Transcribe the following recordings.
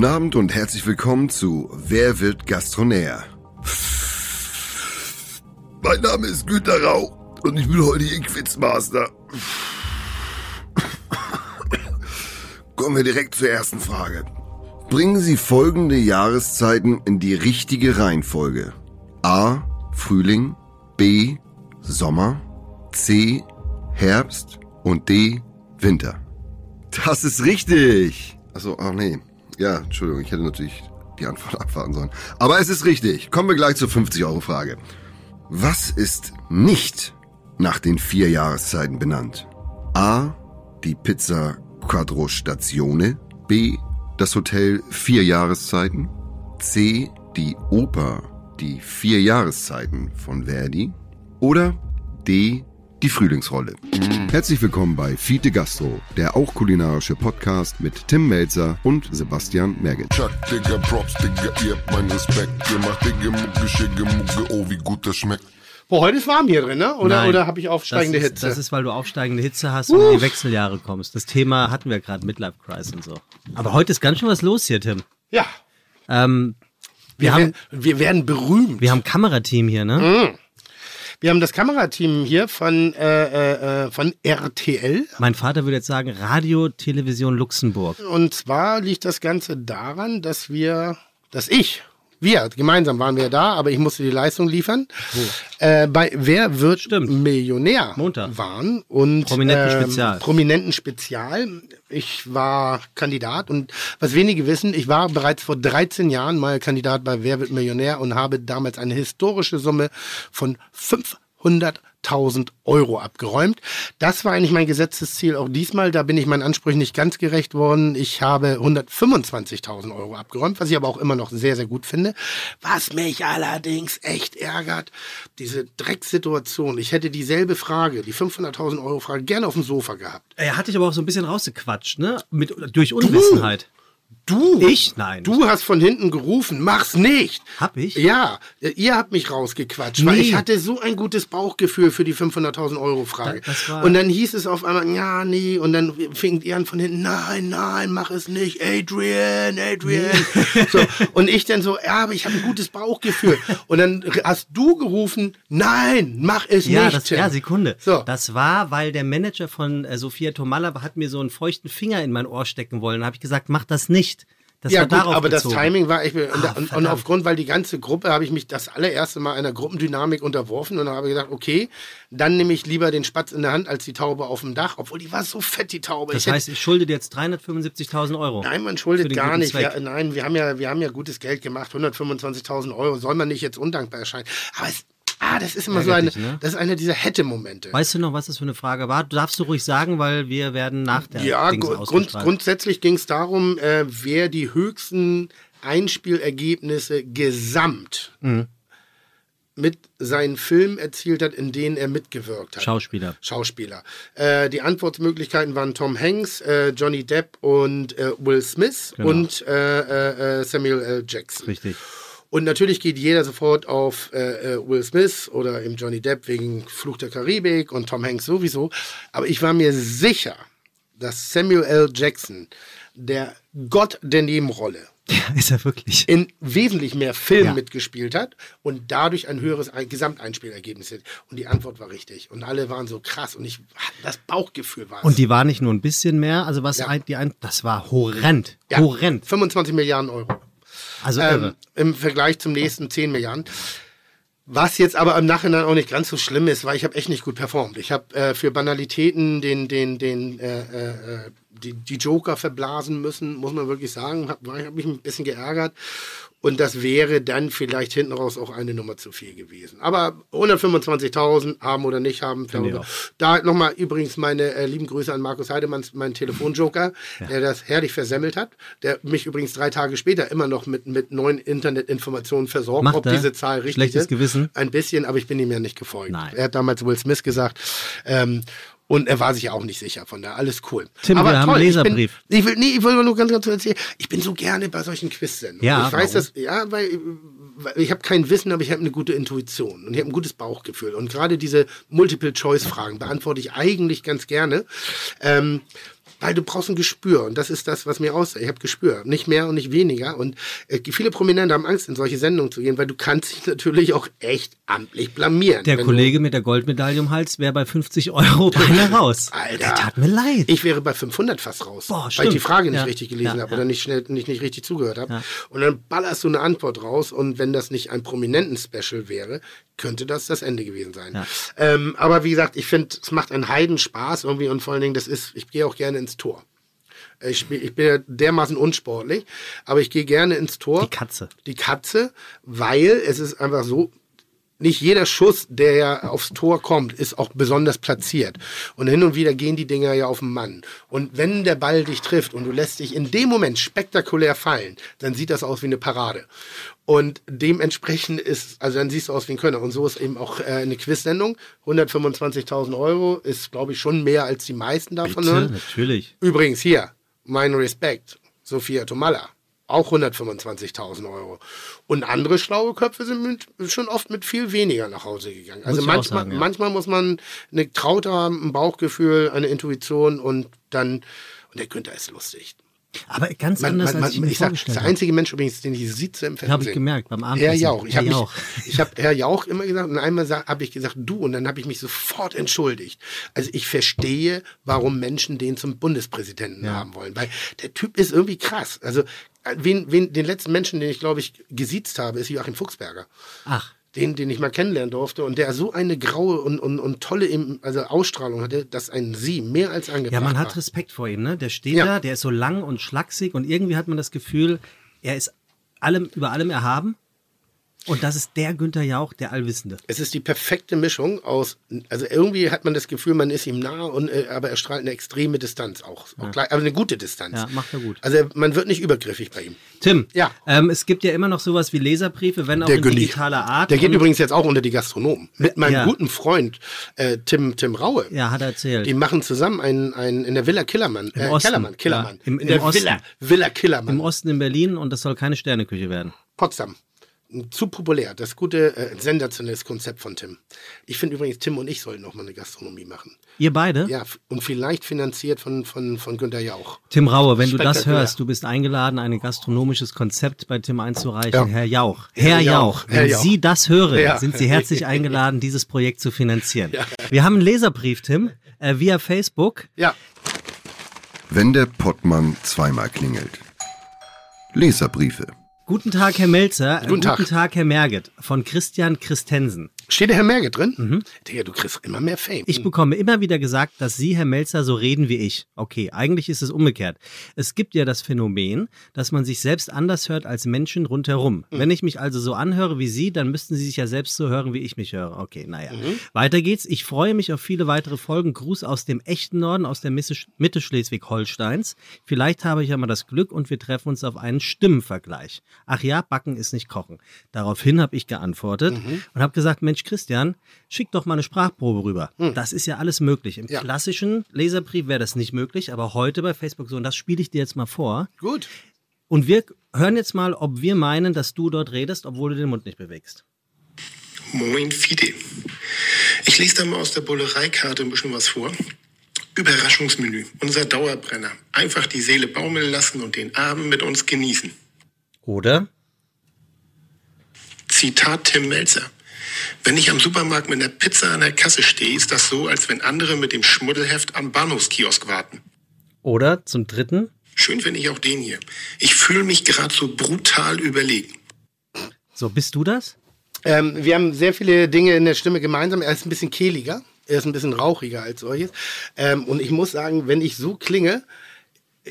Guten Abend und herzlich willkommen zu Wer wird Gastronär? Mein Name ist Günter Rau und ich bin heute Ihr Quizmaster. Kommen wir direkt zur ersten Frage. Bringen Sie folgende Jahreszeiten in die richtige Reihenfolge. A. Frühling, B. Sommer, C. Herbst und D. Winter. Das ist richtig. Achso, ach nee. Ja, Entschuldigung, ich hätte natürlich die Antwort abwarten sollen. Aber es ist richtig. Kommen wir gleich zur 50-Euro-Frage. Was ist nicht nach den vier Jahreszeiten benannt? A. Die Pizza Quattro Stazione. B. Das Hotel Vier Jahreszeiten. C. Die Oper Die Vier Jahreszeiten von Verdi. Oder D. Die Frühlingsrolle. Herzlich willkommen bei Fiete Gastro, der auch kulinarische Podcast mit Tim Melzer und Sebastian Merget. Chuck, Digga, Props, Digga, ihr habt meinen Respekt. Ihr macht Digga, Mucke, Schicke, Mucke, oh, wie gut das schmeckt. Boah, heute ist warm hier drin, ne? Oder, Nein. oder habe ich aufsteigende das ist, Hitze? Das ist, weil du aufsteigende Hitze hast und in die Wechseljahre kommst. Das Thema hatten wir gerade, Midlife Crisis und so. Aber heute ist ganz schön was los hier, Tim. ja. Ähm, wir, Wir, haben, werden, wir werden berühmt. wir haben Kamerateam hier, ne? Wir haben das Kamerateam hier von, äh, äh, äh, von RTL. Mein Vater würde jetzt sagen Radio Television Luxemburg. Und zwar liegt das Ganze daran, dass wir, dass ich, wir, gemeinsam waren wir da, aber ich musste die Leistung liefern. Äh, bei Wer wird Stimmt. Millionär Montag. waren und Prominenten ähm, Spezial. Prominenten Spezial. Ich war Kandidat und was wenige wissen, ich war bereits vor 13 Jahren mal Kandidat bei Wer wird Millionär und habe damals eine historische Summe von 500.000 Euro abgeräumt. Das war eigentlich mein gesetztes Ziel auch diesmal. Da bin ich meinen Ansprüchen nicht ganz gerecht worden. Ich habe 125.000 Euro abgeräumt, was ich aber auch immer noch sehr, sehr gut finde. Was mich allerdings echt ärgert, diese Drecksituation. Ich hätte dieselbe Frage, die 500.000 Euro Frage, gerne auf dem Sofa gehabt. Er hatte ich aber auch so ein bisschen rausgequatscht, ne? Mit, durch Unwissenheit. Du? Ich? Nein. Du hast von hinten gerufen, mach's nicht. Hab ich? Ja, ihr habt mich rausgequatscht, weil Nee. ich hatte so ein gutes Bauchgefühl für die 500.000 Euro Frage. Da- das war- und dann hieß es auf einmal, ja, nee, und dann fing ihr an von hinten, nein, nein, mach es nicht, Adrian, Adrian. so, und ich dann so, ja, aber ich habe ein gutes Bauchgefühl. Und dann hast du gerufen, nein, mach es Ja, nicht. das, ja, Sekunde. So. Das war, weil der Manager von äh, Sophia Tomalla hat mir so einen feuchten Finger in mein Ohr stecken wollen. Da habe ich gesagt, mach das nicht. Das ja, gut, aber bezogen. das Timing war, ich, und, Ah, und, und aufgrund, weil die ganze Gruppe habe ich mich das allererste Mal einer Gruppendynamik unterworfen und habe gesagt, okay, dann nehme ich lieber den Spatz in der Hand als die Taube auf dem Dach, obwohl die war so fett, die Taube. Das ich heißt, ich schulde dir jetzt 375.000 Euro. Nein, man schuldet gar nicht. Wir, nein, wir haben, ja, wir haben ja gutes Geld gemacht, 125.000 Euro. Soll man nicht jetzt undankbar erscheinen. Aber es, das ist immer so eine, ne? das ist einer dieser Hätte-Momente. Weißt du noch, was das für eine Frage war? Du darfst du ruhig sagen, weil wir werden nach der Ja, Dings grund, grundsätzlich ging es darum, äh, wer die höchsten Einspielergebnisse gesamt Mhm. mit seinen Filmen erzielt hat, in denen er mitgewirkt hat. Schauspieler. Schauspieler. Äh, die Antwortmöglichkeiten waren Tom Hanks, äh, Johnny Depp und äh, Will Smith Genau. und äh, äh, Samuel L. Jackson. Richtig. Und natürlich geht jeder sofort auf äh, äh, Will Smith oder eben Johnny Depp wegen Fluch der Karibik und Tom Hanks sowieso. Aber ich war mir sicher, dass Samuel L. Jackson der Gott der Nebenrolle Ja, ist er wirklich. in wesentlich mehr Filmen Ja. mitgespielt hat und dadurch ein höheres Ein- Gesamteinspielergebnis hat. Und die Antwort war richtig. Und alle waren so krass. Und ich das Bauchgefühl war es. Und die war nicht nur ein bisschen mehr, also was Ja. ein, die ein, das war horrend. Ja, Horrend. 25 Milliarden Euro. Also ähm, im Vergleich zum nächsten 10 Milliarden. Was jetzt aber im Nachhinein auch nicht ganz so schlimm ist, weil ich habe echt nicht gut performt. Ich habe äh, für Banalitäten den, den, den, äh, äh, äh, die, die Joker verblasen müssen, muss man wirklich sagen. Hab, ich habe mich ein bisschen geärgert. Und das wäre dann vielleicht hinten raus auch eine Nummer zu viel gewesen. Aber 125.000 haben oder nicht haben. Darüber. Da nochmal übrigens meine äh, lieben Grüße an Markus Heidemann, meinen Telefonjoker, der das herrlich versemmelt hat. Der mich übrigens drei Tage später immer noch mit, mit neuen Internetinformationen versorgt, Macht ob er? diese Zahl richtig Schlechtes ist. Gewissen? Ein bisschen, aber ich bin ihm ja nicht gefolgt. Nein. Er hat damals Will Smith gesagt. Ähm, und er war sich auch nicht sicher, von daher alles cool. Tim, wir haben einen Leserbrief. Ich, bin, ich will, nee, ich will nur ganz kurz erzählen. Ich bin so gerne bei solchen Quiz-Sendungen. Ja, ich weiß das, ja, weil, weil ich habe kein Wissen, aber ich habe eine gute Intuition und ich habe ein gutes Bauchgefühl. Und gerade diese Multiple-Choice-Fragen beantworte ich eigentlich ganz gerne. Ähm, Weil du brauchst ein Gespür und das ist das, was mir aussagt. Ich habe Gespür, nicht mehr und nicht weniger. Und äh, viele Prominente haben Angst, in solche Sendungen zu gehen, weil du kannst dich natürlich auch echt amtlich blamieren. Der Kollege mit der Goldmedaille im Hals wäre bei 50 Euro beinahe raus. Alter. Der tat mir leid. Ich wäre bei 500 fast raus, Boah, weil ich die Frage nicht Ja. richtig gelesen Ja, habe ja. oder nicht schnell nicht, nicht richtig zugehört habe. Und dann ballerst du eine Antwort raus und wenn das nicht ein prominenten Special wäre, könnte das das Ende gewesen sein. Ja. Ähm, aber wie gesagt, ich finde, es macht einen Heidenspaß irgendwie und vor allen Dingen, das ist, ich gehe auch gerne ins Tor. Ich, spiel, ich bin ja dermaßen unsportlich, aber ich gehe gerne ins Tor. Die Katze. Die Katze, weil es ist einfach so, nicht jeder Schuss, der ja aufs Tor kommt, ist auch besonders platziert. Und hin und wieder gehen die Dinger ja auf den Mann. Und wenn der Ball dich trifft und du lässt dich in dem Moment spektakulär fallen, dann sieht das aus wie eine Parade. Und dementsprechend ist, also dann siehst du aus wie ein Könner. Und so ist eben auch äh, eine Quiz-Sendung. 125.000 Euro ist, glaube ich, schon mehr als die meisten davon Bitte, hören. natürlich. Übrigens hier, mein Respekt, Sophia Tomalla, auch 125.000 Euro. Und andere schlaue Köpfe sind mit, schon oft mit viel weniger nach Hause gegangen. Also manchmal, sagen, ja. manchmal muss man eine Traute haben, ein Bauchgefühl, eine Intuition und dann, und der Günther ist lustig. Aber ganz Man, anders, man, als ich ich sag, vorgestellt der habe. einzige Mensch übrigens, den ich sitze im Fernsehen. Habe ich gemerkt beim Herr Abendessen. Jauch. Ich Herr habe Jauch. ich hab Herr Jauch immer gesagt und einmal habe ich gesagt du und dann habe ich mich sofort entschuldigt. Also ich verstehe, warum Menschen den zum Bundespräsidenten Ja. haben wollen, weil der Typ ist irgendwie krass. Also äh, wen, wen, den letzten Menschen, den ich glaube ich gesiezt habe, ist Joachim Fuchsberger. Ach, Den, den ich mal kennenlernen durfte und der so eine graue und, und, und tolle also Ausstrahlung hatte, dass ein Sie mehr als angebracht ja, man hat war. Respekt vor ihm, ne? Der steht Ja. da, der ist so lang und schlaksig und irgendwie hat man das Gefühl, er ist allem, über allem erhaben. Und das ist der Günther Jauch, der Allwissende. Es ist die perfekte Mischung aus, also irgendwie hat man das Gefühl, man ist ihm nah, und, äh, aber er strahlt eine extreme Distanz auch. auch gleich, aber eine gute Distanz. Ja, macht er gut. Also man wird nicht übergriffig bei ihm. Tim, Ja. ähm, es gibt ja immer noch sowas wie Leserbriefe, wenn auch Der in Günni. digitaler Art. Der geht übrigens jetzt auch unter die Gastronomen. Mit meinem Ja. guten Freund äh, Tim, Tim Raue. Ja, hat er erzählt. Die machen zusammen einen, einen in der Villa Killermann. Im Äh, Osten. Killermann, Killermann. Ja, im- in im der Osten. Villa, Villa Killermann. Im Osten in Berlin und das soll keine Sterneküche werden. Potsdam. Zu populär. Das gute, äh, sensationelles Konzept von Tim. Ich finde übrigens, Tim und ich sollten noch mal eine Gastronomie machen. Ihr beide? Ja, und vielleicht finanziert von, von, von Günther Jauch. Tim Raue, wenn du das hörst, du bist eingeladen, ein gastronomisches Konzept bei Tim einzureichen. Ja. Herr Jauch. Herr Herr, Jauch. Jauch, wenn Herr Jauch. Sie das hören, Ja. sind Sie herzlich eingeladen, dieses Projekt zu finanzieren. Wir haben einen Leserbrief, Tim, äh, via Facebook. Ja, Wenn der Pottmann zweimal klingelt. Leserbriefe. Guten Tag, Herr Melzer. Äh, Guten Tag. Guten Tag, Herr Merget. Von Christian Christensen. Steht der Herr Merge drin? Digga, du kriegst immer mehr Fame. Mhm. Ich bekomme immer wieder gesagt, dass Sie, Herr Melzer, so reden wie ich. Okay, eigentlich ist es umgekehrt. Es gibt ja das Phänomen, dass man sich selbst anders hört als Menschen rundherum. Wenn ich mich also so anhöre wie Sie, dann müssten Sie sich ja selbst so hören, wie ich mich höre. Okay, naja. Weiter geht's. Ich freue mich auf viele weitere Folgen. Gruß aus dem echten Norden, aus der Mitte Mitte Schleswig-Holsteins. Vielleicht habe ich ja mal das Glück und wir treffen uns auf einen Stimmenvergleich. Ach ja, Backen ist nicht Kochen. Daraufhin habe ich geantwortet und habe gesagt, Mensch Christian, schick doch mal eine Sprachprobe rüber. Das ist ja alles möglich. Im Ja. klassischen Leserbrief wäre das nicht möglich, aber heute bei Facebook so. Und das spiele ich dir jetzt mal vor. Gut. Und wir hören jetzt mal, ob wir meinen, dass du dort redest, obwohl du den Mund nicht bewegst. Moin Fide. Ich lese da mal aus der Bullereikarte ein bisschen was vor. Überraschungsmenü, unser Dauerbrenner. Einfach die Seele baumeln lassen und den Abend mit uns genießen. Oder? Zitat Tim Melzer. Wenn ich am Supermarkt mit einer Pizza an der Kasse stehe, ist das so, als wenn andere mit dem Schmuddelheft am Bahnhofskiosk warten. Oder zum dritten? Schön finde ich auch den hier. Ich fühle mich gerade so brutal überlegen. So, bist du das? Ähm, wir haben sehr viele Dinge in der Stimme gemeinsam. Er ist ein bisschen kehliger, er ist ein bisschen rauchiger als solches. Ähm, und ich muss sagen, wenn ich so klinge,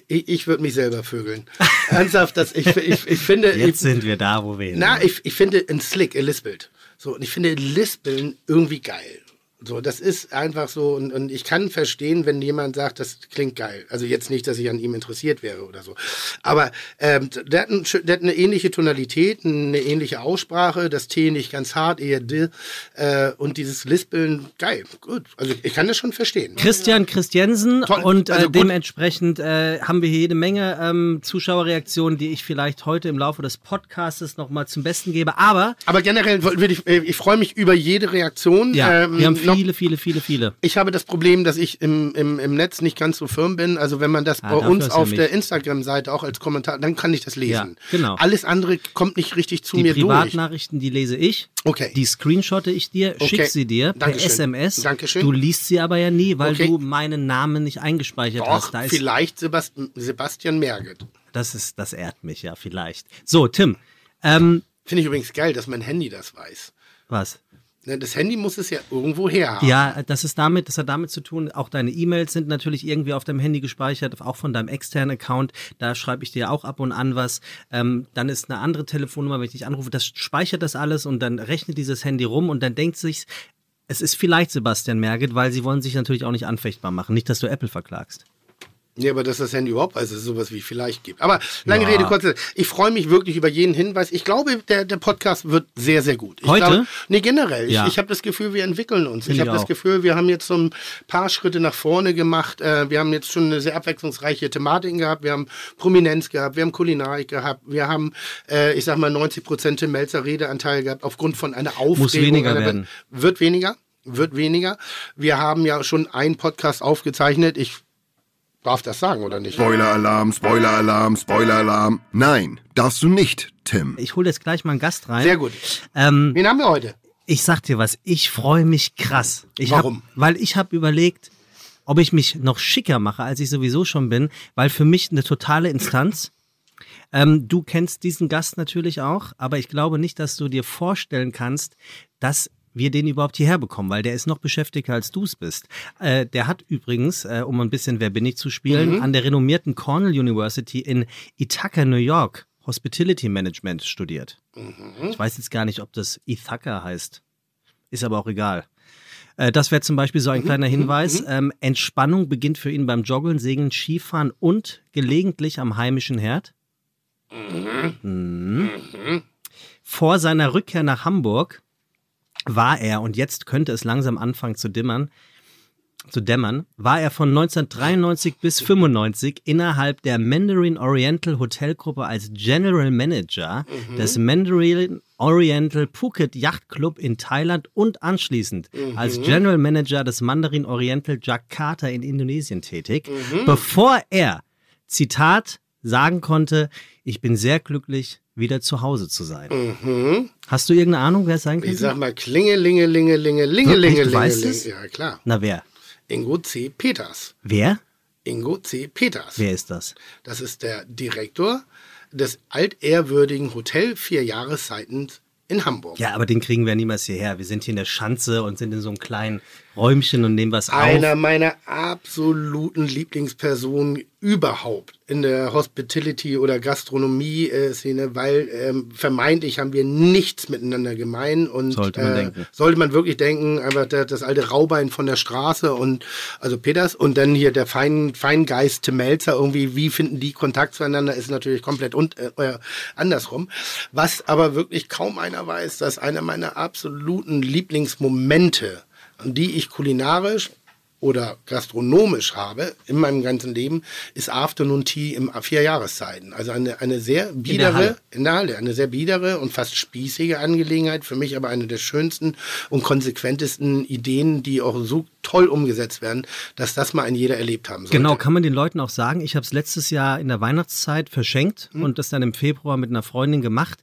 ich, ich würde mich selber vögeln. Ernsthaft, das, ich, ich, ich finde. Jetzt ich, sind wir da, wo wir hin. na, ich, ich finde ein Slick, lispelt. So, und ich finde Lispeln irgendwie geil. So, das ist einfach so, und, und ich kann verstehen, wenn jemand sagt, das klingt geil. Also jetzt nicht, dass ich an ihm interessiert wäre oder so. Aber ähm, der, hat ein, der hat eine ähnliche Tonalität, eine ähnliche Aussprache, das T nicht ganz hart, eher D. Äh, und dieses Lispeln, geil, gut. Also ich kann das schon verstehen. Christian Christiansen Toll. und äh, Also dementsprechend äh, haben wir hier jede Menge ähm, Zuschauerreaktionen, die ich vielleicht heute im Laufe des Podcastes nochmal zum Besten gebe. Aber Aber generell würde ich, äh, ich freue mich über jede Reaktion. Ja, ähm, wir haben viele viele, viele, viele. Ich habe das Problem, dass ich im, im, im Netz nicht ganz so firm bin. Also wenn man das Ah, bei uns ja auf der Instagram-Seite auch als Kommentar, dann kann ich das lesen. Ja, genau. Alles andere kommt nicht richtig zu Die mir durch. Privatnachrichten, die lese ich. Okay. Die screenshotte ich dir, Okay. schick sie dir per Dankeschön. SMS. Dankeschön. Du liest sie aber ja nie, weil Okay. du meinen Namen nicht eingespeichert Doch, hast. Da vielleicht Sebast Sebastian Merget. das, ist, das ehrt mich ja vielleicht. So, Tim. Ähm, Finde ich übrigens geil, dass mein Handy das weiß. was? Ne, Das Handy muss es ja irgendwo her haben. Ja, das ist damit, das hat damit zu tun, auch deine E-Mails sind natürlich irgendwie auf deinem Handy gespeichert, auch von deinem externen Account. Da schreibe ich dir auch ab und an was. Ähm, dann ist eine andere Telefonnummer, wenn ich dich anrufe, das speichert das alles und dann rechnet dieses Handy rum und dann denkt sich, es ist vielleicht Sebastian Merget, weil sie wollen sich natürlich auch nicht anfechtbar machen. Nicht, dass du Apple verklagst. Nee, aber dass das Handy überhaupt weiß, dass es sowas wie vielleicht gibt. Aber lange Ja. Rede, kurze. Ich freue mich wirklich über jeden Hinweis. Ich glaube, der, der Podcast wird sehr, sehr gut. Ich Heute? Glaube, nee, generell. Ja. Ich, ich habe das Gefühl, wir entwickeln uns. Ich ich habe das. Gefühl, wir haben jetzt so ein paar Schritte nach vorne gemacht. Äh, wir haben jetzt schon eine sehr abwechslungsreiche Thematik gehabt. Wir haben Prominenz gehabt, wir haben Kulinarik gehabt, wir haben, äh, ich sag mal, 90 Prozent Tim Melzer Redeanteil gehabt aufgrund von einer Aufregung. Muss weniger werden. Wird weniger. Wird weniger. Wir haben ja schon einen Podcast aufgezeichnet. Ich darf das sagen, oder nicht? Spoiler-Alarm, Spoiler-Alarm, Spoiler-Alarm. Nein, darfst du nicht, Tim. Ich hole jetzt gleich mal einen Gast rein. Sehr gut. Ähm, Wen haben wir heute? ich sag dir was, ich freue mich krass. Ich Warum? Hab, weil ich habe überlegt, ob ich mich noch schicker mache, als ich sowieso schon bin, weil für mich eine totale Instanz. Ähm, du kennst diesen Gast natürlich auch, aber ich glaube nicht, dass du dir vorstellen kannst, dass wir den überhaupt hierher bekommen, weil der ist noch beschäftigter als du es bist. Äh, der hat übrigens, äh, um ein bisschen Wer bin ich zu spielen, an der renommierten Cornell University in Ithaca, New York, Hospitality Management studiert. Ich weiß jetzt gar nicht, ob das Ithaca heißt. Ist aber auch egal. Äh, Das wäre zum Beispiel so ein kleiner Hinweis. Ähm, Entspannung beginnt für ihn beim Joggeln, Segeln, Skifahren und gelegentlich am heimischen Herd. Mhm. Vor seiner Rückkehr nach Hamburg war er, und jetzt könnte es langsam anfangen zu dimmern, zu dämmern, war er von 1993 bis 95 innerhalb der Mandarin Oriental Hotelgruppe als General Manager des Mandarin Oriental Phuket Yacht Club in Thailand und anschließend als General Manager des Mandarin Oriental Jakarta in Indonesien tätig, bevor er, Zitat, sagen konnte, ich bin sehr glücklich, wieder zu Hause zu sein. Hast du irgendeine Ahnung, wer es sein Ich könnte? sag mal Klingelingelingelingelingelingelinge. Wirklich? Du weißt es? Ja, klar. Na wer? Ingo C. Peters. Wer? Ingo C. Peters. Wer ist das? Das ist der Direktor des altehrwürdigen Hotel Vier Jahreszeiten in Hamburg. Ja, aber den kriegen wir niemals hierher. Wir sind hier in der Schanze und sind in so einem kleinen Räumchen und nehmen was Einer auf. meiner absoluten Lieblingspersonen überhaupt in der Hospitality- oder Gastronomie-Szene, weil ähm, vermeintlich haben wir nichts miteinander gemein und Sollte man äh, denken. sollte man wirklich denken, einfach der, das alte Raubein von der Straße und also Peters und dann hier der Fein, Feingeist Tim Melzer irgendwie, wie finden die Kontakt zueinander, ist natürlich komplett und, äh, andersrum. Was aber wirklich kaum einer weiß, dass einer meiner absoluten Lieblingsmomente, die ich kulinarisch oder gastronomisch habe in meinem ganzen Leben, ist Afternoon Tea im vier Jahreszeiten. Also eine, eine sehr biedere, in der Halle, eine sehr biedere und fast spießige Angelegenheit. Für mich aber eine der schönsten und konsequentesten Ideen, die auch so toll umgesetzt werden, dass das mal ein jeder erlebt haben sollte. Genau, kann man den Leuten auch sagen. Ich habe es letztes Jahr in der Weihnachtszeit verschenkt Hm. und das dann im Februar mit einer Freundin gemacht.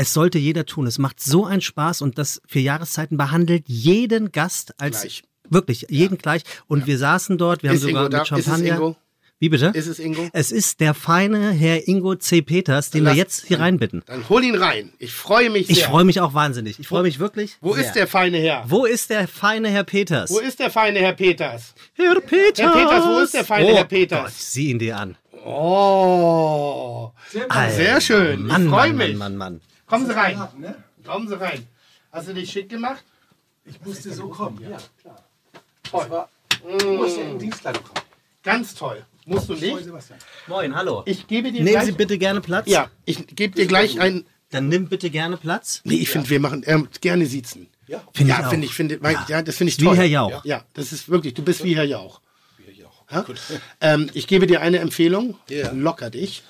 Es sollte jeder tun. Es macht so einen Spaß und das für Jahreszeiten behandelt jeden Gast als Gleich. wirklich jeden gleich. Und wir saßen dort, wir Ist haben sogar Ingo mit Champagner. Ingo? Wie bitte? Ist es Ingo? Es ist der feine Herr Ingo C. Peters, den wir Lass- jetzt hier reinbitten. Dann hol ihn rein. Ich freue mich sehr. Ich freue mich auch wahnsinnig. Ich freue mich wirklich. Wo sehr. ist der feine Herr? Wo ist der feine Herr Peters? Wo ist der feine Herr Peters? Herr Peters? Herr Peters, wo ist der feine oh Herr Peters? Gott, sieh ihn dir an. Oh, sehr schön. Mann, ich freue mich. Mann, Mann, Mann. Kommen Sie rein. Kommen Sie rein. Hast du dich schick gemacht? Ich musste so kommen, ja. Toll. Du musst ja in Dienstkleidung kommen. Ganz toll. Musst du nicht? Sebastian. Moin, hallo. Ich gebe dir Nehmen gleich... Sie bitte gerne Platz. Ja, ich gebe dir gleich ein... Dann nimm bitte gerne Platz. Nee, ich finde, wir machen ähm, gerne siezen. Ja, Finde ich ja, auch. finde ich, finde, weil- ja, das finde ich Wie toll. Herr Jauch. Ja, das ist wirklich, du bist wie Herr Jauch. Ja? Ähm, ich gebe dir eine Empfehlung. Ja. Locker dich.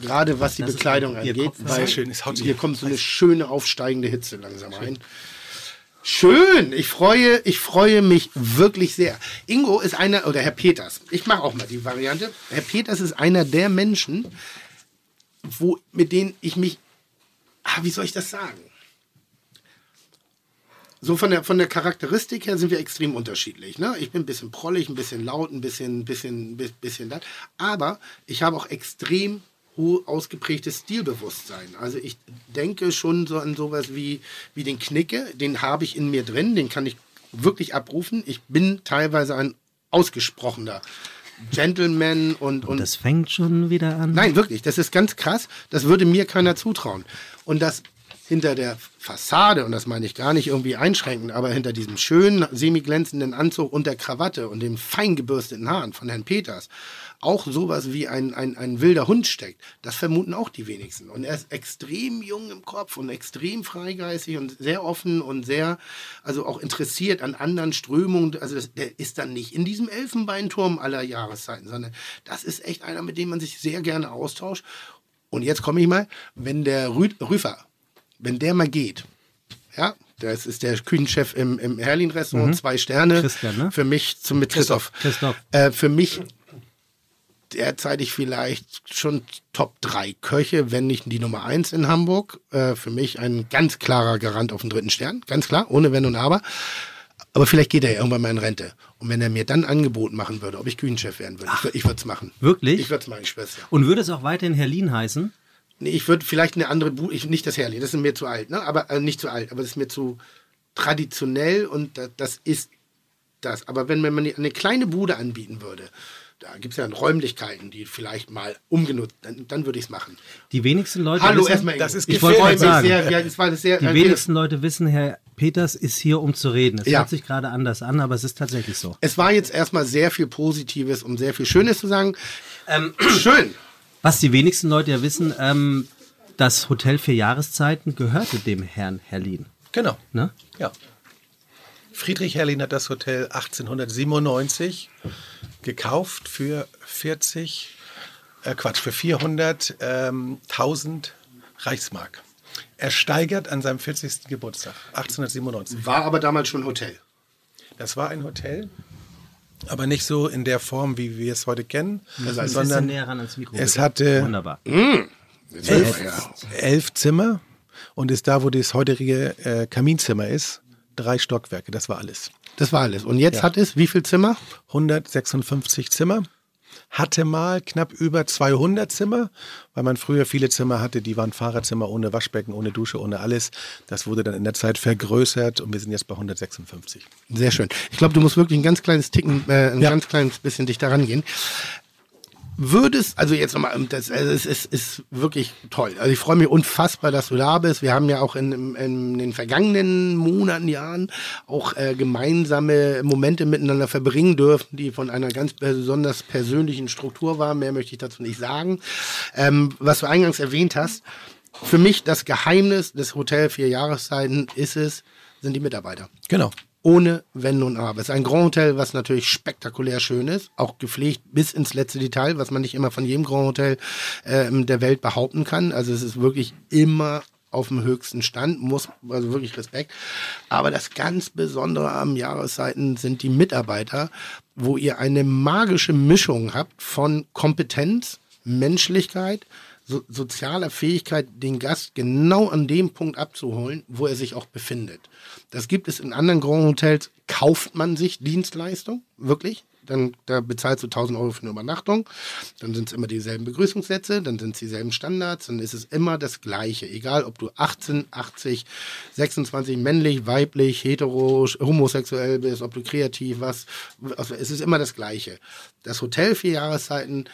Gerade was die Das ist Bekleidung Ihr angeht. Ist weil sehr schön, sich hier kommt so eine schöne aufsteigende Hitze langsam rein. Schön, ich freue, ich freue mich wirklich sehr. Ingo ist einer, oder Herr Peters, ich mache auch mal die Variante. Herr Peters ist einer der Menschen, wo, mit denen ich mich, ah, wie soll ich das sagen? So von der, von der Charakteristik her sind wir extrem unterschiedlich. Ne? Ich bin ein bisschen prollig, ein bisschen laut, ein bisschen, bisschen, bi- bisschen das. Aber ich habe auch extrem hoch ausgeprägtes Stilbewusstsein. Also ich denke schon so an sowas wie, wie den Knicke, den habe ich in mir drin, den kann ich wirklich abrufen. Ich bin teilweise ein ausgesprochener Gentleman und, und Das fängt schon wieder an. Nein, wirklich, das ist ganz krass. Das würde mir keiner zutrauen. Und das hinter der Fassade, und das meine ich gar nicht irgendwie einschränkend, aber hinter diesem schönen, semi-glänzenden Anzug und der Krawatte und dem fein gebürsteten Haaren von Herrn Peters auch sowas wie ein, ein, ein wilder Hund steckt. Das vermuten auch die wenigsten. Und er ist extrem jung im Kopf und extrem freigeistig und sehr offen und sehr, also auch interessiert an anderen Strömungen. Also das, der ist dann nicht in diesem Elfenbeinturm aller Jahreszeiten, sondern das ist echt einer, mit dem man sich sehr gerne austauscht. Und jetzt komme ich mal, wenn der Rü Rüfer, wenn der mal geht, ja, das ist der Küchenchef im, im Herlin-Restaurant, zwei Sterne. Christian, ne? Für mich zum mit Christoph. Christoph. Äh, für mich derzeitig vielleicht schon Top 3 Köche, wenn nicht die Nummer 1 in Hamburg. Äh, für mich ein ganz klarer Garant auf den dritten Stern, ganz klar, ohne Wenn und Aber. Aber vielleicht geht er ja irgendwann mal in Rente. Und wenn er mir dann ein Angebot machen würde, ob ich Küchenchef werden würde, ich, würd- ich würde es machen. Wirklich? Ich würde es machen, Schwester. Und würde es auch weiterhin Herlin heißen? Nee, ich würde vielleicht eine andere Bude, ich, nicht das Herrlich, das ist mir zu alt, ne? Aber äh, nicht zu alt, aber das ist mir zu traditionell und das, das ist das. Aber wenn man mir eine kleine Bude anbieten würde, da gibt es ja Räumlichkeiten, die vielleicht mal umgenutzt, dann, dann würde ich es machen. Die wenigsten Leute Hallo, wissen, erstmal. das ist ich freue mich sagen. sehr, ja, das war sehr, die äh, wenigsten Leute wissen, Herr Peters ist hier, um zu reden. Es Ja. hört sich gerade anders an, aber es ist tatsächlich so. Es war jetzt erstmal sehr viel Positives und sehr viel Schönes zu sagen. Schön. Was die wenigsten Leute ja wissen, ähm, das Hotel für Jahreszeiten gehörte dem Herrn Herlin. Genau. Ne? Ja. Friedrich Herrlin hat das Hotel 1897 gekauft für 40, äh Quatsch, für 400.000 ähm, 1000 Reichsmark. Er steigert an seinem 40. Geburtstag, 1897. War aber damals schon Hotel. Das war ein Hotel, aber nicht so in der Form, wie wir es heute kennen, ein bisschen sondern näher ran ans Mikro. es hatte Wunderbar. elf, elf Zimmer und ist da, wo das heutige äh, Kaminzimmer ist, drei Stockwerke. Das war alles. Das war alles. Und jetzt hat es wie viel Zimmer? 156 Zimmer. Hatte mal knapp über 200 Zimmer, weil man früher viele Zimmer hatte, die waren Fahrerzimmer ohne Waschbecken, ohne Dusche, ohne alles. Das wurde dann in der Zeit vergrößert und wir sind jetzt bei 156. Sehr schön. Ich glaube, du musst wirklich ein ganz kleines Ticken, äh, ein Ja. ganz kleines bisschen dichter rangehen. Würdest, also jetzt nochmal, das, also es ist, ist wirklich toll. Also ich freue mich unfassbar, dass du da bist. Wir haben ja auch in, in, in den vergangenen Monaten, Jahren auch äh, gemeinsame Momente miteinander verbringen dürfen, die von einer ganz besonders persönlichen Struktur waren. Mehr möchte ich dazu nicht sagen. Ähm, was du eingangs erwähnt hast, für mich das Geheimnis des Hotel Vier Jahreszeiten ist es, sind die Mitarbeiter Genau. Ohne Wenn und Aber. Es ist ein Grand Hotel, was natürlich spektakulär schön ist, auch gepflegt bis ins letzte Detail, was man nicht immer von jedem Grand Hotel ähm, der Welt behaupten kann. Also es ist wirklich immer auf dem höchsten Stand, muss, also wirklich Respekt. Aber das ganz Besondere am Jahreszeiten sind die Mitarbeiter, wo ihr eine magische Mischung habt von Kompetenz, Menschlichkeit, so, sozialer Fähigkeit, den Gast genau an dem Punkt abzuholen, wo er sich auch befindet. Das gibt es in anderen Grand Hotels, kauft man sich Dienstleistung, wirklich. Dann da bezahlst du 1000 Euro für eine Übernachtung. Dann sind es immer dieselben Begrüßungssätze, dann sind es dieselben Standards, dann ist es immer das Gleiche. Egal, ob du 18, 80, 26 männlich, weiblich, hetero, homosexuell bist, ob du kreativ was, also es ist immer das Gleiche. Das Hotel vier Jahreszeiten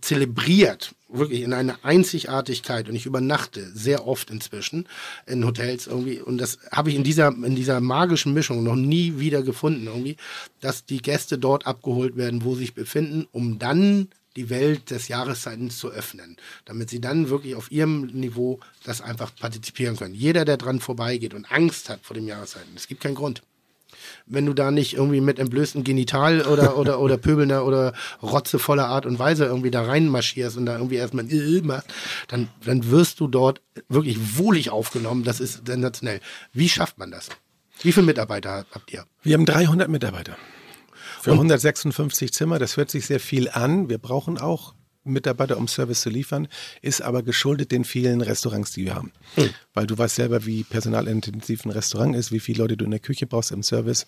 zelebriert, wirklich in einer Einzigartigkeit und ich übernachte sehr oft inzwischen in Hotels irgendwie. Und das habe ich in dieser in dieser magischen Mischung noch nie wieder gefunden irgendwie, dass die Gäste dort abgeholt werden, wo sie sich befinden, um dann die Welt des Jahreszeitens zu öffnen, damit sie dann wirklich auf ihrem Niveau das einfach partizipieren können. Jeder, der dran vorbeigeht und Angst hat vor dem Jahreszeiten, es gibt keinen Grund wenn du da nicht irgendwie mit entblößtem Genital oder, oder, oder pöbelnder oder rotzevoller Art und Weise irgendwie da reinmarschierst und da irgendwie erstmal äh, machst, dann, dann wirst du dort wirklich wohlig aufgenommen. Das ist sensationell. Wie schafft man das? Wie viele Mitarbeiter habt ihr? Wir haben 300 Mitarbeiter. Für 156 Zimmer, das hört sich sehr viel an. Wir brauchen auch Mitarbeiter, um Service zu liefern, ist aber geschuldet den vielen Restaurants, die wir haben. Mhm. Weil du weißt selber, wie personalintensiv ein Restaurant ist, wie viele Leute du in der Küche brauchst im Service.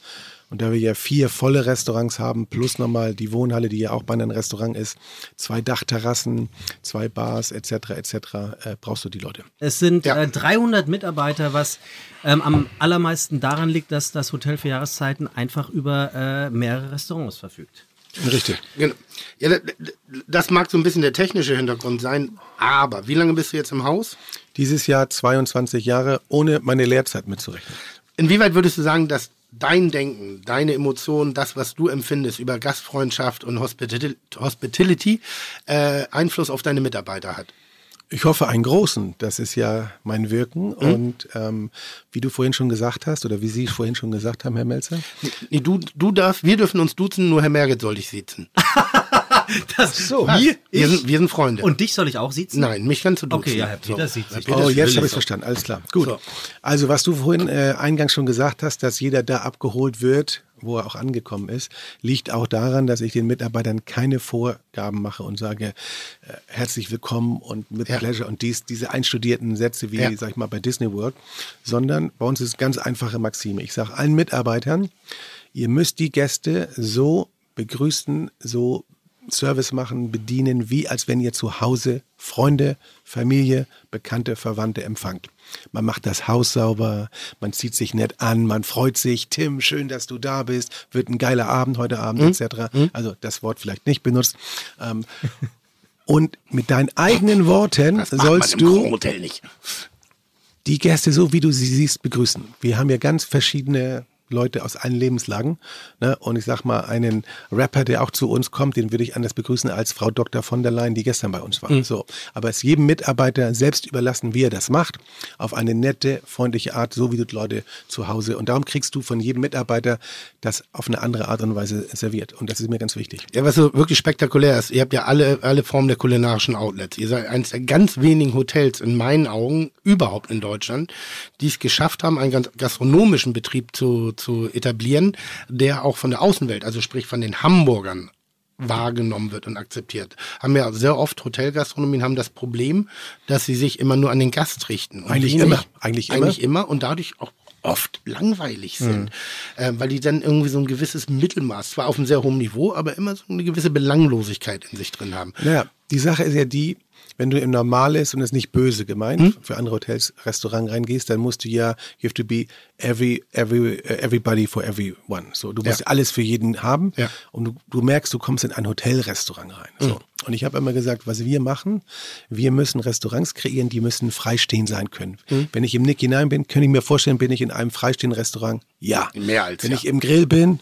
Und da wir ja vier volle Restaurants haben, plus nochmal die Wohnhalle, die ja auch bei einem Restaurant ist, zwei Dachterrassen, zwei Bars etc. etc., äh, brauchst du die Leute. Es sind ja. äh, 300 Mitarbeiter, was ähm, am allermeisten daran liegt, dass das Hotel für Jahreszeiten einfach über äh, mehrere Restaurants verfügt. Richtig. Genau. Ja, das mag so ein bisschen der technische Hintergrund sein, aber wie lange bist du jetzt im Haus? Dieses Jahr 22 Jahre, ohne meine Lehrzeit mitzurechnen. Inwieweit würdest du sagen, dass dein Denken, deine Emotionen, das, was du empfindest über Gastfreundschaft und Hospitality, äh, Einfluss auf deine Mitarbeiter hat? Ich hoffe einen großen. Das ist ja mein Wirken. Mhm. Und ähm, wie du vorhin schon gesagt hast, oder wie Sie vorhin schon gesagt haben, Herr Melzer? Nee, du, du darfst, wir dürfen uns duzen, nur Herr Merget soll dich sitzen. das so. Wir, wir, sind, wir sind Freunde. Und dich soll ich auch sitzen? Nein, mich kannst du duzen. Okay, ja, Herr Peter so. sieht sich. Oh, jetzt habe ich verstanden. Alles klar. Gut. So. Also, was du vorhin äh, eingangs schon gesagt hast, dass jeder da abgeholt wird, wo er auch angekommen ist, liegt auch daran, dass ich den Mitarbeitern keine Vorgaben mache und sage, äh, herzlich willkommen und mit ja. Pleasure und dies, diese einstudierten Sätze wie, ja. sag ich mal, bei Disney World, sondern bei uns ist ganz einfache Maxime. Ich sage allen Mitarbeitern, ihr müsst die Gäste so begrüßen, so Service machen, bedienen, wie als wenn ihr zu Hause Freunde, Familie, Bekannte, Verwandte empfangt. Man macht das Haus sauber, man zieht sich nett an, man freut sich. Tim, schön, dass du da bist. Wird ein geiler Abend heute Abend, mhm. etc. Mhm. Also das Wort vielleicht nicht benutzt. Ähm, und mit deinen eigenen Worten sollst du die Gäste so, wie du sie siehst, begrüßen. Wir haben ja ganz verschiedene Leute aus allen Lebenslagen. Ne? Und ich sag mal, einen Rapper, der auch zu uns kommt, den würde ich anders begrüßen als Frau Dr. von der Leyen, die gestern bei uns war. Mhm. So. Aber es jedem Mitarbeiter selbst überlassen, wie er das macht, auf eine nette, freundliche Art, so wie du Leute zu Hause. Und darum kriegst du von jedem Mitarbeiter das auf eine andere Art und Weise serviert. Und das ist mir ganz wichtig. Ja, was so wirklich spektakulär ist, ihr habt ja alle, alle Formen der kulinarischen Outlets. Ihr seid eines der ganz wenigen Hotels in meinen Augen überhaupt in Deutschland, die es geschafft haben, einen ganz gastronomischen Betrieb zu, zu etablieren, der auch von der Außenwelt, also sprich von den Hamburgern, wahrgenommen wird und akzeptiert. Haben ja sehr oft Hotelgastronomien haben das Problem, dass sie sich immer nur an den Gast richten. eigentlich immer. Eigentlich immer. Eigentlich immer und dadurch auch oft langweilig sind, mhm. äh, weil die dann irgendwie so ein gewisses Mittelmaß, zwar auf einem sehr hohen Niveau, aber immer so eine gewisse Belanglosigkeit in sich drin haben. Naja, die Sache ist ja die, wenn du im Normales und es nicht böse gemeint hm? für andere Hotels, Restaurant reingehst, dann musst du ja, you have to be every, every, everybody for everyone. So, du musst ja. alles für jeden haben ja. und du, du, merkst, du kommst in ein Hotelrestaurant rein. So. Hm. Und ich habe immer gesagt, was wir machen, wir müssen Restaurants kreieren, die müssen freistehend sein können. Hm. Wenn ich im Nick hinein bin, kann ich mir vorstellen, bin ich in einem freistehenden Restaurant? Ja. Mehr als Wenn ja. ich im Grill bin,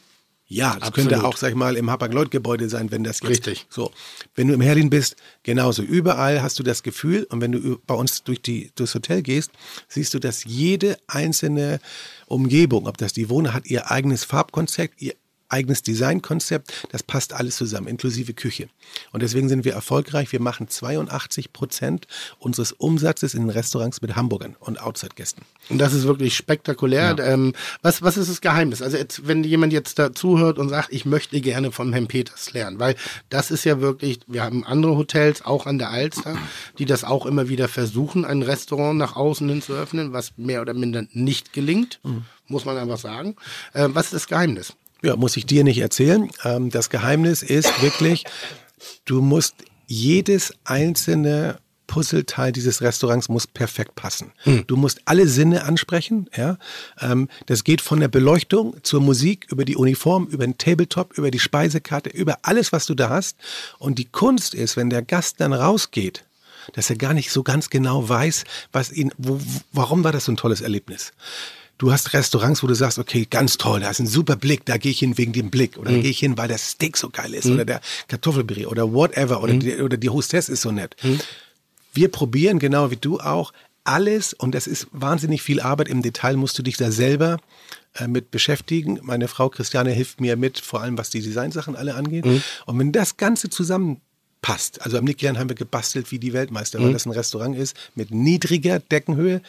ja, das Absolut. könnte auch, sag ich mal, im Hapag-Lloyd-Gebäude sein, wenn das jetzt, Richtig. So, wenn du im Herrin bist, genauso. Überall hast du das Gefühl und wenn du bei uns durch die, durchs Hotel gehst, siehst du, dass jede einzelne Umgebung, ob das die Wohne hat, ihr eigenes Farbkonzept, ihr eigenes Designkonzept, das passt alles zusammen, inklusive Küche. Und deswegen sind wir erfolgreich. Wir machen 82 Prozent unseres Umsatzes in Restaurants mit Hamburgern und Outside-Gästen. Und das ist wirklich spektakulär. Ja. Ähm, was, was ist das Geheimnis? Also jetzt, wenn jemand jetzt da zuhört und sagt, ich möchte gerne von Herrn Peters lernen, weil das ist ja wirklich, wir haben andere Hotels, auch an der Alster, die das auch immer wieder versuchen, ein Restaurant nach außen hin zu öffnen, was mehr oder minder nicht gelingt, mhm. muss man einfach sagen. Äh, was ist das Geheimnis? Ja, muss ich dir nicht erzählen. Ähm, das Geheimnis ist wirklich, du musst jedes einzelne Puzzleteil dieses Restaurants muss perfekt passen. Hm. Du musst alle Sinne ansprechen. Ja? Ähm, das geht von der Beleuchtung zur Musik, über die Uniform, über den Tabletop, über die Speisekarte, über alles, was du da hast. Und die Kunst ist, wenn der Gast dann rausgeht, dass er gar nicht so ganz genau weiß, was ihn, wo, warum war das so ein tolles Erlebnis du hast Restaurants, wo du sagst, okay, ganz toll, da ist ein super Blick, da gehe ich hin wegen dem Blick oder mhm. da gehe ich hin, weil der Steak so geil ist mhm. oder der Kartoffelpüree oder whatever oder, mhm. die, oder die Hostess ist so nett. Mhm. Wir probieren, genau wie du auch, alles und das ist wahnsinnig viel Arbeit. Im Detail musst du dich da selber äh, mit beschäftigen. Meine Frau Christiane hilft mir mit, vor allem was die Designsachen alle angeht. Mhm. Und wenn das Ganze zusammenpasst, also am Nicklian haben wir gebastelt wie die Weltmeister, weil mhm. das ein Restaurant ist mit niedriger Deckenhöhe,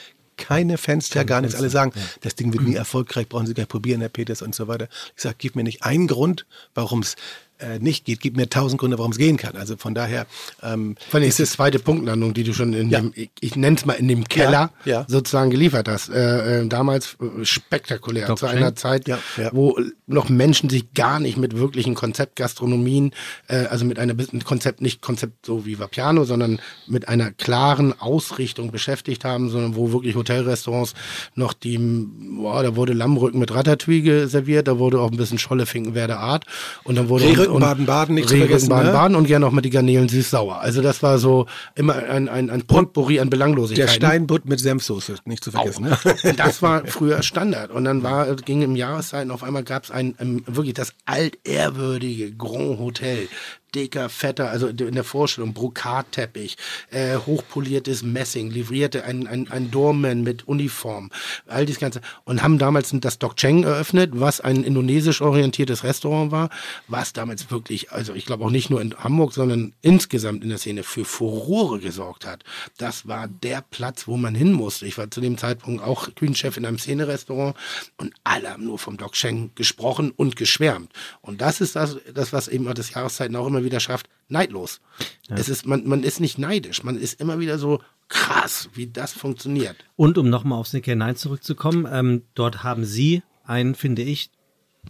keine Fenster, gar nichts. Alle sagen, das Ding wird nie erfolgreich, brauchen Sie gar nicht probieren, Herr Peters und so weiter. Ich sage, gib mir nicht einen Grund, warum es äh, nicht geht, gib mir tausend Gründe, warum es gehen kann. Also von daher ähm, Vor allem ist die zweite Punktlandung, die du schon in Ja. dem, ich, ich nenne es mal in dem Keller Ja, ja. sozusagen geliefert hast. Äh, äh, damals äh, spektakulär, Doc zu Schenk. einer Zeit, Ja, ja. wo noch Menschen sich gar nicht mit wirklichen Konzeptgastronomien, äh, also mit einer mit Konzept, nicht Konzept so wie Vapiano, sondern mit einer klaren Ausrichtung beschäftigt haben, sondern wo wirklich Hotelrestaurants noch die, boah, da wurde Lammrücken mit Ratatouille serviert, da wurde auch ein bisschen Scholle Finkenwerder Art und dann wurde Rehrücken, und- Baden-Baden, nicht zu Rehrücken, vergessen, ne? Baden-Baden und gerne noch mit die Garnelen süß-sauer. Also das war so immer ein, ein, ein Potpourri an der Belanglosigkeiten. Steinbutt mit Senfsoße, nicht zu vergessen. Ne? Das war früher Standard. Und dann war, ging im Jahreszeiten auf einmal gab es ein, ähm, wirklich das altehrwürdige Grand Hotel. Dicker, fetter, also in der Vorstellung, Brokatteppich, äh, hochpoliertes Messing, livrierte ein, ein, ein Doorman mit Uniform, all das Ganze. Und haben damals das Dok Cheng eröffnet, was ein indonesisch orientiertes Restaurant war, was damals wirklich, also ich glaube auch nicht nur in Hamburg, sondern insgesamt in der Szene für Furore gesorgt hat. Das war der Platz, wo man hin musste. Ich war zu dem Zeitpunkt auch Küchenchef in einem Szenerestaurant und alle haben nur vom Dok Cheng gesprochen und geschwärmt. Und das ist das, das was eben das Jahreszeiten auch immer wieder schafft, neidlos. Es ist, man, man ist nicht neidisch, man ist immer wieder so krass, wie das funktioniert. Und um nochmal auf Sneaker 9 zurückzukommen, ähm, dort haben Sie einen, finde ich,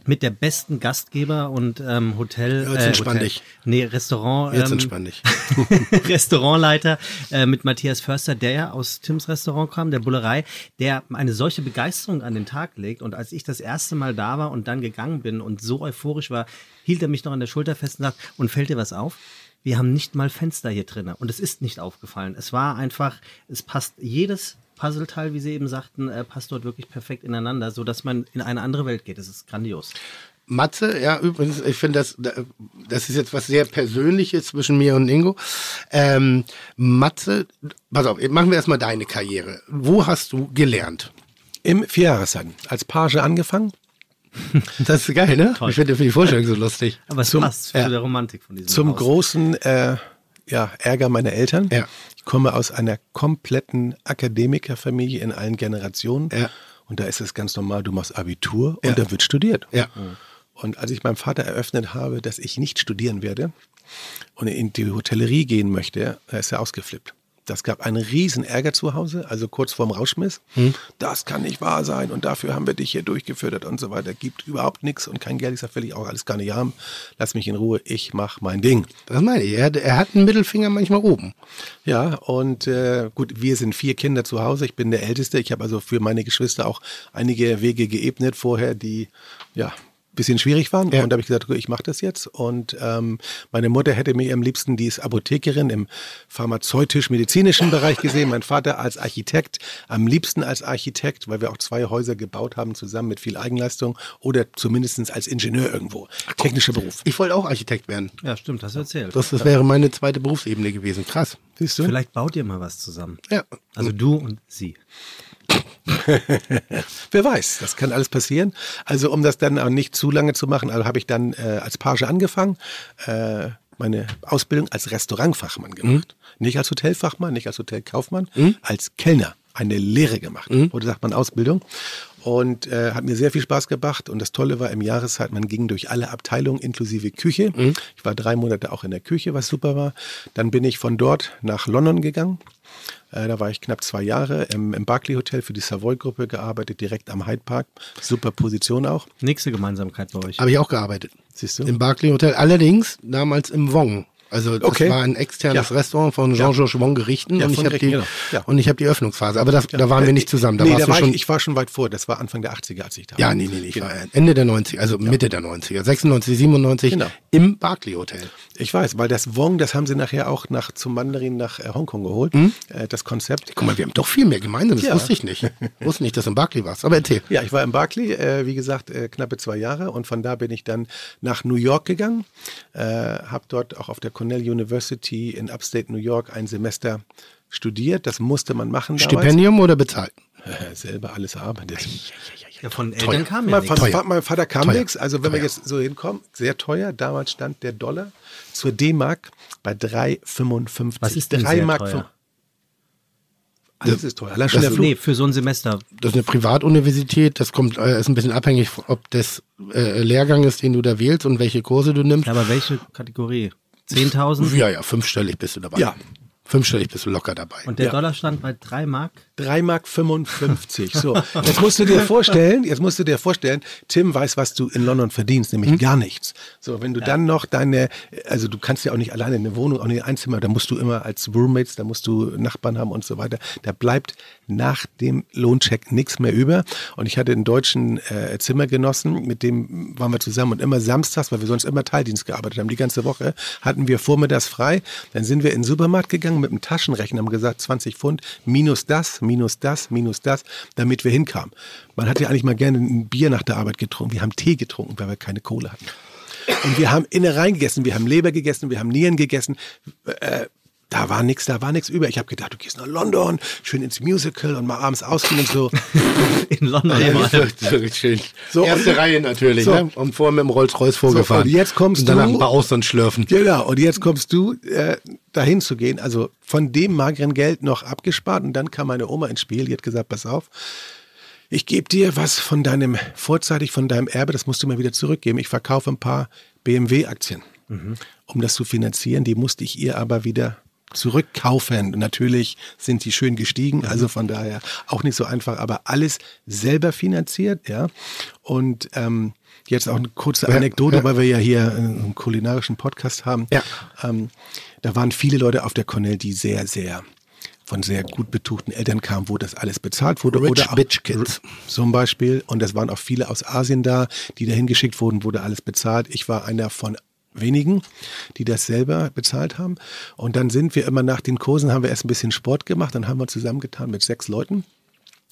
mit der besten Gastgeber und ähm, Hotel. Jetzt entspann Hotel, dich. Nee, Restaurant. Jetzt ähm, entspann dich. Restaurantleiter äh, mit Matthias Förster, der ja aus Tims Restaurant kam, der Bullerei, der eine solche Begeisterung an den Tag legt. Und als ich das erste Mal da war und dann gegangen bin und so euphorisch war, hielt er mich noch an der Schulter fest und sagt, und fällt dir was auf? Wir haben nicht mal Fenster hier drinnen. Und es ist nicht aufgefallen. Es war einfach, es passt jedes Puzzleteil, wie Sie eben sagten, äh, passt dort wirklich perfekt ineinander, so dass man in eine andere Welt geht. Das ist grandios. Matze, ja, übrigens, ich finde das, das ist jetzt was sehr Persönliches zwischen mir und Ingo. Ähm, Matze, pass auf, machen wir erstmal deine Karriere. Wo hast du gelernt? Im Vierjahreszeiten. Als Page angefangen, Das ist geil, ne? Ich finde die Vorstellung so lustig. Aber es Zum- passt ja. zu der Romantik von diesem zum Haus. großen äh, ja, Ärger meiner Eltern. Ja. Ich komme aus einer kompletten Akademikerfamilie in allen Generationen. Ja. Und da ist es ganz normal, du machst Abitur und da wird studiert. Ja. Und als ich meinem Vater eröffnet habe, dass ich nicht studieren werde und in die Hotellerie gehen möchte, da ist er ausgeflippt. Das gab einen riesen Ärger zu Hause, also kurz vorm Rauschmiss. Das kann nicht wahr sein und dafür haben wir dich hier durchgefüttert und so weiter. Gibt überhaupt nichts und kein Geld. Ich sage, will ich auch alles gar nicht haben. Lass mich in Ruhe, ich mache mein Ding. Das meine ich. Er, hat- er hat einen Mittelfinger manchmal oben. Ja, und äh, gut, wir sind vier Kinder zu Hause. Ich bin der Älteste. Ich habe also für meine Geschwister auch einige Wege geebnet vorher, die ja bisschen schwierig waren. Ja. Und da habe ich gesagt, okay, ich mache das jetzt. Und ähm, meine Mutter hätte mir am liebsten, die ist Apothekerin im pharmazeutisch-medizinischen Bereich gesehen. Mein Vater als Architekt, am liebsten als Architekt, weil wir auch zwei Häuser gebaut haben zusammen mit viel Eigenleistung oder zumindest als Ingenieur irgendwo. Technischer Beruf. Ich wollte auch Architekt werden. Ja, stimmt, hast du erzählt. Das, das wäre meine zweite Berufsebene gewesen. Krass. Siehst du? Vielleicht baut ihr mal was zusammen. Ja. Also du und sie. Wer weiß, das kann alles passieren. Also um das dann auch nicht zu lange zu machen, also habe ich dann äh, als Page angefangen, äh, meine Ausbildung als Restaurantfachmann gemacht. Nicht als Hotelfachmann, nicht als Hotelkaufmann, als Kellner eine Lehre gemacht. Oder sagt man Ausbildung. Und äh, hat mir sehr viel Spaß gemacht. Und das Tolle war im Jahreszeit, man ging durch alle Abteilungen inklusive Küche. Ich war drei Monate auch in der Küche, was super war. Dann bin ich von dort nach London gegangen. Äh, da war ich knapp zwei Jahre im, im Barclay Hotel für die Savoy-Gruppe gearbeitet, direkt am Hyde Park. Super Position auch. Nächste Gemeinsamkeit bei euch. Habe ich auch gearbeitet. Siehst du? Im Barclay Hotel. Allerdings damals im Wong. Also das Okay. war ein externes Ja. Restaurant von Jean-Georges Wong Gerichten Ja, und ich habe die, genau. Ja. und ich habe die Öffnungsphase. Aber das, da waren wir nicht zusammen. Da nee, warst da war schon. ich, ich war schon weit vor. Das war Anfang der 80er, als ich da ja, war. nee, nee, nee. Ich war Ende der 90er, also Mitte der 90er. 96, 97 Genau. im Barclay Hotel. Ich weiß, weil das Wong, das haben sie nachher auch nach, zum Mandarin nach äh, Hongkong geholt. Äh, das Konzept. Guck mal, wir haben doch viel mehr gemeinsam. Das Ja. wusste ich nicht. wusste nicht, dass du im Barclay warst. Aber erzähl. Ja, ich war im Barclay, äh, wie gesagt, äh, knappe zwei Jahre und von da bin ich dann nach New York gegangen, äh, habe dort auch auf der Cornell University in Upstate New York ein Semester studiert. Das musste man machen damals. Stipendium oder bezahlt? Selber alles arbeitet. Ja, von Eltern kam ja Mein, nichts. Vater, mein Vater kam Teuer. nichts. Also wenn wir Teuer. jetzt so hinkommen, sehr teuer. Damals stand der Dollar zur D-Mark bei 3,55. Was ist denn 3 sehr Mark teuer? Alles ist teuer. Allein schon der Flug. Nee, für so ein Semester. Das ist eine Privatuniversität, das kommt, äh, ist ein bisschen abhängig, ob das äh, Lehrgang ist, den du da wählst und welche Kurse du nimmst. Aber welche Kategorie? 10.000? Ja, ja, fünfstellig bist du dabei. Ja. Fünfstellig bist du locker dabei. Und der Ja. Dollar stand bei 3 Mark? 3 Mark 55. So, jetzt musst du dir vorstellen, jetzt musst du dir vorstellen, Tim weiß, was du in London verdienst, nämlich gar nichts. So, wenn du dann noch deine, also du kannst ja auch nicht alleine eine Wohnung, auch nicht ein Zimmer, da musst du immer als Roommates, da musst du Nachbarn haben und so weiter. Da bleibt nach dem Lohncheck nichts mehr über. Und ich hatte einen deutschen äh, Zimmergenossen, mit dem waren wir zusammen und immer samstags, weil wir sonst immer Teildienst gearbeitet haben, die ganze Woche, hatten wir vormittags frei. Dann sind wir in den Supermarkt gegangen mit einem Taschenrechner, haben gesagt 20 Pfund, minus das, minus das, minus das, damit wir hinkamen. Man hat ja eigentlich mal gerne ein Bier nach der Arbeit getrunken. Wir haben Tee getrunken, weil wir keine Kohle hatten. Und wir haben Innereien gegessen, wir haben Leber gegessen, wir haben Nieren gegessen. Äh, da war nichts, da war nichts über. Ich habe gedacht, du gehst nach London, schön ins Musical und mal abends ausgehen und so. In London Ja, ist wirklich schön. So, Erste und- Reihe natürlich, so. ne? Und vorher mit dem Rolls-Royce vorgefahren. und jetzt kommst und danach du- ein paar Austern schlürfen. Genau, und jetzt kommst du äh, dahin zu gehen, also von dem mageren Geld noch abgespart und dann kam meine Oma ins Spiel, die hat gesagt, pass auf, ich gebe dir was von deinem, vorzeitig von deinem Erbe, das musst du mir wieder zurückgeben. Ich verkaufe ein paar BMW-Aktien, um das zu finanzieren. Die musste ich ihr aber wieder zurückkaufen. Natürlich sind die schön gestiegen, also von daher auch nicht so einfach, aber alles selber finanziert, ja. Und ähm, jetzt auch eine kurze Anekdote, weil wir ja hier einen kulinarischen Podcast haben. Ja. Ähm, da waren viele Leute auf der Cornell, die sehr, sehr von sehr gut betuchten Eltern kamen, wo das alles bezahlt wurde. Rich oder auch, Bitch Kids. Zum Beispiel. Und es waren auch viele aus Asien da, die dahin geschickt wurden, wurde alles bezahlt. Ich war einer von wenigen, die das selber bezahlt haben. Und dann sind wir immer nach den Kursen, haben wir erst ein bisschen Sport gemacht, dann haben wir zusammengetan mit sechs Leuten.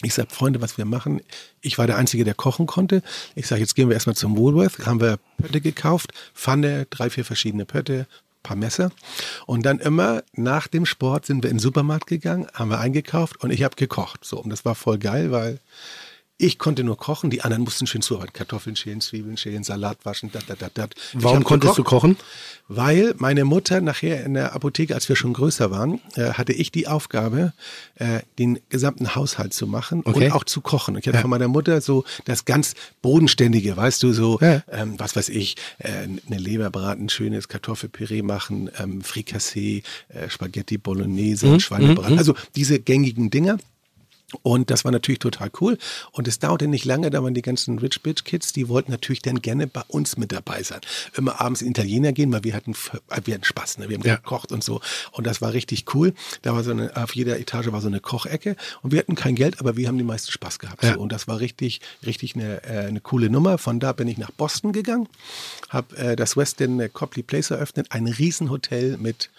Ich sag, Freunde, was wir machen. Ich war der Einzige, der kochen konnte. Ich sage, jetzt gehen wir erstmal zum Woolworth. Haben wir Pötte gekauft, Pfanne, drei, vier verschiedene Pötte, paar Messer. Und dann immer nach dem Sport sind wir in den Supermarkt gegangen, haben wir eingekauft und ich habe gekocht. So, und das war voll geil, weil ich konnte nur kochen, die anderen mussten schön zuarbeiten. Kartoffeln schälen, Zwiebeln schälen, Salat waschen, dat, dat, dat, dat. Warum konntest du kochen? Weil meine Mutter nachher in der Apotheke, als wir schon größer waren, äh, hatte ich die Aufgabe, äh, den gesamten Haushalt zu machen Okay. und auch zu kochen. Und ich hatte von meiner Mutter so das ganz Bodenständige, weißt du, so, Ja. ähm, was weiß ich, äh, eine Leber braten, schönes Kartoffelpüree machen, ähm, Frikassee, äh, Spaghetti Bolognese, Mhm, Schweinebraten. Also diese gängigen Dinger. Und das war natürlich total cool. Und es dauerte nicht lange, da waren die ganzen Rich Bitch Kids, die wollten natürlich dann gerne bei uns mit dabei sein. Immer abends in Italiener gehen, weil wir hatten, äh, wir hatten Spaß, ne? wir haben Ja. gekocht und so. Und das war richtig cool. Da war so eine, auf jeder Etage war so eine Kochecke und wir hatten kein Geld, aber wir haben die meisten Spaß gehabt. Ja. So. Und das war richtig, richtig eine, äh, eine coole Nummer. Von da bin ich nach Boston gegangen, habe äh, das Westin äh, Copley Place eröffnet, ein Riesenhotel mit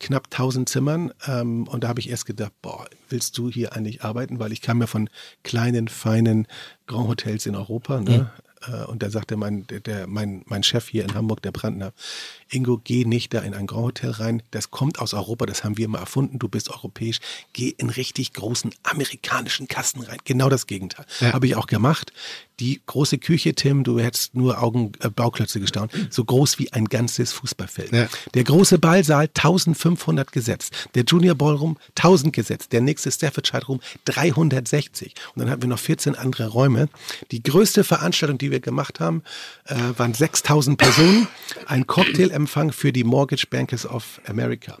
knapp 1000 Zimmern. Ähm, und da habe ich erst gedacht, boah, willst du hier eigentlich arbeiten? Weil ich kam ja von kleinen, feinen Grand Hotels in Europa. Ne? Äh, Und da sagte mein, der, der, mein, mein Chef hier in Hamburg, der Brandner, Ingo, geh nicht da in ein Grand Hotel rein. Das kommt aus Europa, das haben wir mal erfunden. Du bist europäisch. Geh in richtig großen amerikanischen Kasten rein. Genau das Gegenteil. Ja. Habe ich auch gemacht. Die große Küche, Tim, du hättest nur Augen, äh, Bauklötze gestaunt. So groß wie ein ganzes Fußballfeld. Ja. Der große Ballsaal 1500 gesetzt. Der Junior Ballroom 1000 gesetzt. Der nächste Staffordshire Room 360. Und dann hatten wir noch 14 andere Räume. Die größte Veranstaltung, die wir gemacht haben, äh, waren 6000 Personen. Ein Cocktailempfang für die Mortgage Bankers of America.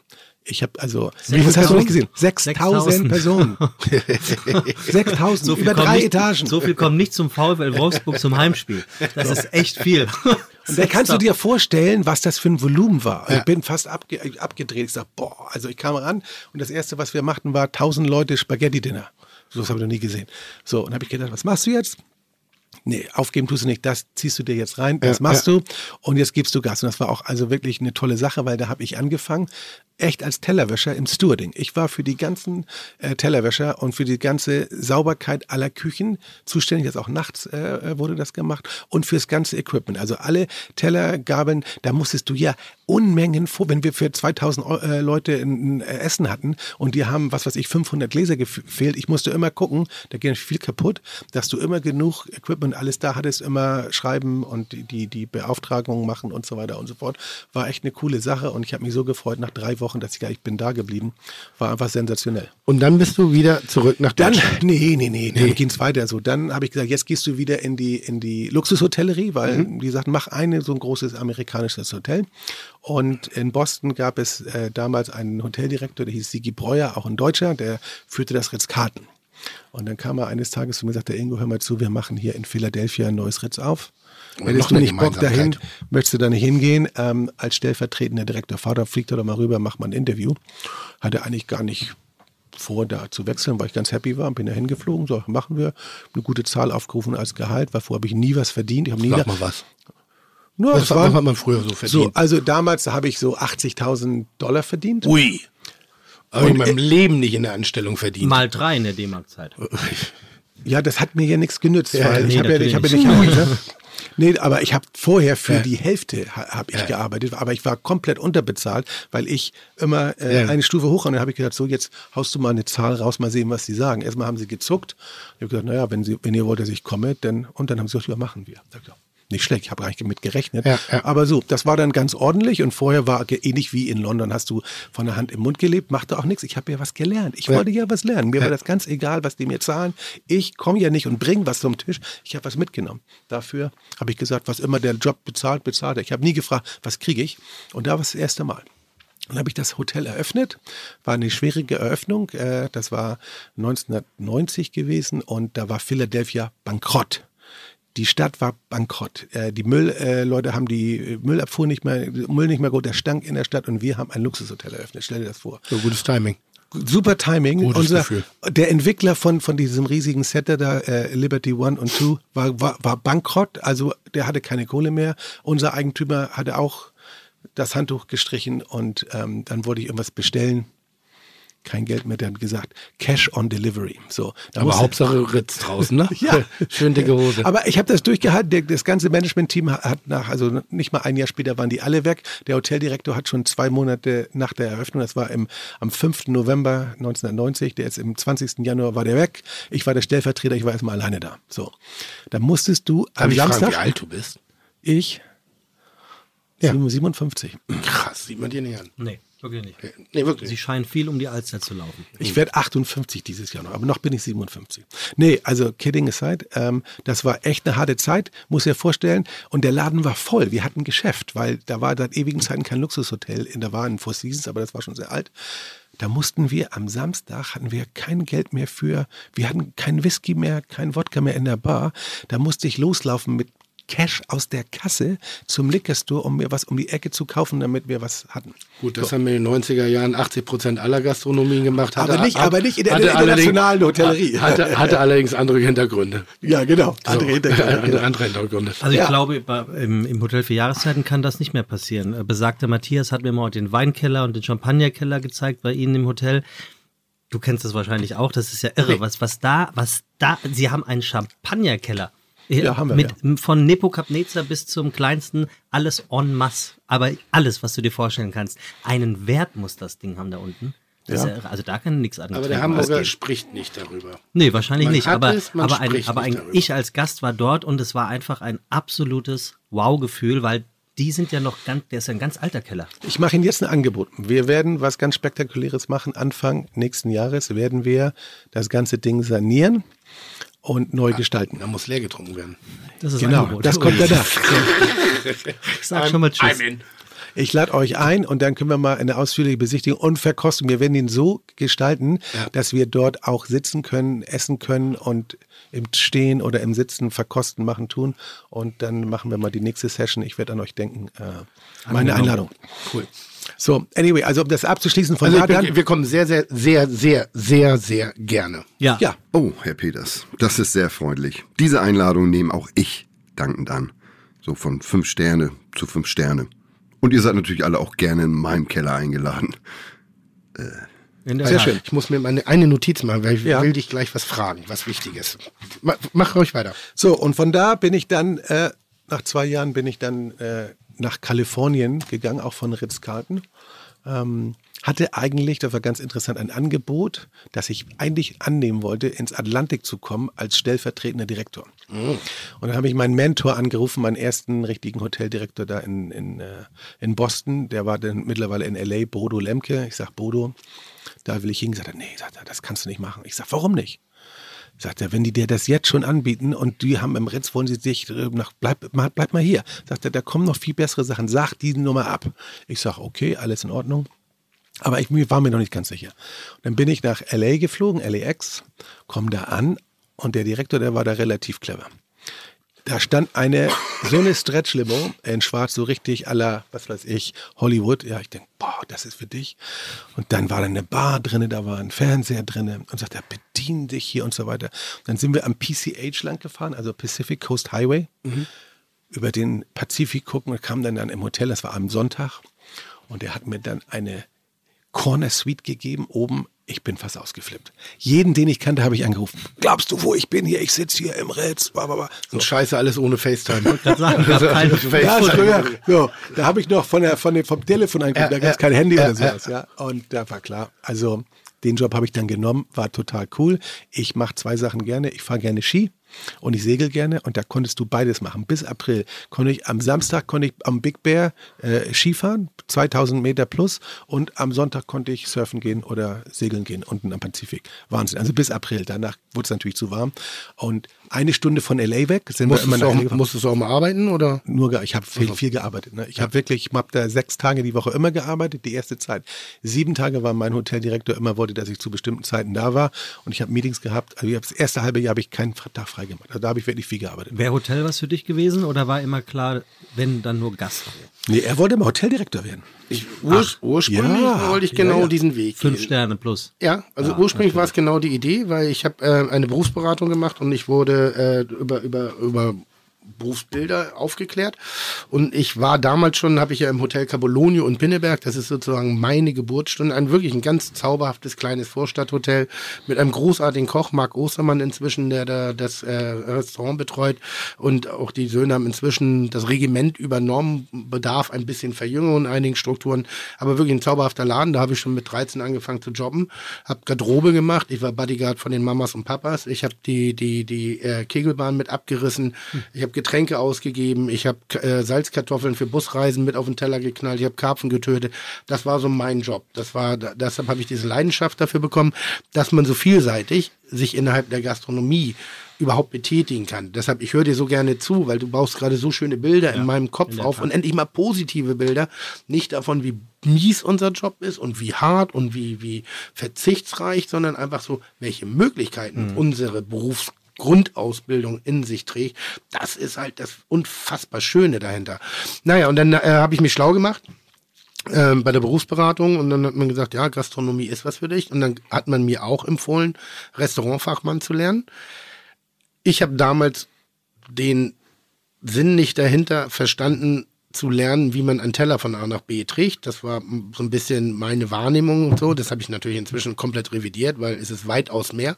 Ich habe also, das hast du nicht gesehen, 6000 Personen. 6000, So viel über drei nicht, Etagen. So viel kommt nicht zum VfL Wolfsburg zum Heimspiel. Das ist echt viel. Und da kannst du dir vorstellen, was das für ein Volumen war. Ja. Ich bin fast abge abgedreht. Ich sag, boah, also ich kam ran und das erste, was wir machten, war 1000 Leute Spaghetti-Dinner. So was habe ich noch nie gesehen. So, und habe ich gedacht, was machst du jetzt? Nee, aufgeben tust du nicht, das ziehst du dir jetzt rein, das Ja, machst ja. du und jetzt gibst du Gas. Und das war auch also wirklich eine tolle Sache, weil da habe ich angefangen, echt als Tellerwäscher im Stewarding. Ich war für die ganzen äh, Tellerwäscher und für die ganze Sauberkeit aller Küchen zuständig. Jetzt auch nachts äh, wurde das gemacht und fürs ganze Equipment. Also alle Teller, Gabeln, da musstest du ja Unmengen vor, wenn wir für 2000 Eu- äh, Leute ein, ein Essen hatten und die haben, was weiß ich, 500 Gläser gefehlt. Ich musste immer gucken, da geht viel kaputt, dass du immer genug Equipment, alles da hattest, immer schreiben und die, die, die Beauftragungen machen und so weiter und so fort. War echt eine coole Sache und ich habe mich so gefreut, nach drei Wochen dass ich gar nicht bin da geblieben. War einfach sensationell. Und dann bist du wieder zurück nach Dann, Deutschland. nee, nee, nee, dann ging es weiter so. Dann habe ich gesagt, jetzt gehst du wieder in die, in die Luxushotellerie, weil die sagten, mach eine so ein großes amerikanisches Hotel. Und in Boston gab es äh, damals einen Hoteldirektor, der hieß Sigi Breuer, auch ein Deutscher, der führte das Ritz-Carlton. Und dann kam er eines Tages zu mir und sagte, Ingo, hör mal zu, wir machen hier in Philadelphia ein neues Ritz auf. Hättest du nicht Bock dahin, möchtest du da nicht hingehen? Ähm, als stellvertretender Direktor, Vater, fliegt er doch mal rüber, mach mal ein Interview. Hat er eigentlich gar nicht vor, da zu wechseln, weil ich ganz happy war. Bin da hingeflogen, so machen wir. Eine gute Zahl aufgerufen als Gehalt, weil vorher habe ich nie was verdient. Ich habe nie Sag mal was. Nur, Was, war, hat man früher so so, verdient? also damals habe ich so 80.000 Dollar verdient. Ui. Aber ich in meinem Leben nicht in der Anstellung verdient. Mal drei in der D-Mark-Zeit. Ja, das hat mir ja nichts genützt, Ja, weil nee, ich habe ja, ich habe ja nicht Hause. Nee, aber ich habe vorher für Ja. die Hälfte ha, habe ich Ja. gearbeitet, aber ich war komplett unterbezahlt, weil ich immer äh, Ja. eine Stufe hoch und dann habe ich gesagt, so jetzt haust du mal eine Zahl raus, mal sehen, was sie sagen. Erstmal haben sie gezuckt. Ich habe gesagt, naja, wenn sie, wenn ihr wollt, dass ich komme, dann und dann haben sie gesagt, ja, machen wir. Ich hab gesagt, Nicht schlecht, ich habe gar nicht mit gerechnet. Ja, ja. Aber so, das war dann ganz ordentlich und vorher war ähnlich wie in London, hast du von der Hand im Mund gelebt, machte auch nichts. Ich habe ja was gelernt. Ich Ja. wollte ja was lernen. Mir war das ganz egal, was die mir zahlen. Ich komme ja nicht und bringe was zum Tisch. Ich habe was mitgenommen. Dafür habe ich gesagt, was immer der Job bezahlt, bezahlt er. Ich habe nie gefragt, was kriege ich. Und da war es das erste Mal. Dann habe ich das Hotel eröffnet. War eine schwierige Eröffnung. Äh, Das war 1990 gewesen und da war Philadelphia bankrott. Die Stadt war bankrott. Äh, Die Müllleute haben die äh, Müllabfuhr nicht mehr, Müll nicht mehr gut, der stank in der Stadt und wir haben ein Luxushotel eröffnet. Stell dir das vor. So gutes Timing. Super Timing. Gutes Unser, Gefühl. Der Entwickler von, von diesem riesigen Setter da, äh, Liberty One und Two, war, war, war bankrott. Also der hatte keine Kohle mehr. Unser Eigentümer hatte auch das Handtuch gestrichen und ähm, dann wollte ich irgendwas bestellen. Kein Geld mehr. Der hat gesagt, Cash on Delivery. So, da Aber Hauptsache Ritz draußen, ne? Ja. Schön dicke Hose. aber ich habe das durchgehalten. Das ganze Management-Team hat- nach, also nicht mal ein Jahr später waren die alle weg. Der Hoteldirektor hat schon zwei Monate nach der Eröffnung, das war im, am 5. November 1990, der ist im 20. Januar war der weg. Ich war der Stellvertreter, ich war erstmal alleine da. So. Da musstest du Darf am ich fragen, Samstag, wie alt du bist? ich, Ja. 57. Krass, sieht man dir nicht an. Nee, wirklich nicht. Nee, wirklich. Sie scheinen viel um die Alster zu laufen. Ich werde 58 dieses Jahr noch, aber noch bin ich 57. Nee, also kidding aside, ähm, das war echt eine harte Zeit, muss dir vorstellen. Und der Laden war voll. Wir hatten Geschäft, weil da war seit ewigen Zeiten kein Luxushotel. In der war ein Four Seasons, aber das war schon sehr alt. Da mussten wir am Samstag hatten wir kein Geld mehr für, wir hatten kein Whisky mehr, kein Wodka mehr in der Bar. Da musste ich loslaufen mit Cash aus der Kasse zum Liquor Store, um mir was um die Ecke zu kaufen, damit wir was hatten. Gut, das haben wir in den 90er Jahren 80 Prozent aller Gastronomien gemacht. Aber nicht- aber nicht in der hatte internationalen Hotellerie. Hatte, hatte allerdings andere Hintergründe. Ja, genau. Andere So, Hintergründe. andere, andere Hintergründe. Also ich Ja. glaube, im, im Hotel für Jahreszeiten kann das nicht mehr passieren. Äh, Besagter Matthias hat mir mal den Weinkeller und den Champagnerkeller gezeigt bei Ihnen im Hotel. Du kennst das wahrscheinlich auch, das ist ja irre. Was, was da, was da, Sie haben einen Champagnerkeller. Ja, haben wir, Mit, Von Nepokapneza bis zum kleinsten, alles en masse. Aber alles, was du dir vorstellen kannst. Einen Wert muss das Ding haben da unten. Ja. irre. also da kann nichts anderes Aber der Hamburger spricht nicht darüber. Nee, wahrscheinlich Man nicht. Aber, es, aber, ein, aber ein, ich als Gast war dort und es war einfach ein absolutes Wow-Gefühl, weil die sind ja noch ganz, der ist ja ein ganz alter Keller. Ich mache Ihnen jetzt ein Angebot. Wir werden was ganz Spektakuläres machen. Anfang nächsten Jahres werden wir das ganze Ding sanieren und neu gestalten. Da muss leer getrunken werden. Das ist Genau, Angebot. das kommt danach. Ich sag schon mal Tschüss. I'm in. Ich lade euch ein und dann können wir mal eine ausführliche Besichtigung und Verkostung. Wir werden ihn so gestalten, Ja. dass wir dort auch sitzen können, essen können und im Stehen oder im Sitzen verkosten, machen, tun. Und dann machen wir mal die nächste Session. Ich werde an euch denken. Äh, meine Einladung. Cool. So, anyway, also um das abzuschließen von Also da ich dann. bin, wir kommen sehr, sehr, sehr, sehr, sehr, sehr gerne. Ja. Ja, Oh, Herr Peters, das ist sehr freundlich. Diese Einladung nehme auch ich dankend an. So von fünf Sterne zu fünf Sterne. Und ihr seid natürlich alle auch gerne in meinem Keller eingeladen. In der Sehr Tat. schön. Ich muss mir meine eine Notiz machen, weil ich Ja. will dich gleich was fragen, was wichtig ist. Ma- Mach ruhig weiter. So, und von da bin ich dann, äh, nach zwei Jahren bin ich dann äh, nach Kalifornien gegangen, auch von Ritz-Carlton. Ähm, hatte eigentlich, das war ganz interessant, ein Angebot, das ich eigentlich annehmen wollte, ins Atlantik zu kommen als stellvertretender Direktor. Und dann habe ich meinen Mentor angerufen, meinen ersten richtigen Hoteldirektor da in, in, äh, in Boston. Der war dann mittlerweile in L.A., Bodo Lemke. Ich sag Bodo, da will ich hin. Sagt er, nee, sagt er, das kannst du nicht machen. Ich sag, warum nicht? Sagt er, wenn die dir das jetzt schon anbieten und die haben im Ritz, wollen sie sich äh, nach, bleib, mal- bleib mal hier. Sagt er, da kommen noch viel bessere Sachen. Sag die Nummer ab. Ich sag, okay, alles in Ordnung. Aber ich war mir noch nicht ganz sicher. Und dann bin ich nach LA geflogen, LAX, komme da an und der Direktor, der war da relativ clever. Da stand eine, so eine Stretch-Limo in schwarz, so richtig aller, was weiß ich, Hollywood. Ja, ich denke, boah, das ist für dich. Und dann war da eine Bar drinne, da war ein Fernseher drinne und sagt, er bedien dich hier und so weiter. Dann sind wir am PCH lang gefahren, also Pacific Coast Highway, über den Pazifik gucken und kamen dann, dann im Hotel, das war am Sonntag. Und er hat mir dann eine Corner Suite gegeben, oben. Ich bin fast ausgeflippt. Jeden, den ich kannte, habe ich angerufen. Glaubst du, wo ich bin hier? Ich sitze hier im Ritz. Bla, bla, bla. So. Und scheiße, alles ohne FaceTime. Sagen, gab so, da habe ich noch von der, von dem, vom Telefon angerufen, Ja, da gab es ja, kein Handy ja, oder sowas, ja. Und da war klar, also den Job habe ich dann genommen, war total cool. Ich mache zwei Sachen gerne. Ich fahre gerne Ski und ich segel gerne und da konntest du beides machen. Bis April konnte ich, am Samstag konnte ich am Big Bear äh, Skifahren, 2000 Meter plus und am Sonntag konnte ich surfen gehen oder segeln gehen unten am Pazifik. Wahnsinn. Also bis April. Danach wurde es natürlich zu warm und eine Stunde von LA weg sind wir Musstest, immer du nach auch, musstest du auch mal arbeiten oder? Nur, ich habe viel, viel gearbeitet. Ne? Ich habe wirklich, ich habe da sechs Tage die Woche immer gearbeitet, die erste Zeit. Sieben Tage war mein Hoteldirektor immer wollte, dass ich zu bestimmten Zeiten da war. Und ich habe Meetings gehabt. Also ich hab das erste halbe Jahr habe ich keinen Tag frei gemacht. Also da habe ich wirklich viel gearbeitet. Wäre Hotel was für dich gewesen oder war immer klar, wenn dann nur Gast? Nee, er wollte immer Hoteldirektor werden. Ich, ur, ursprünglich ja. wollte ich genau Ja, ja. diesen Weg Fünf gehen. Sterne plus. Ja, also ursprünglich war es genau die Idee, weil ich habe äh, eine Berufsberatung gemacht und ich wurde äh, über, über, über Berufsbilder aufgeklärt. Und ich war damals schon, habe ich ja im Hotel Cabolonio und Pinneberg, das ist sozusagen meine Geburtsstunde, ein wirklich ein ganz zauberhaftes kleines Vorstadthotel mit einem großartigen Koch, Marc Ostermann inzwischen, der da das äh, Restaurant betreut. Und auch die Söhne haben inzwischen das Regiment übernommen, bedarf ein bisschen Verjüngung in einigen Strukturen, aber wirklich ein zauberhafter Laden. Da habe ich schon mit 13 angefangen zu jobben, habe Garderobe gemacht, ich war Bodyguard von den Mamas und Papas, ich habe die, die, die äh, Kegelbahn mit abgerissen, ich habe Getränke ausgegeben, ich habe äh, Salzkartoffeln für Busreisen mit auf den Teller geknallt, ich habe Karpfen getötet. Das war so mein Job. Das war, deshalb habe ich diese Leidenschaft dafür bekommen, dass man so vielseitig sich innerhalb der Gastronomie überhaupt betätigen kann. Deshalb, ich höre dir so gerne zu, weil du baust gerade so schöne Bilder in meinem Kopf der auf und endlich mal positive Bilder. Nicht davon, wie mies unser Job ist und wie hart und wie, wie verzichtsreich, sondern einfach so, welche Möglichkeiten unsere Berufsgrundausbildung in sich trägt. Das ist halt das unfassbar Schöne dahinter. Naja, und dann äh, habe ich mich schlau gemacht ähm, bei der Berufsberatung und dann hat man gesagt, ja, Gastronomie ist was für dich. Und dann hat man mir auch empfohlen, Restaurantfachmann zu lernen. Ich habe damals den Sinn nicht dahinter verstanden, zu lernen, wie man einen Teller von A nach B trägt. Das war so ein bisschen meine Wahrnehmung und so. Das habe ich natürlich inzwischen komplett revidiert, weil es ist weitaus mehr.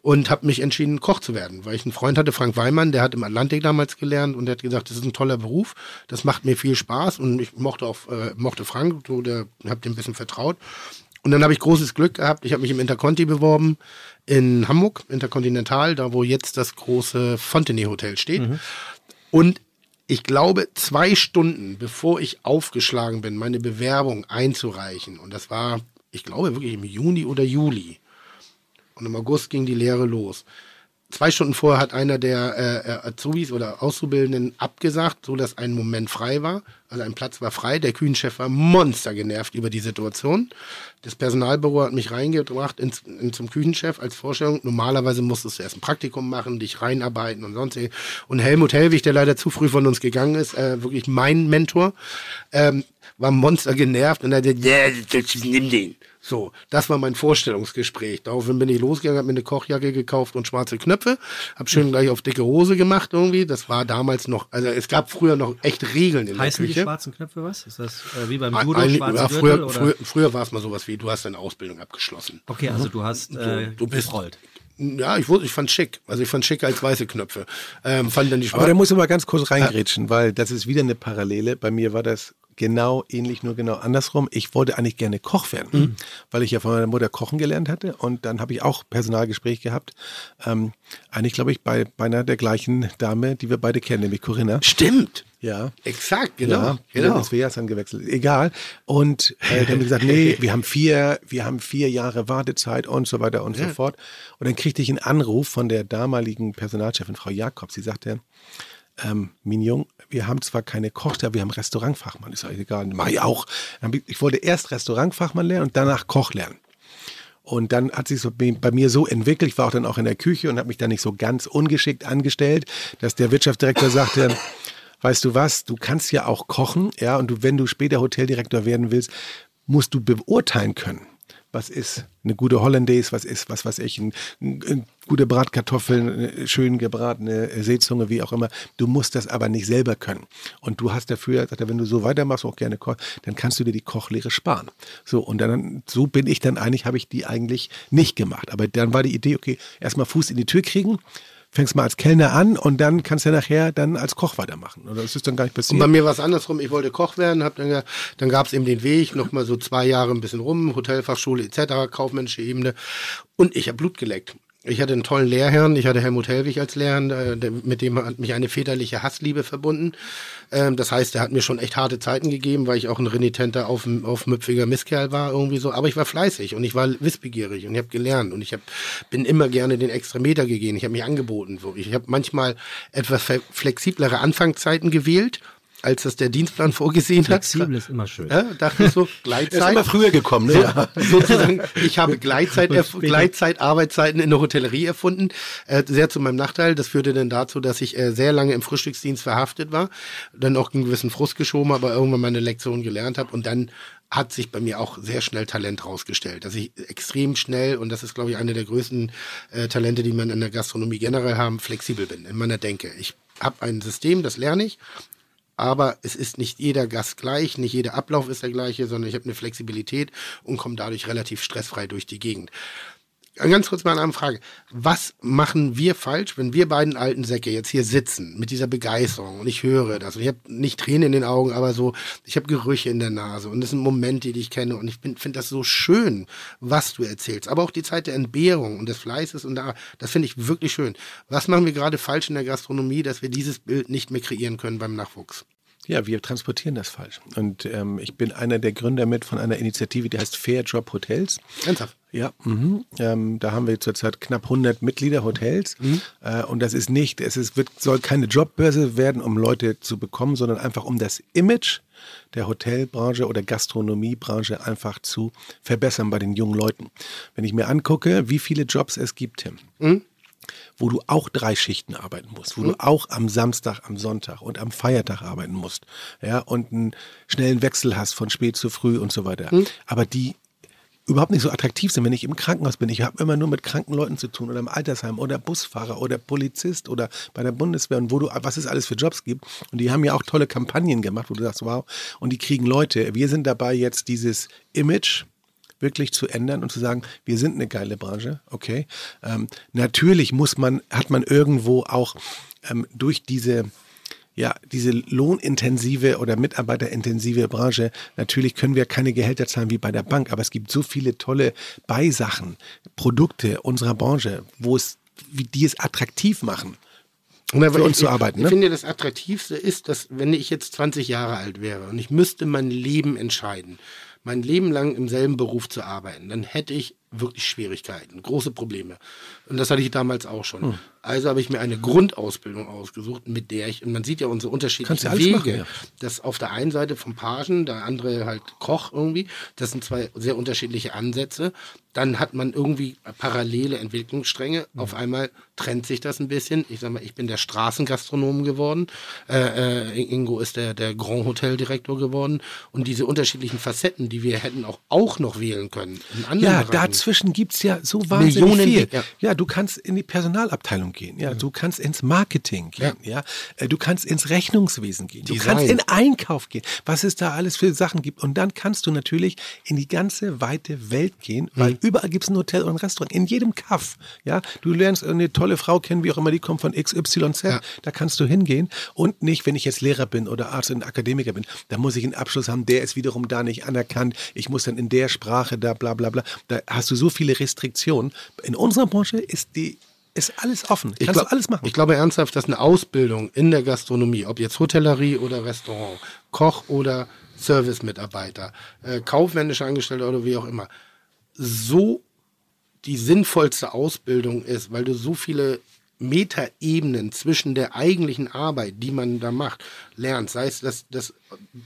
Und habe mich entschieden, Koch zu werden, weil ich einen Freund hatte, Frank Weimann, der hat im Atlantik damals gelernt und der hat gesagt, das ist ein toller Beruf, das macht mir viel Spaß und ich mochte auch äh, mochte Frank, so der habe dem ein bisschen vertraut. Und dann habe ich großes Glück gehabt. Ich habe mich im Interconti beworben in Hamburg, Intercontinental, da wo jetzt das große Fontenay Hotel steht. Und ich glaube, zwei Stunden bevor ich aufgeschlagen bin, meine Bewerbung einzureichen, und das war, ich glaube, wirklich im Juni oder Juli, und im August ging die Lehre los. Zwei Stunden vorher hat einer der äh, äh, Azubis oder Auszubildenden abgesagt, so dass ein Moment frei war. Also ein Platz war frei. Der Kühnchef war monster genervt über die Situation. Das Personalbüro hat mich reingebracht ins, in, zum Küchenchef als Vorstellung. Normalerweise musstest du erst ein Praktikum machen, dich reinarbeiten und sonst. Und Helmut Hellwig, der leider zu früh von uns gegangen ist, äh, wirklich mein Mentor, ähm, war monster genervt und er hat gesagt, ja, nimm den. So, das war mein Vorstellungsgespräch. Daraufhin bin ich losgegangen, habe mir eine Kochjacke gekauft und schwarze Knöpfe, habe schön gleich auf dicke Hose gemacht irgendwie. Das war damals noch, also es gab früher noch echt Regeln in Heißen der die Küche. schwarzen Knöpfe was? Ist das äh, wie beim Ein- Judo, ein- ja, Gürtel? früher, oder? früher, früher war es mal sowas wie, du hast deine Ausbildung abgeschlossen. Okay, also du hast äh, du bist- gerollt. Ja, ich, wusste, ich fand schick. Also ich fand schicker als weiße Knöpfe. Ähm, fand dann die Aber da muss ich mal ganz kurz reingrätschen, weil das ist wieder eine Parallele. Bei mir war das genau ähnlich, nur genau andersrum. Ich wollte eigentlich gerne Koch werden, Mhm. weil ich ja von meiner Mutter kochen gelernt hatte. Und dann habe ich auch Personalgespräch gehabt. Ähm, eigentlich, glaube ich, bei, bei einer der gleichen Dame, die wir beide kennen, nämlich Corinna. Stimmt. Ja. Exakt, genau. Ja, genau. ins WS angewechselt. Egal. Und äh, dann haben wir gesagt, nee, wir haben vier, wir haben vier Jahre Wartezeit und so weiter und so fort. Und dann kriegte ich einen Anruf von der damaligen Personalchefin, Frau Jakobs. Sie sagte, ähm, Mignon, wir haben zwar keine Kochstelle, wir haben Restaurantfachmann. Ich sage, egal, mach ich auch. Ich wollte erst Restaurantfachmann lernen und danach Koch lernen. Und dann hat sich so bei bei mir so entwickelt, ich war auch dann auch in der Küche und habe mich dann nicht so ganz ungeschickt angestellt, dass der Wirtschaftsdirektor sagte, weißt du was, du kannst ja auch kochen, ja, und du, wenn du später Hoteldirektor werden willst, musst du beurteilen können. Was ist eine gute Hollandaise, was ist, was weiß ich, ein, ein, ein gute Bratkartoffeln, eine schön gebratene Seezunge, wie auch immer. Du musst das aber nicht selber können. Und du hast dafür, sagt er, wenn du so weitermachst, auch gerne kochen, dann kannst du dir die Kochlehre sparen. So, und dann, so bin ich dann eigentlich, habe ich die eigentlich nicht gemacht. Aber dann war die Idee, okay, erstmal Fuß in die Tür kriegen, fängst mal als Kellner an und dann kannst du nachher dann als Koch weitermachen. Oder das ist dann gar nicht Und passiert. bei mir war es andersrum. Ich wollte Koch werden, hab dann, dann gab es eben den Weg, noch mal so zwei Jahre ein bisschen rum, Hotelfachschule etc., kaufmännische Ebene. Und ich habe Blut geleckt. Ich hatte einen tollen Lehrherrn, ich hatte Helmut Hellwig als Lehrherrn, äh, mit dem hat mich eine väterliche Hassliebe verbunden. Ähm, das heißt, er hat mir schon echt harte Zeiten gegeben, weil ich auch ein renitenter, auf, aufmüpfiger Misskerl war irgendwie so. Aber ich war fleißig und ich war wissbegierig und ich habe gelernt und ich hab, bin immer gerne den extra Meter gegangen. Ich habe mich angeboten. Ich habe manchmal etwas flexiblere Anfangszeiten gewählt, als das der Dienstplan vorgesehen hat. Flexibel ist immer schön. Ja, dachte ich so, Er ist Gleitzeit. immer früher gekommen, ne? Ja. Sozusagen, ich habe Gleitzeit, Gleitzeit, Arbeitszeiten in der Hotellerie erfunden. Äh, sehr zu meinem Nachteil. Das führte dann dazu, dass ich äh, sehr lange im Frühstücksdienst verhaftet war, dann auch einen gewissen Frust geschoben, aber irgendwann meine Lektion gelernt habe und dann hat sich bei mir auch sehr schnell Talent rausgestellt, dass ich extrem schnell und das ist glaube ich eine der größten äh, Talente, die man in der Gastronomie generell haben, flexibel bin in meiner Denke. Ich habe ein System, das lerne ich aber es ist nicht jeder Gast gleich, nicht jeder Ablauf ist der gleiche, sondern ich habe eine Flexibilität und komme dadurch relativ stressfrei durch die Gegend. Ganz kurz mal eine andere Frage. Was machen wir falsch, wenn wir beiden alten Säcke jetzt hier sitzen mit dieser Begeisterung und ich höre das und ich habe nicht Tränen in den Augen, aber so, ich habe Gerüche in der Nase und das sind Momente, die ich kenne und ich finde das so schön, was du erzählst. Aber auch die Zeit der Entbehrung und des Fleißes und da, das finde ich wirklich schön. Was machen wir gerade falsch in der Gastronomie, dass wir dieses Bild nicht mehr kreieren können beim Nachwuchs? Ja, wir transportieren das falsch. Und ähm, ich bin einer der Gründer mit von einer Initiative, die heißt Fair Job Hotels. Ernsthaft? Ja, mhm. ähm, da haben wir zurzeit knapp 100 Mitglieder Hotels. Äh, und das ist nicht, es ist, wird, soll keine Jobbörse werden, um Leute zu bekommen, sondern einfach um das Image der Hotelbranche oder Gastronomiebranche einfach zu verbessern bei den jungen Leuten. Wenn ich mir angucke, wie viele Jobs es gibt, Tim, wo du auch drei Schichten arbeiten musst, wo du auch am Samstag, am Sonntag und am Feiertag arbeiten musst, ja, und einen schnellen Wechsel hast von spät zu früh und so weiter. Aber die überhaupt nicht so attraktiv sind, wenn ich im Krankenhaus bin. Ich habe immer nur mit kranken Leuten zu tun oder im Altersheim oder Busfahrer oder Polizist oder bei der Bundeswehr und wo du, was es alles für Jobs gibt. Und die haben ja auch tolle Kampagnen gemacht, wo du sagst, wow, und die kriegen Leute. Wir sind dabei jetzt dieses Image wirklich zu ändern und zu sagen, wir sind eine geile Branche, okay. Ähm, natürlich muss man, hat man irgendwo auch ähm, durch diese ja, diese lohnintensive oder mitarbeiterintensive Branche, natürlich können wir keine Gehälter zahlen wie bei der Bank, aber es gibt so viele tolle Beisachen, Produkte unserer Branche, wo es, wie die es attraktiv machen. Na, für ich- uns zu ich- arbeiten, Ich ne? finde, das Attraktivste ist, dass wenn ich jetzt 20 Jahre alt wäre und ich müsste mein Leben entscheiden, mein Leben lang im selben Beruf zu arbeiten, dann hätte ich wirklich Schwierigkeiten, große Probleme. Und das hatte ich damals auch schon. Hm. Also habe ich mir eine Grundausbildung ausgesucht, mit der ich, und man sieht ja unsere Kannst unterschiedlichen alles Wege. machen, ja. Das auf der einen Seite vom Pagen, der andere halt Koch irgendwie. Das sind zwei sehr unterschiedliche Ansätze. Dann hat man irgendwie parallele Entwicklungsstränge. Mhm. Auf einmal trennt sich das ein bisschen. Ich sag mal, ich bin der Straßengastronom geworden. Äh, äh, Ingo ist der, der Grand Hotel Direktor geworden. Und diese unterschiedlichen Facetten, die wir hätten auch, auch noch wählen können. In anderen Ja, Bereichen. Inzwischen gibt es ja so wahnsinnig Millionen, viel. ja. Ja. du kannst in die Personalabteilung gehen, ja, du kannst ins Marketing gehen, ja, Äh, du kannst ins Rechnungswesen gehen, du Design. kannst in Einkauf gehen, was es da alles für Sachen gibt. Und dann kannst du natürlich in die ganze weite Welt gehen, weil überall gibt es ein Hotel und ein Restaurant, in jedem Kaff. Ja, du lernst eine tolle Frau kennen, wie auch immer, die kommt von XYZ, Ja. da kannst du hingehen und nicht, wenn ich jetzt Lehrer bin oder Arzt und Akademiker bin, da muss ich einen Abschluss haben, der ist wiederum da nicht anerkannt, ich muss dann in der Sprache da bla bla bla, da hast du so viele Restriktionen. In unserer Branche ist die ist alles offen, Ich kannst glaub- du alles machen. Ich glaube ernsthaft, dass eine Ausbildung in der Gastronomie, ob jetzt Hotellerie oder Restaurant, Koch oder Servicemitarbeiter, äh, kaufmännische Angestellte oder wie auch immer, so die sinnvollste Ausbildung ist, weil du so viele Metaebenen zwischen der eigentlichen Arbeit, die man da macht, lernst. Sei es das, das,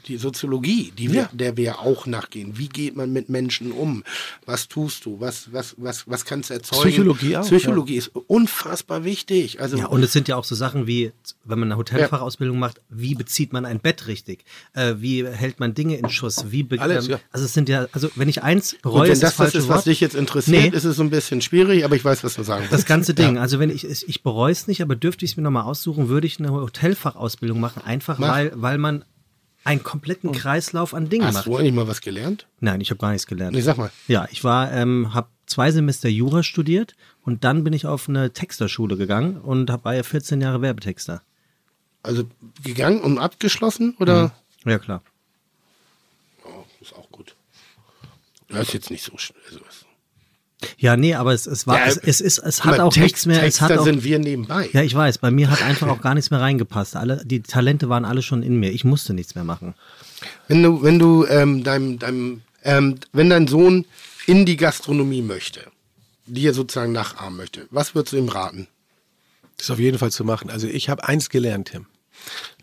die Soziologie, die wir, Ja. der wir auch nachgehen. Wie geht man mit Menschen um? Was tust du? Was, was, was, was kannst du erzeugen? Psychologie auch, Psychologie ist unfassbar wichtig. Also Ja, und es sind ja auch so Sachen wie, wenn man eine Hotelfachausbildung macht, wie bezieht man ein Bett richtig? Äh, wie hält man Dinge in Schuss? Wie Alles, ähm, ja. Also es sind ja, also wenn ich eins Und bereue, wenn ist das das das ist, was Wort. dich jetzt interessiert, Nee. ist es so ein bisschen schwierig, aber ich weiß, was du sagen Das willst. ganze Ding. Ja. Also wenn ich, ich bereue es nicht, aber dürfte ich es mir nochmal aussuchen, würde ich eine Hotelfachausbildung machen. Einfach Mach. weil, weil man einen kompletten Kreislauf an Dingen Hast macht. du eigentlich mal was gelernt? Nein, ich habe gar nichts gelernt. Nee, sag mal. Ja, ich war, ähm, habe zwei Semester Jura studiert und dann bin ich auf eine Texterschule gegangen und hab, war ja 14 Jahre Werbetexter. Also gegangen und abgeschlossen oder? Ja, klar. Oh, ist auch gut. Das ist jetzt nicht so schnell. So. Ja, nee, aber es, es war, Ja, es, es ist, es hat auch Text- nichts mehr, es hat Texter auch, sind wir nebenbei. ja, ich weiß, bei mir hat einfach auch gar nichts mehr reingepasst. Alle, die Talente waren alle schon in mir. Ich musste nichts mehr machen. Wenn du, wenn du ähm, deinem, deinem, ähm, wenn dein Sohn in die Gastronomie möchte, dir sozusagen nachahmen möchte, was würdest du ihm raten? Das ist auf jeden Fall zu machen. Also ich habe eins gelernt, Tim.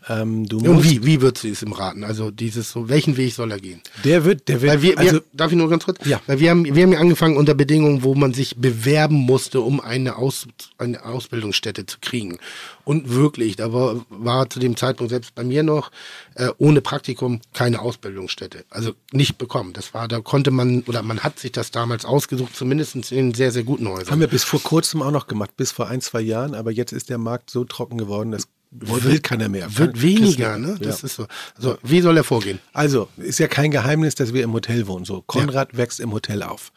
Ähm, Und wie, wie würdest du es ihm raten? Also dieses so, welchen Weg soll er gehen? Der wird, der wird, Weil wir, also wir, darf ich nur ganz kurz? Ja. Weil wir haben, wir haben ja angefangen unter Bedingungen, wo man sich bewerben musste, um eine, Aus, eine Ausbildungsstätte zu kriegen. Und wirklich, da war, war zu dem Zeitpunkt selbst bei mir noch äh, ohne Praktikum keine Ausbildungsstätte. Also nicht bekommen. Das war, da konnte man, oder man hat sich das damals ausgesucht, zumindest in sehr, sehr guten Häusern. haben wir bis vor kurzem auch noch gemacht, bis vor ein, zwei Jahren, aber jetzt ist der Markt so trocken geworden, das will keiner mehr. Wird Kein- weniger, ne? Ja. Das ist so. So, wie soll er vorgehen? Also, ist ja kein Geheimnis, dass wir im Hotel wohnen. So, Konrad wächst im Hotel auf.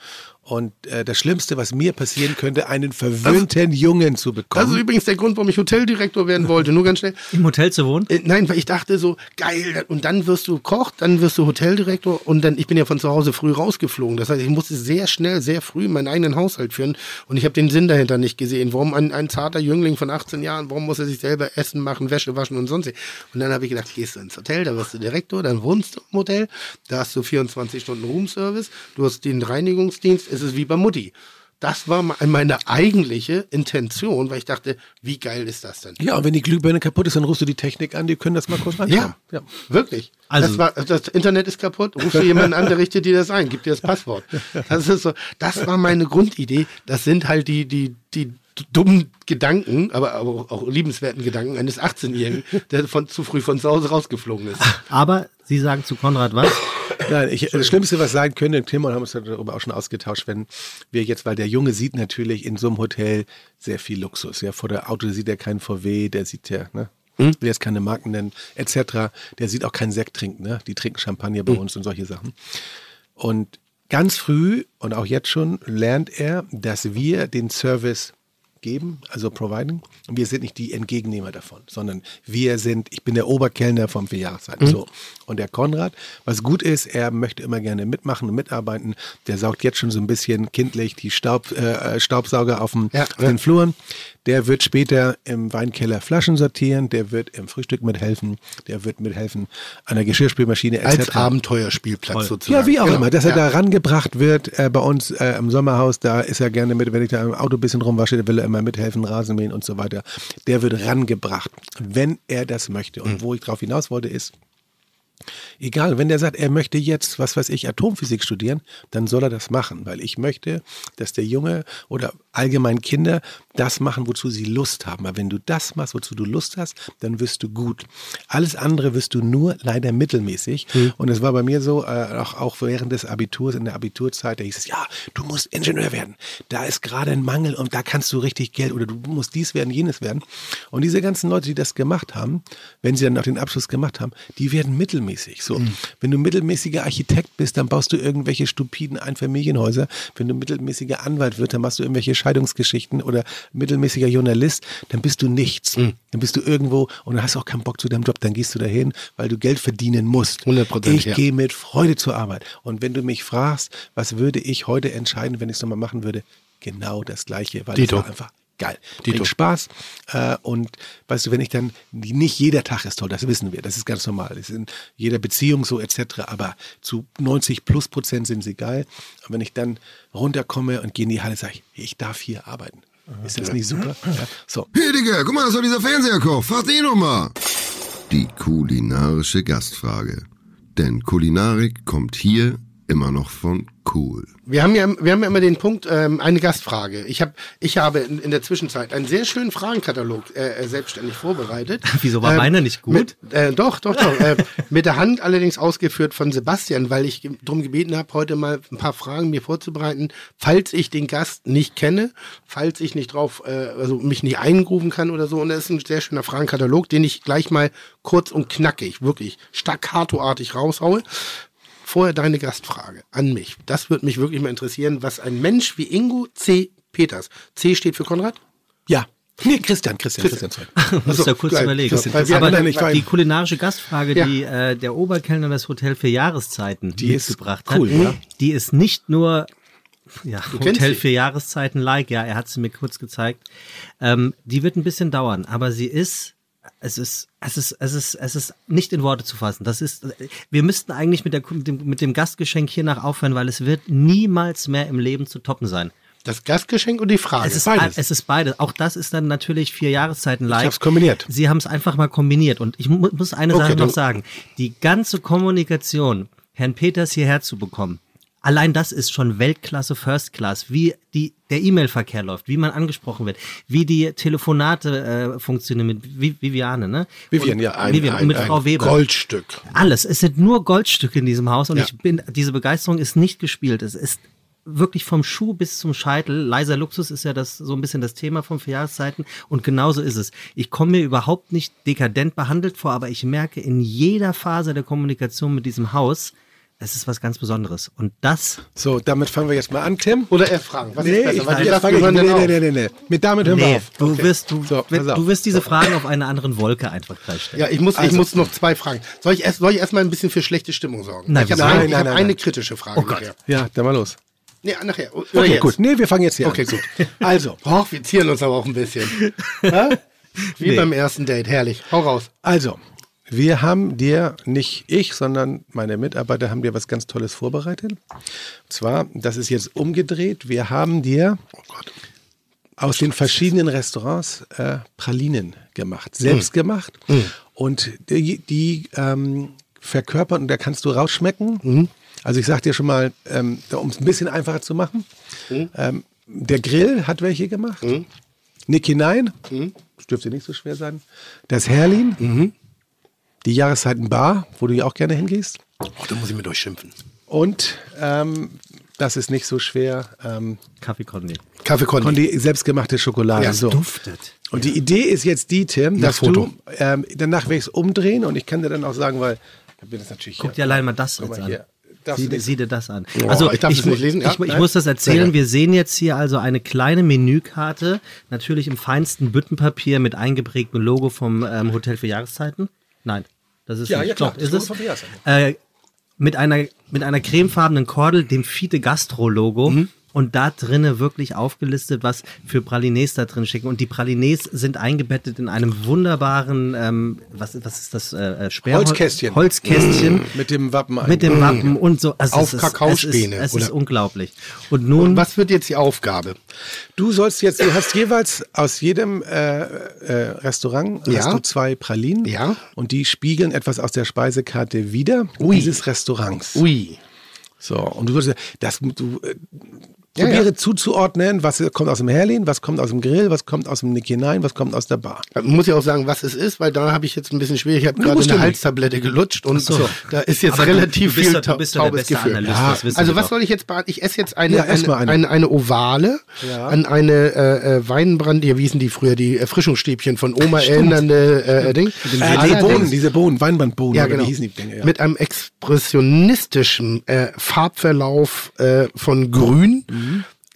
Und äh, das Schlimmste, was mir passieren könnte, einen verwöhnten Jungen zu Das bekommen. ist übrigens der Grund, warum ich Hoteldirektor werden wollte. Nur ganz schnell. Im Hotel zu wohnen? Äh, Nein, weil ich dachte so, geil, und dann wirst du Koch, dann wirst du Hoteldirektor und dann, ich bin ja von zu Hause früh rausgeflogen. Das heißt, ich musste sehr schnell, sehr früh meinen eigenen Haushalt führen und ich habe den Sinn dahinter nicht gesehen. Warum ein, ein zarter Jüngling von 18 Jahren, warum muss er sich selber essen, machen, Wäsche waschen und sonst. Und dann habe ich gedacht, gehst du ins Hotel, da wirst du Direktor, dann wohnst du im Hotel, da hast du 24 Stunden Roomservice, du hast den Reinigungsdienst, es ist wie bei Mutti. Das war me- meine eigentliche Intention, weil ich dachte, wie geil ist das denn? ja, und wenn die Glühbirne kaputt ist, dann rufst du die Technik an, die können das mal kurz reinschauen. Ja, wirklich. Also- das, war, das Internet ist kaputt, rufst du jemanden an, der richtet dir das ein, gibt dir das Passwort. Das ist so, das war meine Grundidee. Das sind halt die, die, die dummen Gedanken, aber, aber auch, auch liebenswerten Gedanken eines 18-Jährigen, der von zu früh von zu Hause rausgeflogen ist. Aber Sie sagen zu Konrad was? Nein, ich, das Schlimmste, was sein könnte, Tim und haben uns darüber auch schon ausgetauscht, wenn wir jetzt, weil der Junge sieht natürlich in so einem Hotel sehr viel Luxus. Ja, vor der Auto sieht er keinen VW, der sieht ja, ne? Will jetzt keine Marken nennen, etc. Der sieht auch keinen Sekt trinken, ne? Die trinken Champagner bei uns und solche Sachen. Und ganz früh und auch jetzt schon lernt er, dass wir den Service geben, also providing. Und wir sind nicht die Entgegennehmer davon, sondern wir sind, ich bin der Oberkellner vom Vierjahreszeiten. So. Und der Konrad, was gut ist, er möchte immer gerne mitmachen und mitarbeiten. Der saugt jetzt schon so ein bisschen kindlich die Staub, äh, Staubsauger auf, dem, Ja, auf ja. den Fluren. Der wird später im Weinkeller Flaschen sortieren, der wird im Frühstück mithelfen, der wird mithelfen an der Geschirrspülmaschine etc. Als Abenteuerspielplatz sozusagen. Ja, wie auch Genau. immer, dass er Ja. da rangebracht wird äh, bei uns äh, im Sommerhaus, da ist er gerne mit, wenn ich da im Auto ein bisschen rumwasche, da will er immer mithelfen, Rasen mähen und so weiter. Der wird rangebracht, wenn er das möchte. Und wo ich drauf hinaus wollte, ist, Egal, wenn der sagt, er möchte jetzt, was weiß ich, Atomphysik studieren, dann soll er das machen, weil ich möchte, dass der Junge oder allgemein Kinder das machen, wozu sie Lust haben. Aber wenn du das machst, wozu du Lust hast, dann wirst du gut. Alles andere wirst du nur leider mittelmäßig. Und es war bei mir so, äh, auch, auch während des Abiturs, in der Abiturzeit, da hieß es, ja, du musst Ingenieur werden. Da ist gerade ein Mangel und da kannst du richtig Geld oder du musst dies werden, jenes werden. Und diese ganzen Leute, die das gemacht haben, wenn sie dann auch den Abschluss gemacht haben, die werden mittelmäßig. So, wenn du mittelmäßiger Architekt bist, dann baust du irgendwelche stupiden Einfamilienhäuser. Wenn du mittelmäßiger Anwalt wirst, dann machst du irgendwelche Scheidungsgeschichten oder mittelmäßiger Journalist, dann bist du nichts. Hm. Dann bist du irgendwo und hast auch keinen Bock zu deinem Job, dann gehst du dahin, weil du Geld verdienen musst. 100%, Ich ja. gehe mit Freude zur Arbeit. Und wenn du mich fragst, was würde ich heute entscheiden, wenn ich es nochmal machen würde, genau das Gleiche, weil Dito. es war einfach geil. Dito. Bringt Spaß. Äh, und weißt du, wenn ich dann, nicht jeder Tag ist toll, das wissen wir, das ist ganz normal. Das ist in jeder Beziehung so etc. Aber zu 90 plus Prozent sind sie geil. Und wenn ich dann runterkomme und gehe in die Halle, sage ich, ich darf hier arbeiten. Ist das nicht super? Ja. So. Hey Digga, guck mal, das war dieser Fernseherkoch. Frag den noch mal. Die kulinarische Gastfrage. Denn Kulinarik kommt hier immer noch von cool. Wir haben ja, wir haben ja immer den Punkt, ähm, eine Gastfrage. Ich, hab, ich habe in, in der Zwischenzeit einen sehr schönen Fragenkatalog äh, äh, selbstständig vorbereitet. Wieso war meiner nicht gut? Mit, äh, doch, doch, doch. äh, mit der Hand allerdings ausgeführt von Sebastian, weil ich darum gebeten habe, heute mal ein paar Fragen mir vorzubereiten, falls ich den Gast nicht kenne, falls ich nicht drauf, äh, also mich nicht eingrooven kann oder so. Und das ist ein sehr schöner Fragenkatalog, den ich gleich mal kurz und knackig, wirklich staccatoartig raushaue. Vorher deine Gastfrage an mich. Das würde mich wirklich mal interessieren, was ein Mensch wie Ingo C. Peters, C steht für Konrad? Ja. Nee, Christian, Christian, Christian, sorry. Muss Achso, da kurz geil. überlegen. Wir Aber die, die kulinarische Gastfrage, Ja. die äh, der Oberkellner das Hotel für Jahreszeiten Die ist mitgebracht cool, hat, ja. die ist nicht nur ja, Hotel für Jahreszeiten like, ja, er hat sie mir kurz gezeigt. Ähm, die wird ein bisschen dauern, aber sie ist es ist, es ist, es ist, es ist nicht in Worte zu fassen. Das ist, wir müssten eigentlich mit, der, mit, dem, mit dem Gastgeschenk hiernach aufhören, weil es wird niemals mehr im Leben zu toppen sein. Das Gastgeschenk und die Frage. Es ist beides. Es ist beides. Auch das ist dann natürlich vier Jahreszeiten live. hab's kombiniert. Sie haben es einfach mal kombiniert. Und ich mu muss eine Okay, Sache noch sagen. Die ganze Kommunikation, Herrn Peters hierher zu bekommen, allein das ist schon Weltklasse First Class, wie die, der E-Mail-Verkehr läuft, wie man angesprochen wird, wie die Telefonate äh, funktionieren mit Vi Viviane, ne? Vivian, und, ja, ein- Vivian, und mit ein Frau Weber. Goldstück. Alles. Es sind nur Goldstücke in diesem Haus und Ja. ich bin, diese Begeisterung ist nicht gespielt. Es ist wirklich vom Schuh bis zum Scheitel. Leiser Luxus ist ja das so ein bisschen das Thema von vier Jahreszeiten und genauso ist es. Ich komme mir überhaupt nicht dekadent behandelt vor, aber ich merke in jeder Phase der Kommunikation mit diesem Haus, es ist was ganz Besonderes. Und das So, damit fangen wir jetzt mal an, Tim. Oder er fragen. Was ist besser? ich, Sachen fange ich, hören nee, nee, nee, nee, nee. Mit damit hören wir Nee, auf. du Okay. wirst, du, So, wenn- du wirst diese Fragen auf einer anderen Wolke einfach gleich stellen. Ja, ich muss, ich Also- muss noch zwei Fragen. Soll ich erst, soll ich erstmal ein bisschen für schlechte Stimmung sorgen? Nein, ich habe nein, ein, nein, ich hab nein, eine nein. kritische Frage. Oh Gott. nachher. Ja, dann mal los. Nee, nachher. Oder Okay, jetzt. gut. Nee, wir fangen jetzt hier Okay, an. gut. Also, Och, wir zieren uns aber auch ein bisschen. Wie Nee. beim ersten Date. Herrlich. Hau raus. also, wir haben dir, nicht ich, sondern meine Mitarbeiter haben dir was ganz Tolles vorbereitet. Und zwar, das ist jetzt umgedreht. Wir haben dir aus den verschiedenen Restaurants äh, Pralinen gemacht, selbst gemacht. Und die, die ähm, verkörpern, und da kannst du rausschmecken. Also ich sag dir schon mal, ähm, um es ein bisschen einfacher zu machen, ähm, der Grill hat welche gemacht. Nick hinein, das dürfte nicht so schwer sein. Das Herlin, die Jahreszeiten Bar, wo du ja auch gerne hingehst. Oh, da muss ich mit euch schimpfen. Und ähm, das ist nicht so schwer, ähm, Kaffee Conny. Kaffee Kondi. Kondi selbstgemachte Schokolade. Ja, so. Duftet. Und die Idee ist jetzt die, Tim, dass Foto. du, ähm, danach werde ich es umdrehen und ich kann dir dann auch sagen, weil, ich mir das natürlich Guck dir allein mal das Guck jetzt mal an. Sieh, sieh dir das an. Oh, also ich darf das mu- nicht lesen, ja? Ich, ich muss das erzählen. Wir sehen jetzt hier also eine kleine Menükarte, natürlich im feinsten Büttenpapier mit eingeprägtem Logo vom ähm, Hotel für Jahreszeiten. Nein, das ist Ja, ja, klar, ist es. Äh, mit einer mit einer cremefarbenen Kordel, dem Fiete Gastro Logo. Mhm. Und da drinne wirklich aufgelistet, was für Pralines da drin schicken. Und die Pralines sind eingebettet in einem wunderbaren, ähm, was, was ist das? Äh, äh, Sperrhol- Holzkästchen. Holzkästchen. Mit dem Wappen. Mit dem Wappen und so. Also Auf es ist, Kakaospäne, Es ist, es ist unglaublich. Und nun, Was wird jetzt die Aufgabe? Du sollst jetzt, du hast jeweils aus jedem äh, äh, Restaurant Ja. hast du zwei Pralinen. Ja. Und die spiegeln etwas aus der Speisekarte wieder Ui. dieses Restaurants. Ui. So, und du würdest, das, du, äh, Ja, Probiere ja. zuzuordnen, was kommt aus dem Herlin, was kommt aus dem Grill, was kommt aus dem Nick hinein, was kommt aus der Bar. Man muss ja auch sagen, was es ist, weil da habe ich jetzt ein bisschen schwierig. Ich habe gerade eine du. Halstablette gelutscht und so. da ist jetzt Aber du- relativ du bist viel doch- du taubes beste Gefühl. Analyst, Ja. Also was soll ich jetzt behalten? Ich esse jetzt eine, eine, eine. eine. eine Ovale Ja. an eine äh, äh, Weinbrand, ja, wie hießen die früher, die Erfrischungsstäbchen von Oma erinnernde äh, Ding. Äh, diese Allerdings- Bohnen, diese Bohnen, Weinbandbohnen, ja, genau. wie hießen die Dinge? Ja. Mit einem expressionistischen äh, Farbverlauf äh, von Grün. Mhm.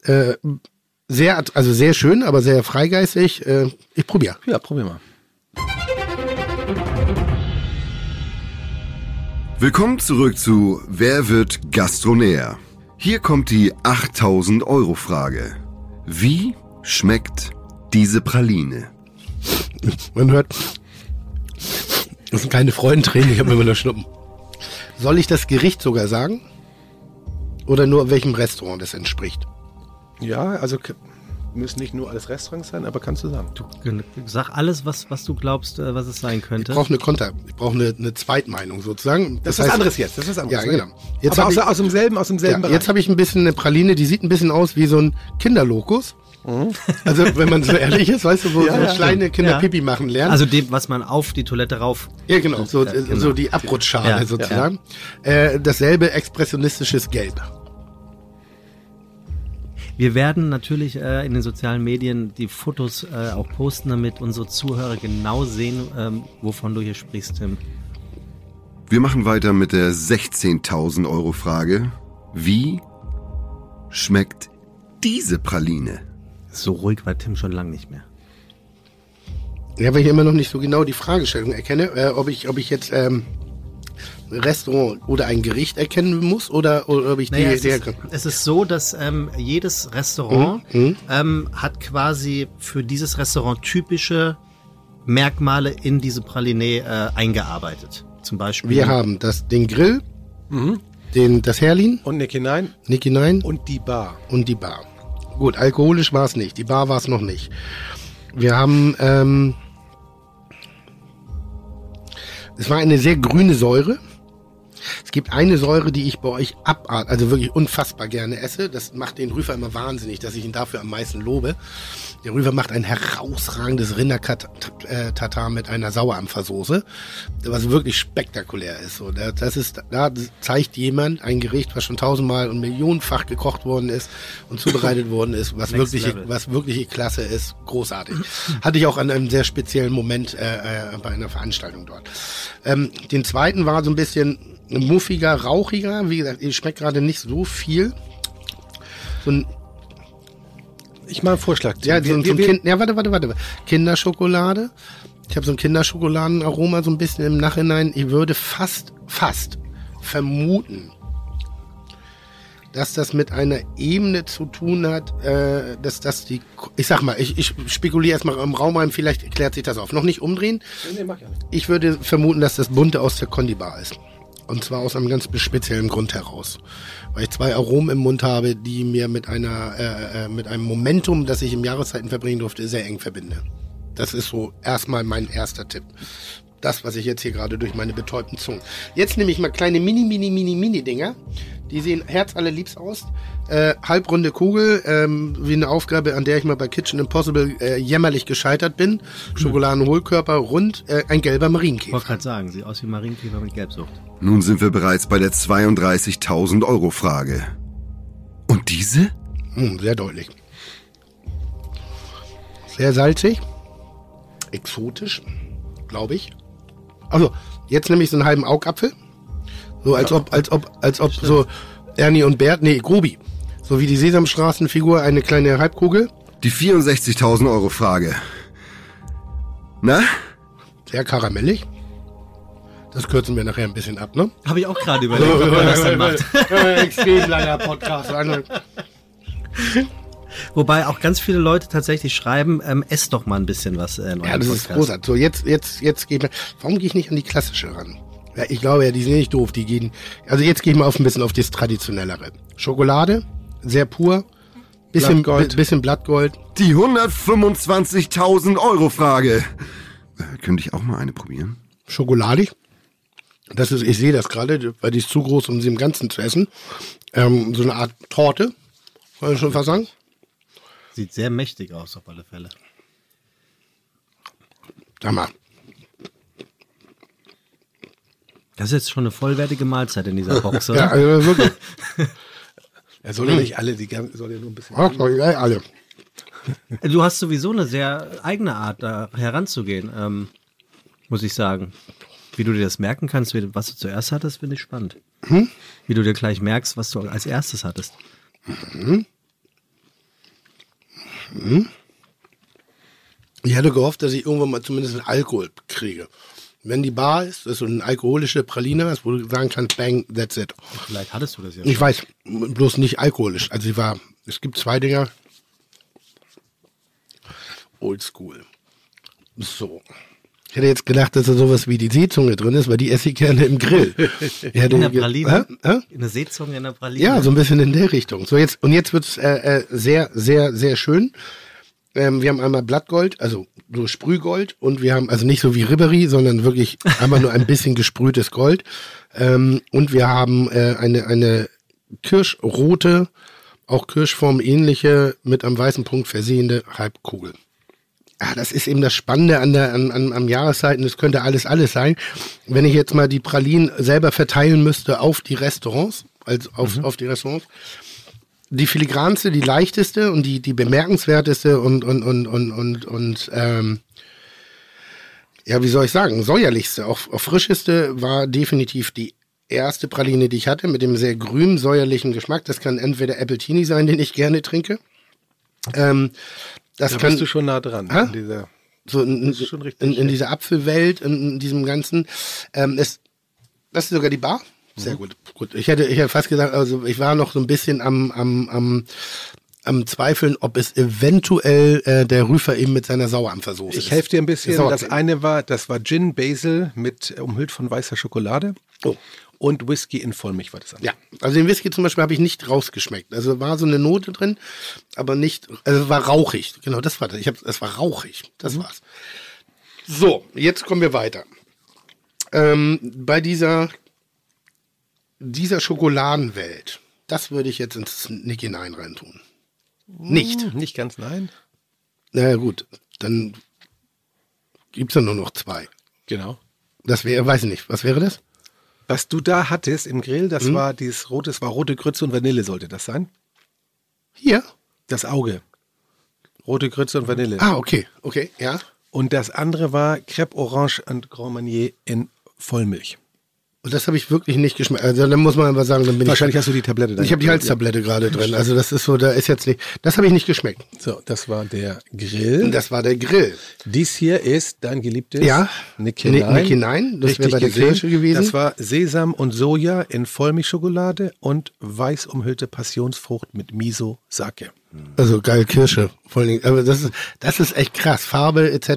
Äh, sehr, also sehr schön, aber sehr freigeistig. Äh, ich probiere. ja, probier mal. Willkommen zurück zu Wer wird Gastronär? Hier kommt die 8000 Euro Frage. Wie schmeckt diese Praline? Man hört, das sind keine Freudentränen, ich habe immer nur Schnuppen. Soll ich das Gericht sogar sagen? Oder nur welchem Restaurant das entspricht? Ja, also müssen nicht nur alles Restaurants sein, aber kannst du sagen. Sag alles, was, was du glaubst, äh, was es sein Ich könnte. brauche eine Konter, ich brauche eine, eine Zweitmeinung sozusagen. Das, ist was anderes jetzt. Das ist was anderes. Ja, genau. Jetzt aber aus, ich- aus demselben, aus demselben Ja, Bereich. jetzt habe ich ein bisschen eine Praline, die sieht ein bisschen aus wie so ein Kinderlokus. Also wenn man so ehrlich ist, weißt du, wo Ja, so ja. kleine Kinder Ja. Pipi machen lernen. Also dem, was man auf die Toilette rauf. ja, genau, so, Ja, genau. so die Abrutschschale Ja, sozusagen. Äh, dasselbe expressionistisches Gelb. Wir werden natürlich äh, in den sozialen Medien die Fotos äh, auch posten, damit unsere Zuhörer genau sehen, ähm, wovon du hier sprichst, Tim. Wir machen weiter mit der 16.000 Euro Frage. Wie schmeckt diese Praline? So ruhig war Tim schon lange nicht mehr. Ja, weil ich immer noch nicht so genau die Fragestellung erkenne, äh, ob ich, ob ich jetzt ähm, Restaurant oder ein Gericht erkennen muss oder, oder ob ich Naja, die, es, ist, es ist so, dass ähm, jedes Restaurant ähm, hat quasi für dieses Restaurant typische Merkmale in diese Praline äh, eingearbeitet. Zum Beispiel. Wir haben das, den Grill, den, das Herlin, und Nick hinein Nick hinein und die Bar. und die Bar. Gut, alkoholisch war es nicht, die Bar war es noch nicht. Wir haben, ähm, es war eine sehr grüne Säure. Es gibt eine Säure, die ich bei euch abart, also wirklich unfassbar gerne esse. Das macht den Rüfer immer wahnsinnig, dass ich ihn dafür am meisten lobe. Der Rüfer macht ein herausragendes Rindertatar mit einer Sauerampfersoße, was wirklich spektakulär ist. So, da- das ist, da zeigt jemand ein Gericht, was schon tausendmal und millionenfach gekocht worden ist und zubereitet worden ist, was Next wirklich, Level. was wirkliche Klasse ist, großartig. Hatte ich auch an einem sehr speziellen Moment äh, äh, bei einer Veranstaltung dort. Ähm, den zweiten war so ein bisschen muffiger, rauchiger. Wie gesagt, ich schmeckt gerade nicht so viel. So ein, Ich mache einen Vorschlag. ja, so, ein- so wir, ein wir, kind, ja, warte, warte, warte. Kinderschokolade. Ich habe so ein Kinderschokoladenaroma so ein bisschen im Nachhinein. Ich würde fast, fast vermuten, dass das mit einer Ebene zu tun hat, äh, dass das die, ich sag mal, ich, ich spekuliere erstmal im Raum rein, vielleicht klärt sich das auf. Noch nicht umdrehen. nee, mach ja nicht. Ich würde vermuten, dass das Bunte aus der Kondibar ist. Und zwar aus einem ganz speziellen Grund heraus. Weil ich zwei Aromen im Mund habe, die mir mit einer, äh, äh, mit einem Momentum, das ich im Jahreszeiten verbringen durfte, sehr eng verbinde. Das ist so erstmal mein erster Tipp. Das, was ich jetzt hier gerade durch meine betäubten Zungen. Jetzt nehme ich mal kleine Mini, Mini, Mini, Mini-Dinger. Die sehen herzallerliebst aus. Äh, halbrunde Kugel, ähm, wie eine Aufgabe, an der ich mal bei Kitchen Impossible äh, jämmerlich gescheitert bin. Schokoladenhohlkörper, rund, äh, ein gelber Ich Marienkäfer. wollte gerade sagen, sieht aus wie Marienkäfer mit Gelbsucht. Nun sind wir bereits bei der 32.000 Euro Frage. Und diese? Hm, sehr deutlich. Sehr salzig. Exotisch, glaube ich. Also, jetzt nehme ich so einen halben Augapfel. So als ob, als ob, als ob so Ernie und Bert, nee, Grubi. So wie die Sesamstraßenfigur, eine kleine Halbkugel. Die 64.000 Euro Frage. Na? Sehr karamellig. Das kürzen wir nachher ein bisschen ab, ne? Habe ich auch gerade überlegt, ob man das dann macht. Extrem langer Podcast. Wobei auch ganz viele Leute tatsächlich schreiben, ähm, ess doch mal ein bisschen was äh, in Ja, das ist Podcast. großartig. So, jetzt, jetzt, jetzt geht mir. Warum gehe ich nicht an die klassische ran? Ja, ich glaube ja, die sind nicht doof. Die gehen. Also jetzt gehe ich mal auf ein bisschen auf das traditionellere. Schokolade, sehr pur. Bisschen Blattgold. bi- bisschen Blattgold. Die 125.000 Euro Frage. Äh, könnte ich auch mal eine probieren? Schokoladig. Das ist, ich sehe das gerade, weil die ist zu groß, um sie im Ganzen zu essen. Ähm, so eine Art Torte. Wollen wir schon fast sagen? Sieht sehr mächtig aus, auf alle Fälle. Sag mal. Das ist jetzt schon eine vollwertige Mahlzeit in dieser Box, Ja, oder? also wirklich. Er soll ja nicht alle, die gan- soll ja nur ein bisschen. Ach, ja, alle. Du hast sowieso eine sehr eigene Art, da heranzugehen, ähm, muss ich sagen. Wie du dir das merken kannst, was du zuerst hattest, finde ich spannend. Wie du dir gleich merkst, was du als erstes hattest. Ich hätte gehofft, dass ich irgendwann mal zumindest einen Alkohol kriege. Wenn die Bar ist, dass du eine alkoholische Praline hast, wo du sagen kannst, bang, that's it. Vielleicht hattest du das ja. Ich weiß, bloß nicht alkoholisch. Also ich war, es gibt zwei Dinger. Oldschool. So. Ich hätte jetzt gedacht, dass da sowas wie die Seezunge drin ist, weil die esse ich gerne im Grill. Ich hätte In der Praline? Hä? Hä? Eine Seezunge in der Praline? Ja, so ein bisschen in der Richtung. So jetzt und jetzt wird's äh, äh, sehr, sehr, sehr schön. Ähm, wir haben einmal Blattgold, also so Sprühgold und wir haben also nicht so wie Ribery, sondern wirklich einfach nur ein bisschen gesprühtes Gold. Ähm, und wir haben äh, eine eine kirschrote, auch Kirschform ähnliche mit am weißen Punkt versehende Halbkugel. Ah, das ist eben das Spannende an der, an, an, am Jahreszeiten. Das könnte alles, alles sein. Wenn ich jetzt mal die Pralinen selber verteilen müsste auf die Restaurants, also auf, auf die Restaurants, die filigranste, die leichteste und die, die bemerkenswerteste und, und, und, und, und, und ähm, ja, wie soll ich sagen, säuerlichste, auch, auch frischeste war definitiv die erste Praline, die ich hatte, mit dem sehr grün säuerlichen Geschmack. Das kann entweder Appletini sein, den ich gerne trinke. Ähm, das Da kann bist du schon nah dran. An dieser, so in, in, in, in dieser Apfelwelt, in, in diesem ganzen. Ähm, es, das ist sogar die Bar. Mhm. Sehr gut. Gut. Ich hätte, ich hätte fast gesagt, also ich war noch so ein bisschen am, am, am, am Zweifeln, ob es eventuell äh, der Rüfer eben mit seiner Sauerampfersoße ist. ich helfe dir ein bisschen. Das eine war, das war Gin Basil mit äh, umhüllt von weißer Schokolade. Oh. Und Whisky in Vollmilch war das andere. Ja, also den Whisky zum Beispiel habe ich nicht rausgeschmeckt. Also war so eine Note drin, aber nicht, also es war rauchig. Genau, das war das. Ich hab, es war rauchig. Das Mhm. war's. So, jetzt kommen wir weiter. Ähm, bei dieser, dieser Schokoladenwelt, das würde ich jetzt ins Nick hinein reintun. Nicht. Nicht ganz nein. Na gut, dann gibt's ja nur noch zwei. Genau. Das wäre, weiß ich nicht, was wäre das? Was du da hattest im Grill, das war dieses rote, das war rote Grütze und Vanille sollte das sein. Hier? Das Auge. Rote Grütze und Vanille. Ah, okay, okay, ja. Und das andere war Crêpe Orange und Grand Marnier in Vollmilch. Und das habe ich wirklich nicht geschmeckt. Also dann muss man aber sagen, dann bin Wahrscheinlich ich. hast du die Tablette da. Ich habe die Halstablette gerade drin. Also das ist so, da ist jetzt nicht. Das habe ich nicht geschmeckt. So, das war der Grill. Das war der Grill. Dies hier ist dein geliebtes Ja. Nick hinein. Nick hinein, das wäre bei der. Kirsche gewesen. Das war Sesam und Soja in Vollmilchschokolade und weiß umhüllte Passionsfrucht mit Miso Sake. Also geil Kirsche. Vor allen Dingen, aber das ist, das ist echt krass. Farbe etc.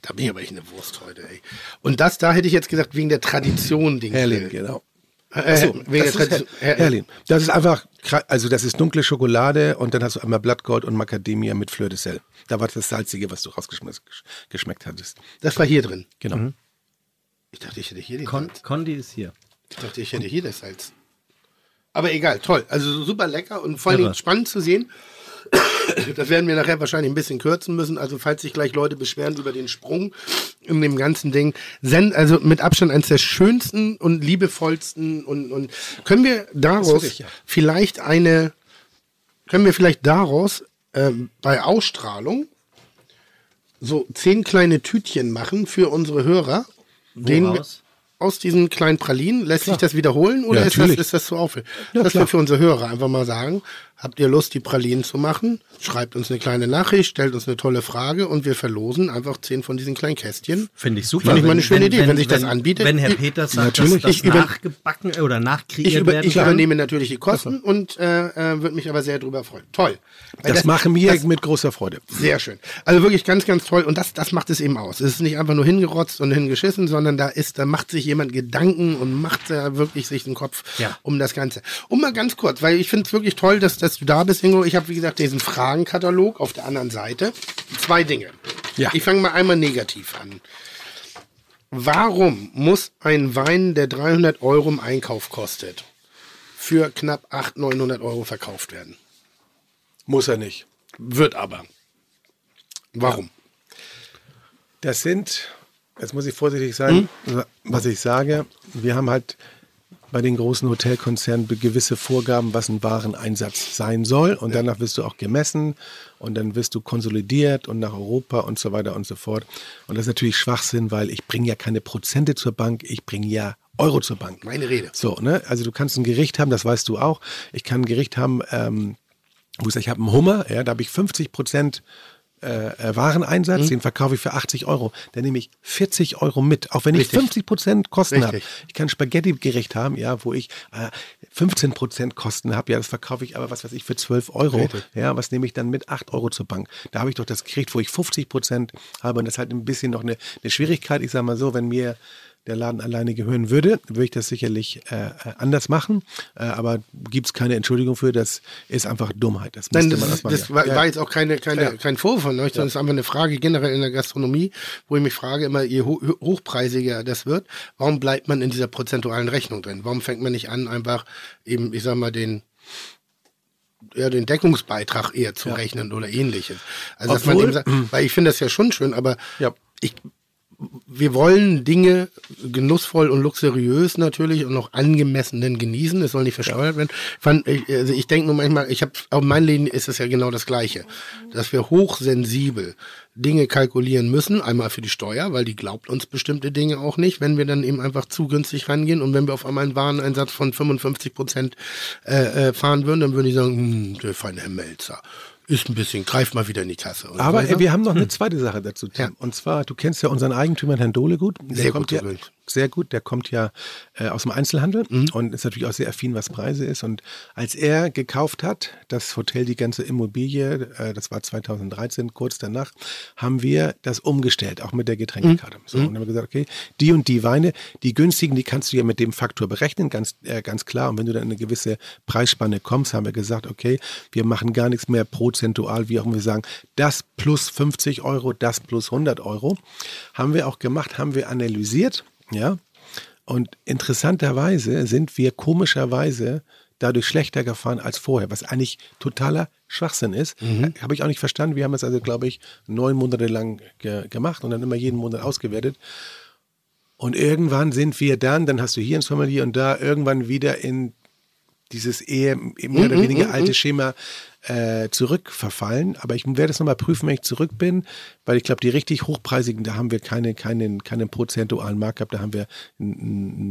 Da bin ich aber echt eine Wurst heute, ey. Und das, da hätte ich jetzt gesagt, wegen der Tradition den Herrlin, Grill. genau. Äh, So, wegen der das ist Tradition. Her Herlin. Das ist einfach, also das ist dunkle Schokolade und dann hast du einmal Blattgold und Macadamia mit Fleur de Sel. Da war das Salzige, was du rausgeschmeckt hattest. Das war hier drin. Genau. Ich dachte, ich hätte hier den Con Salz. Condi ist hier. Ich dachte, ich hätte hier das Salz. Aber egal, toll. Also super lecker und vor. Dingen spannend zu sehen. Das werden wir nachher wahrscheinlich ein bisschen kürzen müssen. Also falls sich gleich Leute beschweren über den Sprung in dem ganzen Ding. Zen, also mit Abstand eines der schönsten und liebevollsten und, und können wir daraus wirklich, ja. vielleicht eine, können wir vielleicht daraus ähm, bei Ausstrahlung so zehn kleine Tütchen machen für unsere Hörer. Woraus? aus diesen kleinen Pralinen, lässt sich das wiederholen oder Ja, ist, das, ist das zu aufwendig? Ja, das klar. wir für unsere Hörer einfach mal sagen. Habt ihr Lust, die Pralinen zu machen? Schreibt uns eine kleine Nachricht, stellt uns eine tolle Frage und wir verlosen einfach zehn von diesen kleinen Kästchen. Finde ich super. Finde ich mal eine schöne Idee, wenn sich das anbietet. Wenn Herr Peters sagt, Natürlich. dass das Ich über- nachgebacken oder nachkreiert Ich, über, werden ich kann. übernehme natürlich die Kosten und äh, äh, würde mich aber sehr drüber freuen. Toll. Weil Das, machen wir das- mit großer Freude. Sehr schön. Also wirklich ganz, ganz toll. Und das, das macht es eben aus. Es ist nicht einfach nur hingerotzt und hingeschissen, sondern da ist, da macht sich jemand Gedanken und macht da wirklich sich den Kopf Ja. um das Ganze. Und mal ganz kurz, weil ich finde es wirklich toll, dass, dass du da bist, Ingo. Ich habe, wie gesagt, diesen Fragenkatalog auf der anderen Seite. Zwei Dinge. Ja. Ich fange mal einmal negativ an. Warum muss ein Wein, der 300 Euro im Einkauf kostet, für knapp 800, 900 Euro verkauft werden? Muss er nicht. Wird aber. Warum? Das sind, jetzt muss ich vorsichtig sein, was ich sage. Wir haben halt bei den großen Hotelkonzernen gewisse Vorgaben, was ein Wareneinsatz sein soll. Und danach wirst du auch gemessen und dann wirst du konsolidiert und nach Europa und so weiter und so fort. Und das ist natürlich Schwachsinn, weil ich bringe ja keine Prozente zur Bank, ich bringe ja Euro zur Bank. Meine Rede. So, ne? Also du kannst ein Gericht haben, das weißt du auch. Ich kann ein Gericht haben, ähm, wo ich sage, ich habe einen Hummer, ja, da habe ich 50 Prozent äh, äh, Wareneinsatz, Mhm. den verkaufe ich für 80 Euro. Dann nehme ich 40 Euro mit, auch wenn ich Richtig. 50 Prozent Kosten habe. Ich kann Spaghetti-Gericht haben, ja, wo ich äh, 15 Prozent Kosten habe. Ja, das verkaufe ich aber, was weiß ich, für 12 Euro. Richtig. Ja, was nehme ich dann mit? 8 Euro zur Bank. Da habe ich doch das Gericht, wo ich 50 Prozent habe. Und das ist halt ein bisschen noch eine, eine Schwierigkeit. Ich sage mal so, wenn mir der Laden alleine gehören würde, würde ich das sicherlich äh, äh, anders machen. Äh, aber gibt es keine Entschuldigung für, das ist einfach Dummheit. Das Nein, das, man erstmal das ja. war, Ja. jetzt auch keine, keine, Ja. kein Vorwurf von euch, sondern es ist einfach eine Frage generell in der Gastronomie, wo ich mich frage, immer je ho hochpreisiger das wird, warum bleibt man in dieser prozentualen Rechnung drin? Warum fängt man nicht an, einfach eben, ich sag mal, den ja, den Deckungsbeitrag eher zu rechnen oder ähnliches. Also dass man Obwohl- eben sagt, weil ich finde das ja schon schön, aber ich wir wollen Dinge genussvoll und luxuriös natürlich und noch angemessenen genießen. Es soll nicht versteuert werden. Ich, also ich denke nur manchmal, ich habe auch in meinem Leben ist es ja genau das Gleiche, dass wir hochsensibel Dinge kalkulieren müssen. Einmal für die Steuer, weil die glaubt uns bestimmte Dinge auch nicht, wenn wir dann eben einfach zu günstig rangehen und wenn wir auf einmal einen Wareneinsatz von 55 Prozent äh, äh, fahren würden, dann würde ich sagen, hm, der feine Herr Melzer ist ein bisschen, greift mal wieder in die Kasse. Aber so wir haben noch eine zweite Sache dazu, Tim. Ja. Und zwar, du kennst ja unseren Eigentümer, Herrn Dohle, gut. Der Sehr kommt gut, ja. Sehr gut, der kommt ja äh, aus dem Einzelhandel und ist natürlich auch sehr affin, was Preise ist. Und als er gekauft hat, das Hotel, die ganze Immobilie, äh, das war 2013, kurz danach, haben wir das umgestellt, auch mit der Getränkekarte. So, und dann haben wir gesagt, okay, die und die Weine, die günstigen, die kannst du ja mit dem Faktor berechnen, ganz, äh, ganz klar. Und wenn du dann in eine gewisse Preisspanne kommst, haben wir gesagt, okay, wir machen gar nichts mehr prozentual, wie auch immer wir sagen, das plus 50 Euro, das plus 100 Euro. Haben wir auch gemacht, haben wir analysiert, ja. Und interessanterweise sind wir komischerweise dadurch schlechter gefahren als vorher, was eigentlich totaler Schwachsinn ist. Habe ich auch nicht verstanden. Wir haben es also, glaube ich, neun Monate lang ge gemacht und dann immer jeden Monat ausgewertet. Und irgendwann sind wir dann, dann hast du hier ein Sommelier und da irgendwann wieder in dieses eher mehr oder weniger alte Schema äh, zurückverfallen. Aber ich werde es nochmal prüfen, wenn ich zurück bin, weil ich glaube, die richtig hochpreisigen, da haben wir keine, keinen, keinen prozentualen Markt gehabt, da haben wir einen,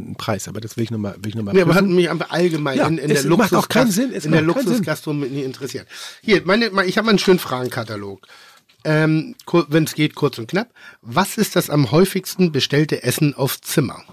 einen Preis. Aber das will ich nochmal will ich noch mal Ja, aber hat prüfen. mich einfach allgemein Ja, in, in es der macht auch keinen Sinn, es in der. Luxusgastronomie interessiert. Hier, meine, ich habe einen schönen Fragenkatalog. Ähm, Wenn es geht, kurz und knapp. Was ist das am häufigsten bestellte Essen aufs Zimmer?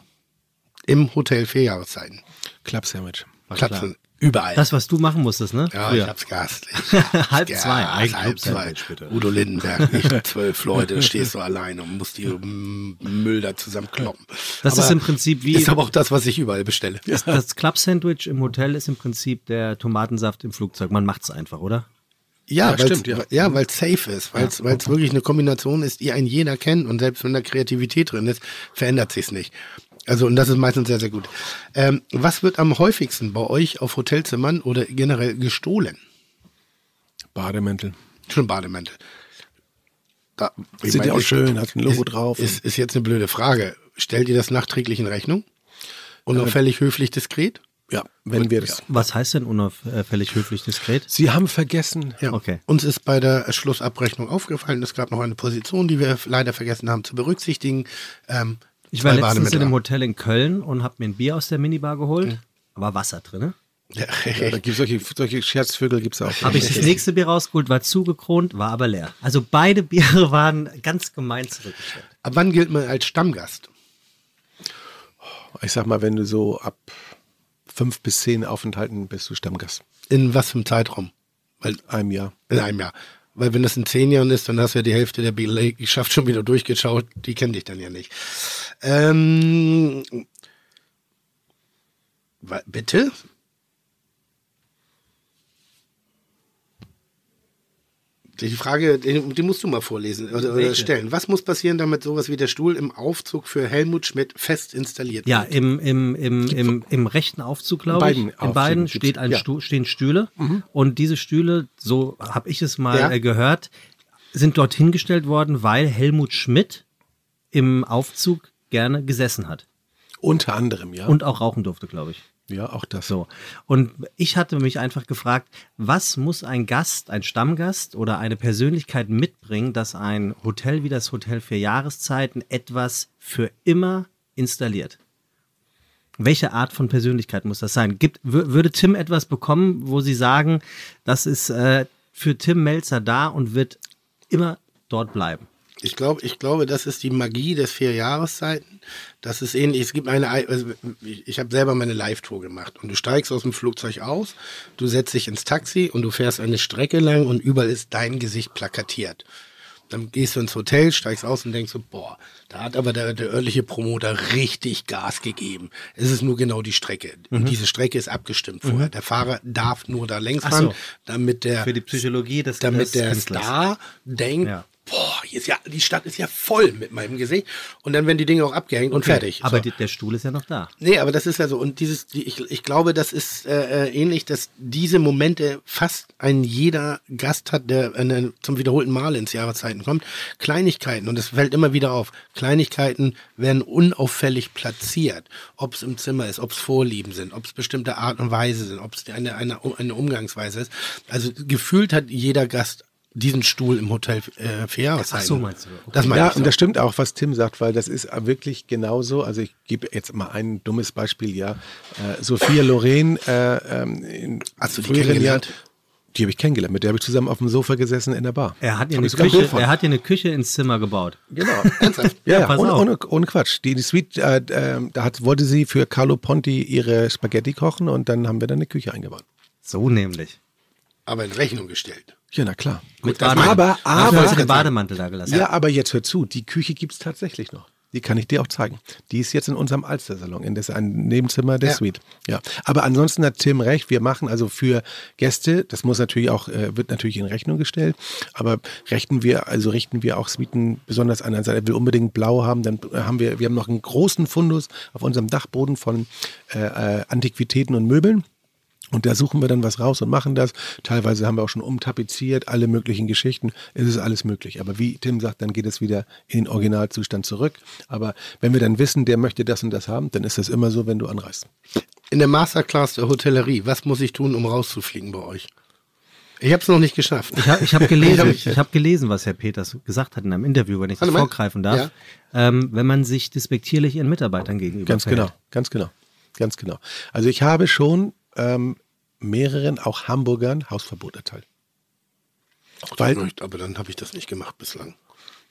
Im Hotel vier Jahreszeiten. Club Sandwich. Klapsen. Überall. Das, was du machen musstest, ne? ja, Früher. ich hab's gastlich. Halb Ja, zwei. Ein halb zwei. Bitte. Udo Lindenberg, nicht zwölf Leute, stehst du alleine und musst die Müll da zusammenkloppen. Das ist im Prinzip wie- Ist aber auch das, was ich überall bestelle. Das, das Club-Sandwich im Hotel ist im Prinzip der Tomatensaft im Flugzeug. Man macht's einfach, oder? Ja, Ja, weil's, stimmt, ja. ja, weil es safe ist, weil es wirklich eine Kombination ist, die ein jeder kennt und selbst wenn da Kreativität drin ist, verändert sich's nicht. Also und das ist meistens sehr, sehr gut. Ähm, was wird am häufigsten bei euch auf Hotelzimmern oder generell gestohlen? Bademäntel. Schon Bademäntel. Da, ich Sind ja auch ist- schön, hat ein Logo ist, drauf. Ist, ist jetzt eine blöde Frage. Stellt ihr das nachträglich in Rechnung? Unauffällig, höflich, diskret? Ja, wenn wir das. Was heißt denn unauffällig höflich diskret? Sie haben vergessen, Ja. Okay. Uns ist bei der Schlussabrechnung aufgefallen, es gab noch eine Position, die wir leider vergessen haben zu berücksichtigen. Ähm, Ich war letztens in einem Hotel in Köln und habe mir ein Bier aus der Minibar geholt. Aber Wasser drin. Ne? Ja, ja, da gibt's solche, solche Scherzvögel gibt es auch. Habe ich das nächste Bier rausgeholt, war zugekront, war aber leer. Also beide Biere waren ganz gemein zurückgestellt. Ab wann gilt man als Stammgast? Ich sag mal, wenn du so ab fünf bis zehn Aufenthalten bist du Stammgast. In was für einem Zeitraum? Weil, Einem Jahr. in einem Jahr. Weil wenn das in zehn Jahren ist, dann hast du ja die Hälfte der Belegschaft schon wieder durchgeschaut. Die kennen dich dann ja nicht. Ähm, bitte? Die Frage, die, musst du mal vorlesen oder, oder stellen. Was muss passieren, damit sowas wie der Stuhl im Aufzug für Helmut Schmidt fest installiert Ja, wird? im, im, im, im, im rechten Aufzug, glaube ich. In Aufzügen beiden steht ein ja. Stuhl, stehen Stühle. Und diese Stühle, so habe ich es mal Ja. äh, gehört, sind dort hingestellt worden, weil Helmut Schmidt im Aufzug gerne gesessen hat. Unter anderem, ja. Und auch rauchen durfte, glaube ich. Ja, auch das. So. Und ich hatte mich einfach gefragt, was muss ein Gast, ein Stammgast oder eine Persönlichkeit mitbringen, dass ein Hotel wie das Hotel für Jahreszeiten etwas für immer installiert? Welche Art von Persönlichkeit muss das sein? Gibt, wür- würde Tim etwas bekommen, wo Sie sagen, das ist äh, für Tim Melzer da und wird immer dort bleiben? Ich glaube, ich glaube, das ist die Magie des vier Jahreszeiten. Das ist ähnlich. Es gibt eine, also ich, ich habe selber meine Live-Tour gemacht und du steigst aus dem Flugzeug aus, du setzt dich ins Taxi und du fährst eine Strecke lang und überall ist dein Gesicht plakatiert. Dann gehst du ins Hotel, steigst aus und denkst so, boah, da hat aber der, der örtliche Promoter richtig Gas gegeben. Es ist nur genau die Strecke. Und diese Strecke ist abgestimmt vorher. Der Fahrer darf nur da längs fahren, so. damit der Für die Psychologie des damit des der Künstlers. Star denkt, Ja. Boah, hier ist ja, die Stadt ist ja voll mit meinem Gesicht. Und dann werden die Dinge auch abgehängt und fertig. Aber so. der Stuhl ist ja noch da. Nee, aber das ist ja so. Und dieses, die, ich, ich glaube, das ist äh, äh, ähnlich, dass diese Momente fast ein jeder Gast hat, der äh, zum wiederholten Mal ins Jahreszeiten kommt. Kleinigkeiten, und es fällt immer wieder auf, Kleinigkeiten werden unauffällig platziert. Ob es im Zimmer ist, ob es Vorlieben sind, ob es bestimmte Art und Weise sind, ob es eine, eine, eine Umgangsweise ist. Also gefühlt hat jeder Gast diesen Stuhl im Hotel äh, Jahreszeiten. Ach so, meinst du. Okay. Das meine Ja, ich so. und das stimmt auch, was Tim sagt, weil das ist wirklich genauso. Also ich gebe jetzt mal ein dummes Beispiel, ja. Äh, Sophia Loren äh, ähm, in Hast du die kennengelernt? Habe ich kennengelernt. Mit der habe ich zusammen auf dem Sofa gesessen in der Bar. Er hat, ihr Hab eine Küche, er hat ihr eine Küche ins Zimmer gebaut. Genau. Ernsthaft? Ja, Ja, ja ohne, ohne, ohne Quatsch. Die, die Suite, äh, äh, da hat, wollte sie für Carlo Ponti ihre Spaghetti kochen und dann haben wir dann eine Küche eingebaut. So nämlich. Aber in Rechnung gestellt. Ja, na klar. Mit das aber- aber- du den Bademantel da gelassen. Ja, aber jetzt hör zu, die Küche gibt es tatsächlich noch. Die kann ich dir auch zeigen. Die ist jetzt in unserem Alster-Salon, in das ein Nebenzimmer der Ja. Suite. Ja. Aber ansonsten hat Tim recht, wir machen also für Gäste, das muss natürlich auch, äh, wird natürlich in Rechnung gestellt, aber richten wir, also richten wir auch Suiten besonders an. Also er will unbedingt blau haben, dann haben wir, wir haben noch einen großen Fundus auf unserem Dachboden von äh, äh, Antiquitäten und Möbeln. Und da suchen wir dann was raus und machen das. Teilweise haben wir auch schon umtapeziert, alle möglichen Geschichten. Es ist alles möglich. Aber wie Tim sagt, dann geht es wieder in den Originalzustand zurück. Aber wenn wir dann wissen, der möchte das und das haben, dann ist das immer so, wenn du anreist. In der Masterclass der Hotellerie, was muss ich tun, um rauszufliegen bei euch? Ich habe es noch nicht geschafft. Ich habe ich hab gelesen, ich hab gelesen, was Herr Peters gesagt hat in einem Interview, wenn ich das mal. vorgreifen darf. Ähm, wenn man sich despektierlich ihren Mitarbeitern gegenüber Ganz verhält. genau, ganz genau, ganz genau. Also ich habe schon ähm, mehreren, auch Hamburgern, Hausverbot erteilt. Weil, Nicht, aber dann habe ich das nicht gemacht bislang.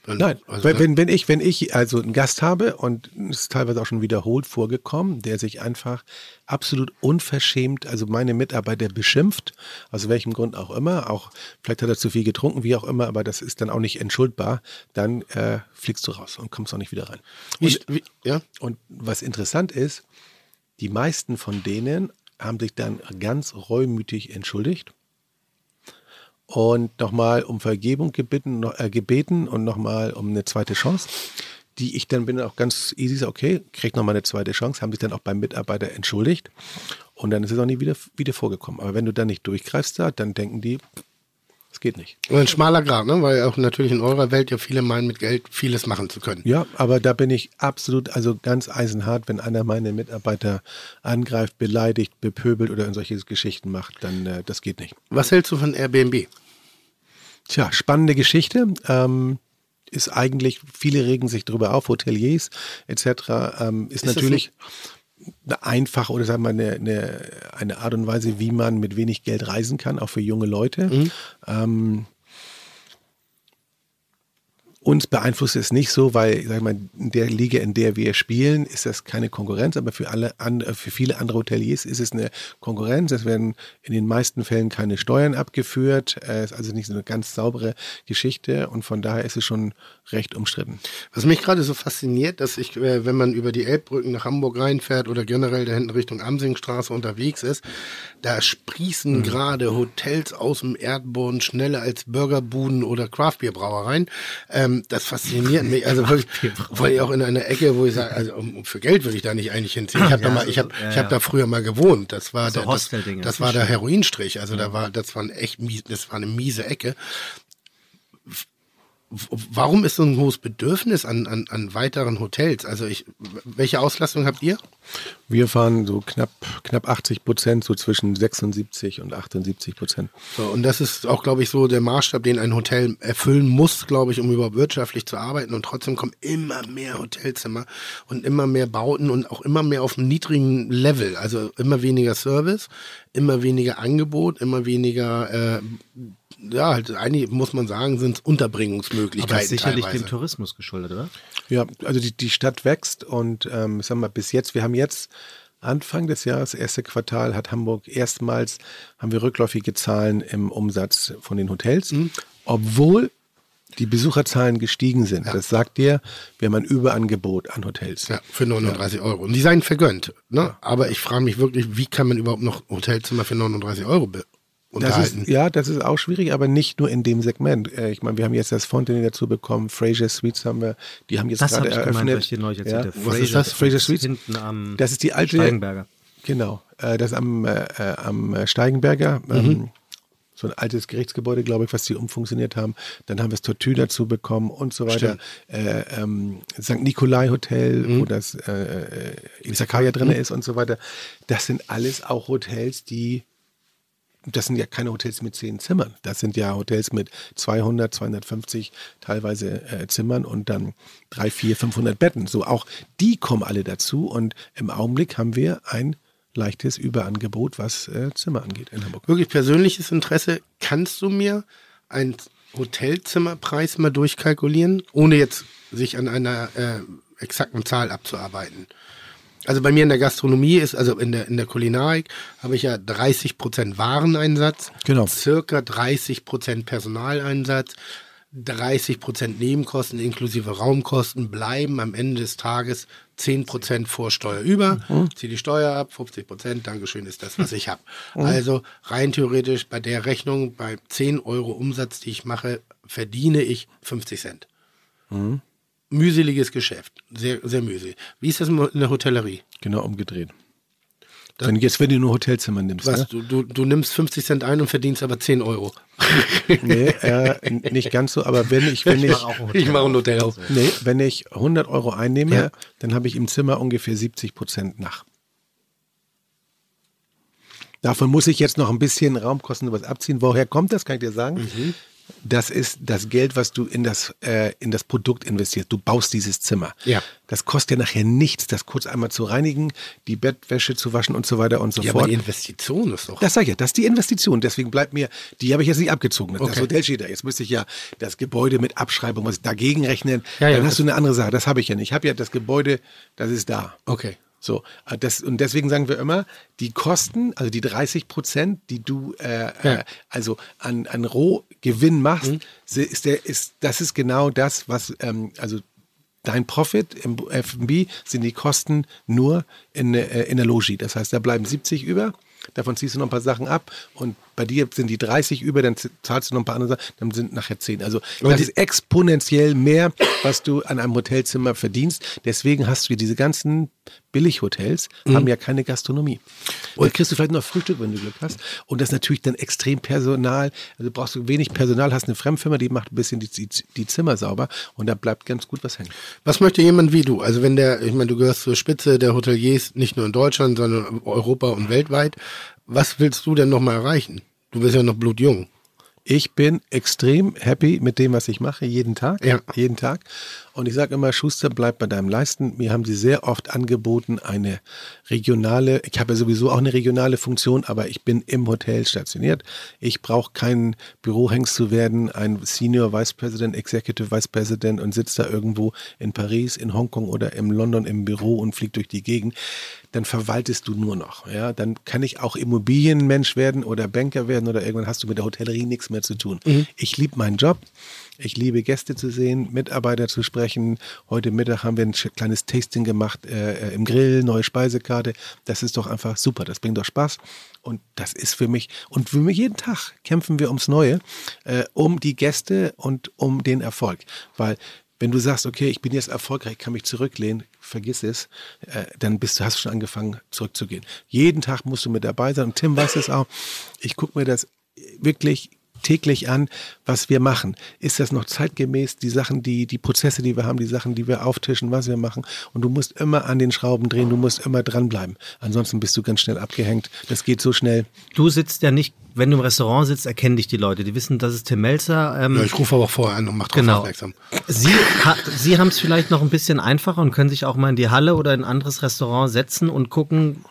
Dann, Nein, also wenn, wenn, wenn ich, wenn ich also einen Gast habe und es ist teilweise auch schon wiederholt vorgekommen, der sich einfach absolut unverschämt, also meine Mitarbeiter beschimpft, aus welchem Grund auch immer, auch vielleicht hat er zu viel getrunken, wie auch immer, aber das ist dann auch nicht entschuldbar, dann äh, fliegst du raus und kommst auch nicht wieder rein. Und, wie, ja? und was interessant ist, die meisten von denen haben sich dann ganz reumütig entschuldigt und nochmal um Vergebung gebeten, äh, gebeten und nochmal um eine zweite Chance, die ich dann bin auch ganz easy, okay, krieg nochmal eine zweite Chance, haben sich dann auch beim Mitarbeiter entschuldigt und dann ist es auch nie wieder, wieder vorgekommen. Aber wenn du dann nicht durchgreifst da, dann denken die, es geht nicht. Ein schmaler Grad, ne? weil auch natürlich in eurer Welt ja viele meinen, mit Geld vieles machen zu können. Ja, aber da bin ich absolut, also ganz eisenhart, wenn einer meine Mitarbeiter angreift, beleidigt, bepöbelt oder in solche Geschichten macht, dann äh, das geht nicht. Was hältst du von Airbnb? Tja, spannende Geschichte. Ähm, ist eigentlich, viele regen sich drüber auf, Hoteliers etc. Ähm, ist, das natürlich eine einfache oder sagen wir eine, eine, eine Art und Weise, wie man mit wenig Geld reisen kann, auch für junge Leute. Ähm, uns beeinflusst es nicht so, weil, sag ich mal, in der Liga, in der wir spielen, ist das keine Konkurrenz, aber für alle an, für viele andere Hoteliers ist es eine Konkurrenz. Es werden in den meisten Fällen keine Steuern abgeführt. Es ist also nicht so eine ganz saubere Geschichte und von daher ist es schon recht umstritten. Was mich gerade so fasziniert, dass ich, äh, wenn man über die Elbbrücken nach Hamburg reinfährt oder generell da hinten Richtung Amsingstraße unterwegs ist, da sprießen Mhm. gerade Hotels aus dem Erdboden schneller als Burgerbuden oder Craftbierbrauereien. Ähm, das fasziniert mich. Also vor allem auch in einer Ecke, wo ich sage, also um, für Geld würde ich da nicht eigentlich hinziehen. Ich habe da mal, ich habe, ja, ich habe ja. da früher mal gewohnt. Das war So der, das, das war der Heroinstrich. Also da war, das war ein echt mies, das war eine miese Ecke. Warum ist so ein hohes Bedürfnis an, an, an weiteren Hotels? Also ich, welche Auslastung habt ihr? Wir fahren so knapp, knapp 80 Prozent, so zwischen 76 und 78 Prozent. So, und das ist auch, glaube ich, so der Maßstab, den ein Hotel erfüllen muss, glaube ich, um überhaupt wirtschaftlich zu arbeiten. Und trotzdem kommen immer mehr Hotelzimmer und immer mehr Bauten und auch immer mehr auf einem niedrigen Level. Also immer weniger Service, immer weniger Angebot, immer weniger, äh, ja, halt eigentlich muss man sagen, sind es Unterbringungsmöglichkeiten. Aber ist sicherlich teilweise. dem Tourismus geschuldet, oder? Ja, also die, die Stadt wächst und ähm, sagen wir bis jetzt, wir haben jetzt Anfang des Jahres, erste Quartal, hat Hamburg erstmals, haben wir rückläufige Zahlen im Umsatz von den Hotels, obwohl die Besucherzahlen gestiegen sind. Das sagt dir, wir haben ein Überangebot an Hotels. Ja, für 39 Euro. Und die seien vergönnt. Ne? Aber ich frage mich wirklich, wie kann man überhaupt noch Hotelzimmer für 39 Euro Das ist, ja, das ist auch schwierig, aber nicht nur in dem Segment. Äh, Ich meine, wir haben jetzt das Fontenay dazu bekommen, Fraser Suites haben wir, die haben jetzt Das gerade habe ich gemeint, eröffnet. was. Was ist das? Fraser Suites? Hinten am Das ist die alte- Steigenberger. Genau, äh, das am, äh, am Steigenberger, ähm, so ein altes Gerichtsgebäude, glaube ich, was sie umfunktioniert haben. Dann haben wir das Tortue dazu bekommen und so weiter. Äh, ähm, St. Nikolai Hotel, wo das äh, äh, Isakaya drin ist und so weiter. Das sind alles auch Hotels, die das sind ja keine Hotels mit zehn Zimmern. Das sind ja Hotels mit 200, 250 teilweise äh, Zimmern und dann drei, vier, 500 Betten. So auch die kommen alle dazu und im Augenblick haben wir ein leichtes Überangebot, was äh, Zimmer angeht in Hamburg. Wirklich persönliches Interesse. Kannst du mir einen Hotelzimmerpreis mal durchkalkulieren, ohne jetzt sich an einer äh, exakten Zahl abzuarbeiten? Also bei mir in der Gastronomie ist, also in der, in der Kulinarik, habe ich ja 30% Wareneinsatz, Genau. circa 30% Personaleinsatz, 30% Nebenkosten inklusive Raumkosten bleiben am Ende des Tages 10% Vorsteuer über. Ziehe die Steuer ab, 50%, Dankeschön ist das, was ich habe. Also rein theoretisch bei der Rechnung, bei 10 Euro Umsatz, die ich mache, verdiene ich 50 Cent. Mühseliges Geschäft, sehr, sehr mühselig. Wie ist das in der Hotellerie? Genau umgedreht. Wenn, jetzt, wenn du nur Hotelzimmer nimmst. Was, Ne? du, du, du nimmst 50 Cent ein und verdienst aber 10 Euro. Nee, äh, nicht ganz so, aber wenn ich, wenn ich, Ich mache ein Hotel auf. nee, wenn ich 100 Euro einnehme, Ja. dann habe ich im Zimmer ungefähr 70 Prozent nach. Davon muss ich jetzt noch ein bisschen Raumkosten was abziehen. Woher kommt das, kann ich dir sagen? Mhm. Das ist das Geld, was du in das, äh, in das Produkt investierst. Du baust dieses Zimmer. Ja. Das kostet ja nachher nichts, das kurz einmal zu reinigen, die Bettwäsche zu waschen und so weiter und so Ja, aber fort. die Investition ist doch. Das sag ich ja, das ist die Investition. Deswegen bleibt mir, die habe ich jetzt nicht abgezogen. Das Okay. Hotel steht da. Jetzt müsste ich ja das Gebäude mit Abschreibung was dagegen rechnen. Ja, ja, Dann das- hast du eine andere Sache. Das habe ich ja nicht. Ich habe ja das Gebäude, das ist da. Okay. So, äh, das, und deswegen sagen wir immer, die Kosten, also die 30 Prozent, die du äh, Ja. äh, also an, an Rohgewinn machst, Mhm. ist der, ist, das ist genau das, was, ähm, also dein Profit im F&B sind die Kosten nur in, äh, in der Logie. Das heißt, da bleiben 70 über, davon ziehst du noch ein paar Sachen ab und bei dir sind die 30 über, dann zahlst du noch ein paar andere Sachen, dann sind nachher 10. Also Aber das ist exponentiell mehr, was du an einem Hotelzimmer verdienst. Deswegen hast du diese ganzen Billighotels, Mhm. haben ja keine Gastronomie. Und da kriegst du vielleicht noch Frühstück, wenn du Glück hast. Und das ist natürlich dann extrem Personal. Also brauchst du wenig Personal, hast eine Fremdfirma, die macht ein bisschen die, die, die Zimmer sauber und da bleibt ganz gut was hängen. Was möchte jemand wie du? Also wenn der, ich meine, du gehörst zur Spitze der Hoteliers, nicht nur in Deutschland, sondern Europa und weltweit. Was willst du denn noch mal erreichen? Du bist ja noch blutjung. Ich bin extrem happy mit dem, was ich mache, jeden Tag. Ja. Jeden Tag. Und ich sage immer, Schuster, bleib bei deinem Leisten. Mir haben sie sehr oft angeboten, eine regionale, ich habe ja sowieso auch eine regionale Funktion, aber ich bin im Hotel stationiert. Ich brauche kein Bürohengst zu werden, ein Senior Vice President, Executive Vice President und sitze da irgendwo in Paris, in Hongkong oder in London im Büro und fliege durch die Gegend dann verwaltest du nur noch. Ja, dann kann ich auch Immobilienmensch werden oder Banker werden oder irgendwann hast du mit der Hotellerie nichts mehr zu tun. Mhm. Ich liebe meinen Job. Ich liebe Gäste zu sehen, Mitarbeiter zu sprechen. Heute Mittag haben wir ein kleines Tasting gemacht äh, äh, im Grill, neue Speisekarte. Das ist doch einfach super. Das bringt doch Spaß. Und das ist für mich, und für mich jeden Tag kämpfen wir ums Neue, äh, um die Gäste und um den Erfolg. Weil wenn du sagst, okay, ich bin jetzt erfolgreich, kann mich zurücklehnen, vergiss es, äh, dann bist du, hast du schon angefangen zurückzugehen. Jeden Tag musst du mit dabei sein. Und Tim weiß es auch. Ich gucke mir das wirklich täglich an, was wir machen. Ist das noch zeitgemäß, die Sachen, die, die Prozesse, die wir haben, die Sachen, die wir auftischen, was wir machen. Und du musst immer an den Schrauben drehen, du musst immer dranbleiben. Ansonsten bist du ganz schnell abgehängt. Das geht so schnell. Du sitzt ja nicht, wenn du im Restaurant sitzt, erkennen dich die Leute. Die wissen, das ist Tim Melzer. Ähm, Ja, ich rufe aber auch vorher an und mache drauf Genau. aufmerksam. Sie, ha, Sie haben es vielleicht noch ein bisschen einfacher und können sich auch mal in die Halle oder in ein anderes Restaurant setzen und gucken,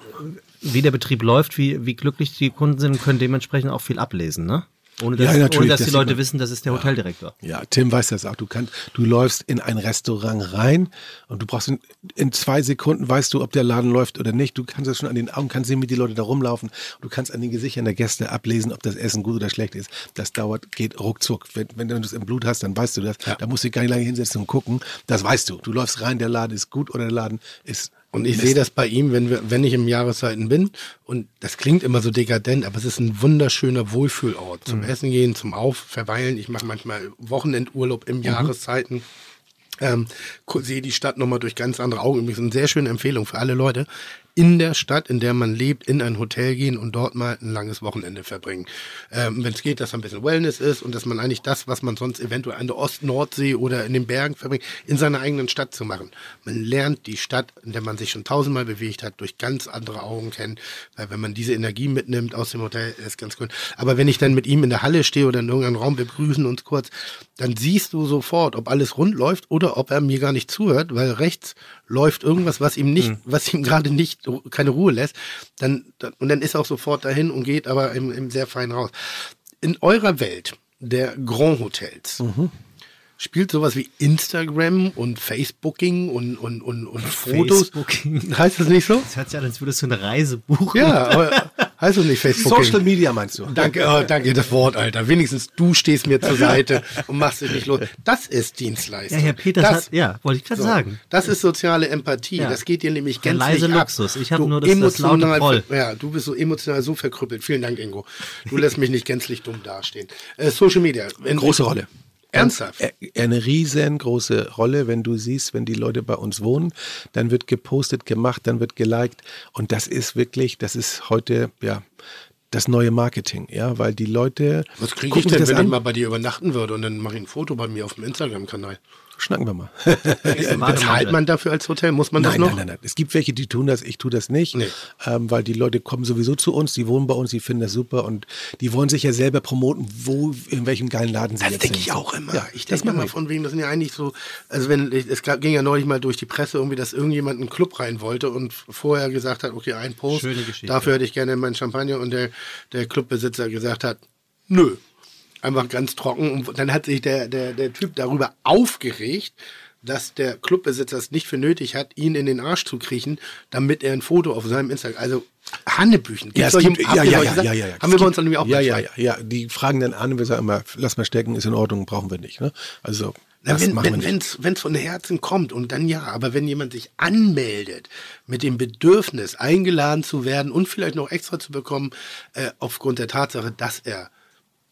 wie der Betrieb läuft, wie, wie glücklich die Kunden sind und können dementsprechend auch viel ablesen, ne? Ohne dass, Ja, ohne dass das die Leute man. wissen, das ist der Hoteldirektor. Ja, Tim weiß das auch. Du kannst, du läufst in ein Restaurant rein und du brauchst in, in zwei Sekunden weißt du, ob der Laden läuft oder nicht. Du kannst das schon an den Augen, kannst sehen, wie die Leute da rumlaufen. Du kannst an den Gesichtern der Gäste ablesen, ob das Essen gut oder schlecht ist. Das dauert, geht ruckzuck. Wenn, wenn du das im Blut hast, dann weißt du das. Da musst du gar nicht lange hinsetzen und gucken. Das weißt du. Du läufst rein, der Laden ist gut oder der Laden ist Und ich sehe das bei ihm, wenn, wir, wenn ich im Jahreszeiten bin. Und das klingt immer so dekadent, aber es ist ein wunderschöner Wohlfühlort. Zum Essen gehen, zum Auf, verweilen. Ich mache manchmal Wochenendurlaub im Jahreszeiten. Ähm, sehe die Stadt nochmal durch ganz andere Augen. Übrigens eine sehr schöne Empfehlung für alle Leute. In der Stadt, in der man lebt, in ein Hotel gehen und dort mal ein langes Wochenende verbringen. Ähm, Wenn es geht, dass da ein bisschen Wellness ist und dass man eigentlich das, was man sonst eventuell an der Ost-Nordsee oder in den Bergen verbringt, in seiner eigenen Stadt zu machen. Man lernt die Stadt, in der man sich schon tausendmal bewegt hat, durch ganz andere Augen kennen. Weil wenn man diese Energie mitnimmt aus dem Hotel, ist ganz cool. Aber wenn ich dann mit ihm in der Halle stehe oder in irgendeinem Raum, wir begrüßen uns kurz, dann siehst du sofort, ob alles rund läuft oder ob er mir gar nicht zuhört, weil rechts läuft irgendwas, was ihm nicht, was ihm gerade nicht keine Ruhe lässt. Dann, dann und dann ist er auch sofort dahin und geht aber im, im sehr fein raus. In eurer Welt der Grand Hotels spielt sowas wie Instagram und Facebooking und, und, und, und Fotos. Facebooking. Heißt das nicht so? Das hört sich an, als würdest du eine Reise buchen. Ja, aber heißt das nicht Facebooking? Social Media meinst du? Danke, oh, danke, das Wort, Alter. Wenigstens du stehst mir zur Seite und machst dich nicht los. Das ist Dienstleistung. Ja, Herr Peters das, hat, ja, wollte ich gerade sagen. Das ist soziale Empathie. Ja. Das geht dir nämlich gänzlich leise ab. Luxus. Ich hab Du nur das- das laute emotional- Proll. Ja, du bist so emotional so verkrüppelt. Vielen Dank, Ingo. Du lässt mich nicht gänzlich dumm dastehen. Äh, Social Media. Große Rolle. Ernsthaft? Äh, Eine riesengroße Rolle, wenn du siehst, wenn die Leute bei uns wohnen, dann wird gepostet, gemacht, dann wird geliked und das ist wirklich, das ist heute, ja, das neue Marketing, ja, weil die Leute Was kriege ich denn, wenn an. ich mal bei dir übernachten würde und dann mache ich ein Foto bei mir auf dem Instagram-Kanal? Schnacken wir mal. Bezahlt man dafür als Hotel? Muss man das Nein, noch? nein, nein, nein. Es gibt welche, die tun das, ich tue das nicht, Nee. ähm, weil die Leute kommen sowieso zu uns, die wohnen bei uns, die finden das super und die wollen sich ja selber promoten, wo, in welchem geilen Laden sie Das jetzt denke ich auch immer. Ja, ich das denke machen immer wir. von wegen, das sind ja eigentlich so, also wenn, es gab- ging ja neulich mal durch die Presse irgendwie, dass irgendjemand in einen Club rein wollte und vorher gesagt hat, okay, ein Post, Schöne Geschichte. dafür hätte ich gerne meinen Champagner und der, der Clubbesitzer gesagt hat, nö. Einfach ganz trocken. Und dann hat sich der, der, der Typ darüber aufgeregt, dass der Clubbesitzer es nicht für nötig hat, ihn in den Arsch zu kriechen, damit er ein Foto auf seinem Instagram, also Hannebüchen. Ja, es solche- gibt, ja, ja, ja, ja, ja, ja. Haben wir bei uns dann nämlich auch Ja, ja, ja, ja. Die fragen dann an und wir sagen immer, lass mal stecken, ist in Ordnung, brauchen wir nicht. Ne? Also, Na, das wenn wenn wenn's, wenn's von Herzen kommt und dann ja, aber wenn jemand sich anmeldet mit dem Bedürfnis, eingeladen zu werden und vielleicht noch extra zu bekommen, äh, aufgrund der Tatsache, dass er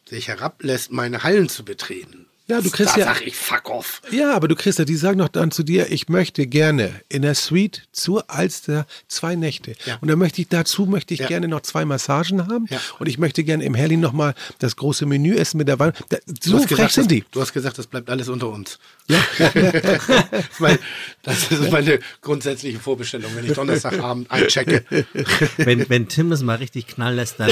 sich herablässt, meine Hallen zu betreten. Ja, du kriegst da ja- sag ich, fuck off. Ja, aber du kriegst ja, die sagen doch dann zu dir, ich möchte gerne in der Suite zur Alster zwei Nächte. Ja. Und dann möchte ich dazu möchte ich Ja. gerne noch zwei Massagen haben. Ja. Und ich möchte gerne im Herlin noch mal das große Menü essen mit der. Da, Du so frech gesagt, sind das, die. Du hast gesagt, das bleibt alles unter uns. Ja. das, ist mein, das ist meine grundsätzliche Vorbestellung, wenn ich Donnerstagabend einchecke. Wenn, wenn Tim es mal richtig knallen lässt, dann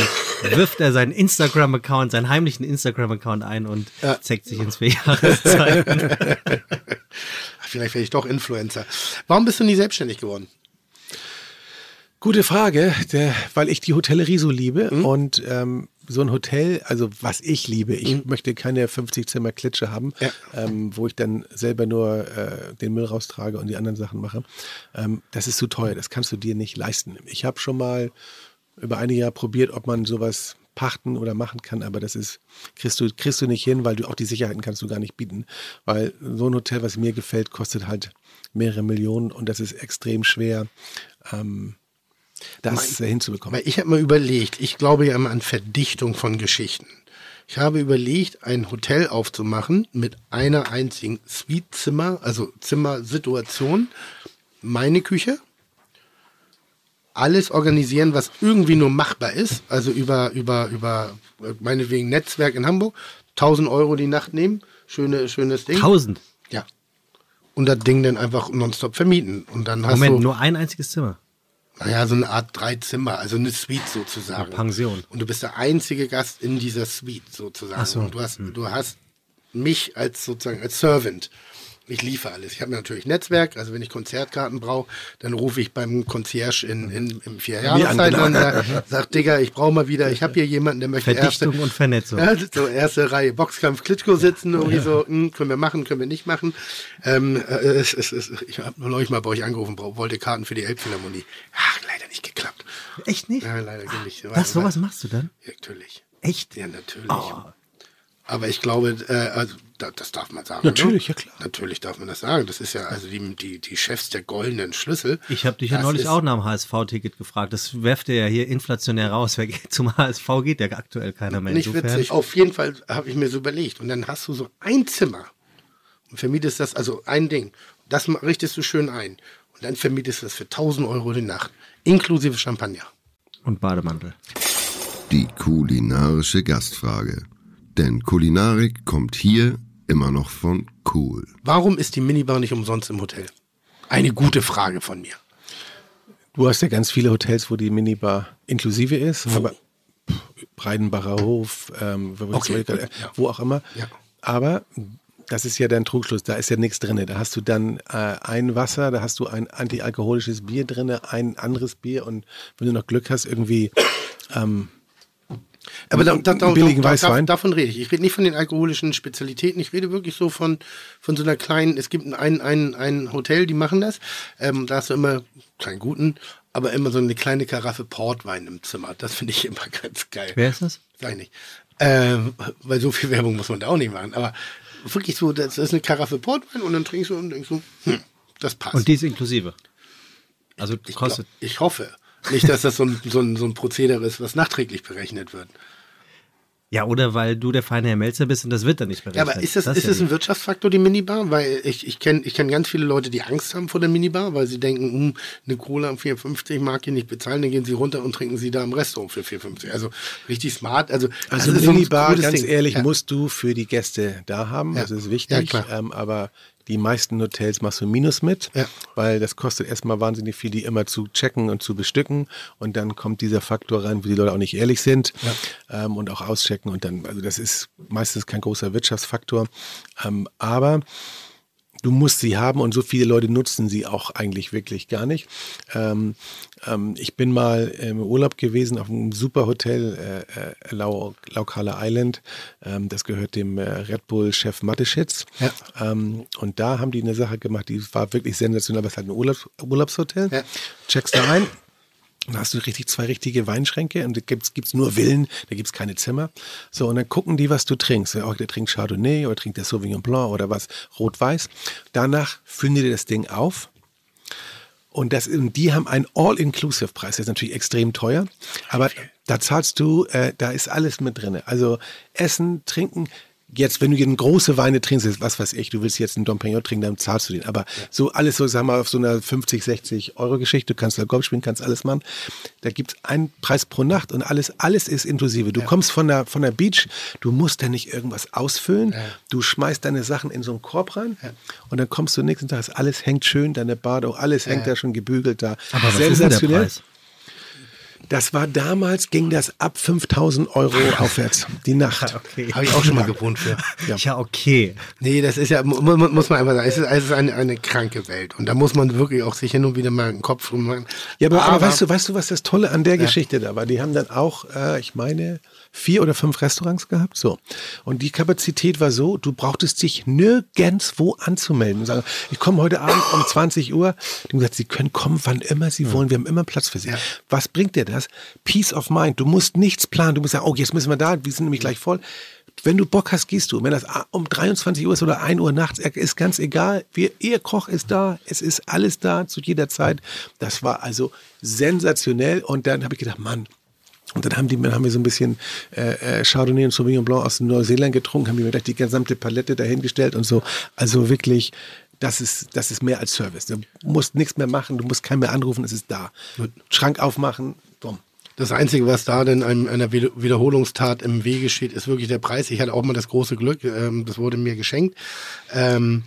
wirft er seinen Instagram-Account, seinen heimlichen Instagram-Account ein und Ja. zeckt sich ins Vierjahreszeiten. vielleicht werde ich doch Influencer. Warum bist du nie selbstständig geworden? Gute Frage, der, weil ich die Hotellerie so liebe und ähm, so ein Hotel, also was ich liebe, ich möchte keine 50 Zimmer Klitsche haben, Ja. ähm, wo ich dann selber nur äh, den Müll raustrage und die anderen Sachen mache. Ähm, das ist zu teuer, das kannst du dir nicht leisten. Ich habe schon mal über einige Jahre probiert, ob man sowas pachten oder machen kann, aber das ist, kriegst du, kriegst du nicht hin, weil du auch die Sicherheiten kannst du gar nicht bieten. Weil so ein Hotel, was mir gefällt, kostet halt mehrere Millionen und das ist extrem schwer, ähm, das äh, hinzubekommen. Weil ich habe mal überlegt, ich glaube ja immer an Verdichtung von Geschichten. Ich habe überlegt, ein Hotel aufzumachen mit einer einzigen Suite-Zimmer, also Zimmersituation, meine Küche, alles organisieren, was irgendwie nur machbar ist, also über, über, über, äh, meinetwegen Netzwerk in Hamburg, 1000 Euro die Nacht nehmen, schöne, schönes Ding. 1000. Ja. Und das Ding dann einfach nonstop vermieten. Und dann hast Moment, du. nur ein einziges Zimmer. Naja, so eine Art drei Zimmer, also eine Suite sozusagen. Eine Pension. Und du bist der einzige Gast in dieser Suite sozusagen. Ach so. Hm. Und du hast, du hast mich als sozusagen als Servant. Ich liefere alles. Ich habe natürlich Netzwerk, also wenn ich Konzertkarten brauche, dann rufe ich beim Concierge in, in, im vier Jahreszeit genau. an und sag, sag, Digga, ich brauche mal wieder, ich habe hier jemanden, der möchte Verdichtung erste, und Vernetzung. ja, so erste Reihe Boxkampf Klitschko sitzen, irgendwie so, hm, können wir machen, können wir nicht machen. Ähm, äh, es, es, es, ich habe neulich mal bei euch angerufen, wollte Karten für die Elbphilharmonie. Ach, leider nicht geklappt. Echt nicht? Ja, leider geht nicht. Was, sowas machst du dann? Ja, natürlich. Echt? Ja, natürlich. Oh. Aber ich glaube, äh, also, das darf man sagen. Natürlich, ne? ja klar. Natürlich darf man das sagen. Das ist ja also die, die, die Chefs der goldenen Schlüssel. Ich habe dich ja Das neulich auch nach dem HSV-Ticket gefragt. Das werft ihr ja hier inflationär raus. Wer geht zum HSV geht ja aktuell keiner mehr. Nicht Insofern- witzig. Auf jeden Fall habe ich mir so überlegt. Und dann hast du so ein Zimmer und vermietest das, also ein Ding. Das richtest du schön ein. Und dann vermietest du das für 1000 Euro die Nacht. Inklusive Champagner. Und Bademantel. Die kulinarische Gastfrage. Denn Kulinarik kommt hier immer noch von cool. Warum ist die Minibar nicht umsonst im Hotel? Eine gute Frage von mir. Du hast ja ganz viele Hotels, wo die Minibar inklusive ist, aber pff, Breidenbacher Hof, ähm, wo, Okay, wo- wo auch immer. Ja. Aber das ist ja dein Trugschluss, da ist ja nichts drin. Da hast du dann äh, ein Wasser, da hast du ein antialkoholisches Bier drin, ein anderes Bier und wenn du noch Glück hast, irgendwie Aber da, da, da, billigen da, Weißwein. davon rede ich. Ich rede nicht von den alkoholischen Spezialitäten. Ich rede wirklich so von, von so einer kleinen, es gibt ein, ein, ein Hotel, die machen das. Ähm, da hast du immer, keinen guten, aber immer so eine kleine Karaffe Portwein im Zimmer. Das finde ich immer ganz geil. Wer ist das? Sag ich nicht. Ähm, weil so viel Werbung muss man da auch nicht machen. Aber wirklich so, das ist eine Karaffe Portwein und dann trinkst du und denkst so, hm, das passt. Und die ist inklusive. Also ich, kostet. glaub, ich hoffe. Nicht, dass das so ein, so, ein, so ein Prozedere ist, was nachträglich berechnet wird. Ja, oder weil du der feine Herr Melzer bist und das wird dann nicht Ja, berechnet. aber ist das, Das ist ja das ein Wirtschaftsfaktor, die Minibar? Weil ich, ich kenne ich kenn ganz viele Leute, die Angst haben vor der Minibar, weil sie denken, hm, eine Cola um 4,50 mag ich nicht bezahlen, dann gehen sie runter und trinken sie da im Restaurant für 4,50. Also richtig smart. Also, Also Minibar, ganz Ding. ehrlich, ja. musst du für die Gäste da haben. Ja. Das ist wichtig. Ja, klar. Ähm, aber die meisten Hotels machst du Minus mit, Ja. weil das kostet erstmal wahnsinnig viel, die immer zu checken und zu bestücken. Und dann kommt dieser Faktor rein, wo die Leute auch nicht ehrlich sind ähm, und auch auschecken. Und dann, also das ist meistens kein großer Wirtschaftsfaktor. Ähm, aber du musst sie haben und so viele Leute nutzen sie auch eigentlich wirklich gar nicht. Ähm, ähm, ich bin mal im Urlaub gewesen auf einem super Hotel, äh, äh, Lau, Laukala Island. Ähm, das gehört dem äh, Red Bull-Chef Mateschitz. Ja. Ähm, und da haben die eine Sache gemacht, die war wirklich sensationell, aber es ist halt ein Urlaubs Urlaubshotel. Ja. Checkst da ein. Dann hast du richtig zwei richtige Weinschränke und da gibt's gibt's nur Villen, da gibt's keine Zimmer. So, und dann gucken die, was du trinkst. Ja, Oh, der trinkt Chardonnay oder trinkt der Sauvignon Blanc oder was, Rot-Weiß. Danach füllen die dir das Ding auf. Und, das, und die haben einen All-Inclusive-Preis. Das ist natürlich extrem teuer. Aber da zahlst du, äh, da ist alles mit drin. Also Essen, Trinken. Jetzt, wenn du jetzt große Weine trinkst, was weiß ich, du willst jetzt einen Dom Pérignon trinken, dann zahlst du den. Aber so alles so, sagen wir mal, auf so einer 50, 60 Euro Geschichte, du kannst da Golf spielen, kannst alles machen. Da gibt's einen Preis pro Nacht und alles, alles ist inklusive. Du kommst von der, von der Beach, du musst da nicht irgendwas ausfüllen. Du schmeißt deine Sachen in so einen Korb rein und dann kommst du nächsten Tag, alles hängt schön, deine Badung, alles hängt da schon gebügelt da. Aber was ist denn der Preis? Das war damals, ging das ab 5000 Euro aufwärts, die Nacht. Okay. Habe ich auch schon mal gewohnt für. Ja, okay. Nee, das ist ja, mu- mu- muss man einfach sagen, es ist, es ist eine, eine kranke Welt. Und da muss man wirklich auch sich hin und wieder mal einen Kopf drum machen. Ja, aber, aber, weißt du, weißt du, was das Tolle an der Geschichte da war? Die haben dann auch, äh, ich meine, vier oder fünf Restaurants gehabt. So. Und die Kapazität war so, du brauchtest dich nirgendwo anzumelden. Und sagen, ich komme heute Abend um 20 Uhr. Die haben gesagt, sie können kommen, wann immer sie wollen. Wir haben immer Platz für sie. Was bringt dir das? Peace of mind. Du musst nichts planen. Du musst sagen, oh, jetzt müssen wir da, wir sind nämlich gleich voll. Wenn du Bock hast, gehst du. Wenn das um 23 Uhr ist oder 1 Uhr nachts, ist ganz egal. Wir, ihr Koch ist da, es ist alles da zu jeder Zeit. Das war also sensationell. Und dann habe ich gedacht, Mann, und dann haben, die, dann haben wir so ein bisschen äh, äh, Chardonnay und Sauvignon Blanc aus Neuseeland getrunken, haben wir gleich die gesamte Palette dahingestellt und so. Also wirklich, das ist, das ist mehr als Service. Du musst nichts mehr machen, du musst keinen mehr anrufen, es ist da. Schrank aufmachen, dumm. Das Einzige, was da denn einem, einer Wieder- Wiederholungstat im Wege steht, ist wirklich der Preis. Ich hatte auch mal das große Glück, ähm, das wurde mir geschenkt. Ähm,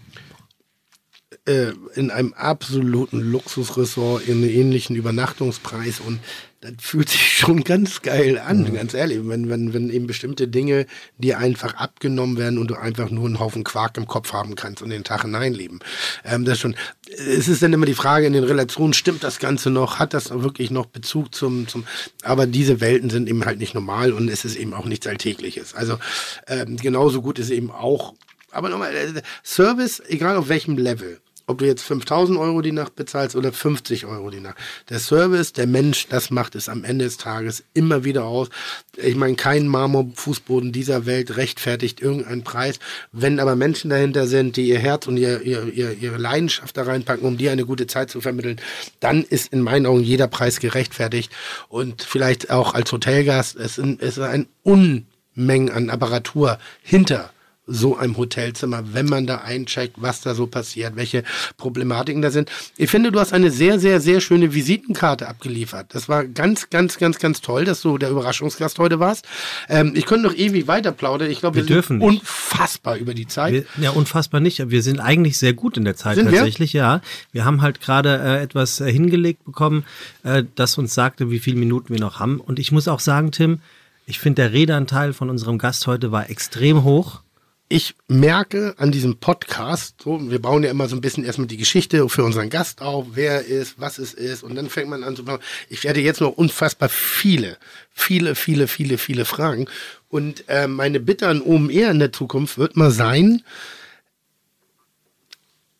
äh, in einem absoluten Luxusressort in einem ähnlichen Übernachtungspreis und das fühlt sich schon ganz geil an, ganz ehrlich. Wenn, wenn, wenn eben bestimmte Dinge dir einfach abgenommen werden und du einfach nur einen Haufen Quark im Kopf haben kannst und den Tag hineinleben. Ähm, das schon. Es ist dann immer die Frage in den Relationen, stimmt das Ganze noch? Hat das wirklich noch Bezug zum, zum, aber diese Welten sind eben halt nicht normal und es ist eben auch nichts Alltägliches. Also, ähm, genauso gut ist eben auch, aber nochmal, äh, Service, egal auf welchem Level ob du jetzt 5000 Euro die Nacht bezahlst oder 50 Euro die Nacht. Der Service, der Mensch, das macht es am Ende des Tages immer wieder aus. Ich meine, kein Marmorfußboden dieser Welt rechtfertigt irgendeinen Preis. Wenn aber Menschen dahinter sind, die ihr Herz und ihr, ihr, ihr, ihre Leidenschaft da reinpacken, um dir eine gute Zeit zu vermitteln, dann ist in meinen Augen jeder Preis gerechtfertigt. Und vielleicht auch als Hotelgast, es ist ein Unmengen an Apparatur hinter so einem Hotelzimmer, wenn man da eincheckt, was da so passiert, welche Problematiken da sind. Ich finde, du hast eine sehr, sehr, sehr schöne Visitenkarte abgeliefert. Das war ganz, ganz, ganz, ganz toll, dass du der Überraschungsgast heute warst. Ähm, ich könnte noch ewig weiter plaudern. Ich glaube, wir, Wir dürfen sind nicht. unfassbar über die Zeit. Wir, ja, unfassbar nicht. Wir sind eigentlich sehr gut in der Zeit Sind wir? tatsächlich, ja. Wir haben halt gerade äh, etwas äh, hingelegt bekommen, äh, das uns sagte, wie viele Minuten wir noch haben. Und ich muss auch sagen, Tim, ich finde, der Redeanteil von unserem Gast heute war extrem hoch. Ich merke an diesem Podcast, so, wir bauen ja immer so ein bisschen erstmal die Geschichte für unseren Gast auf, wer er ist, was es ist, und dann fängt man an zu bauen. Ich werde jetzt noch unfassbar viele, viele, viele, viele, viele Fragen. Und äh, meine Bitte an OMR in der Zukunft wird mal sein,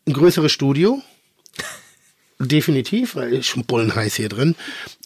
ein größeres Studio. Definitiv, weil ist schon bullenheiß hier drin.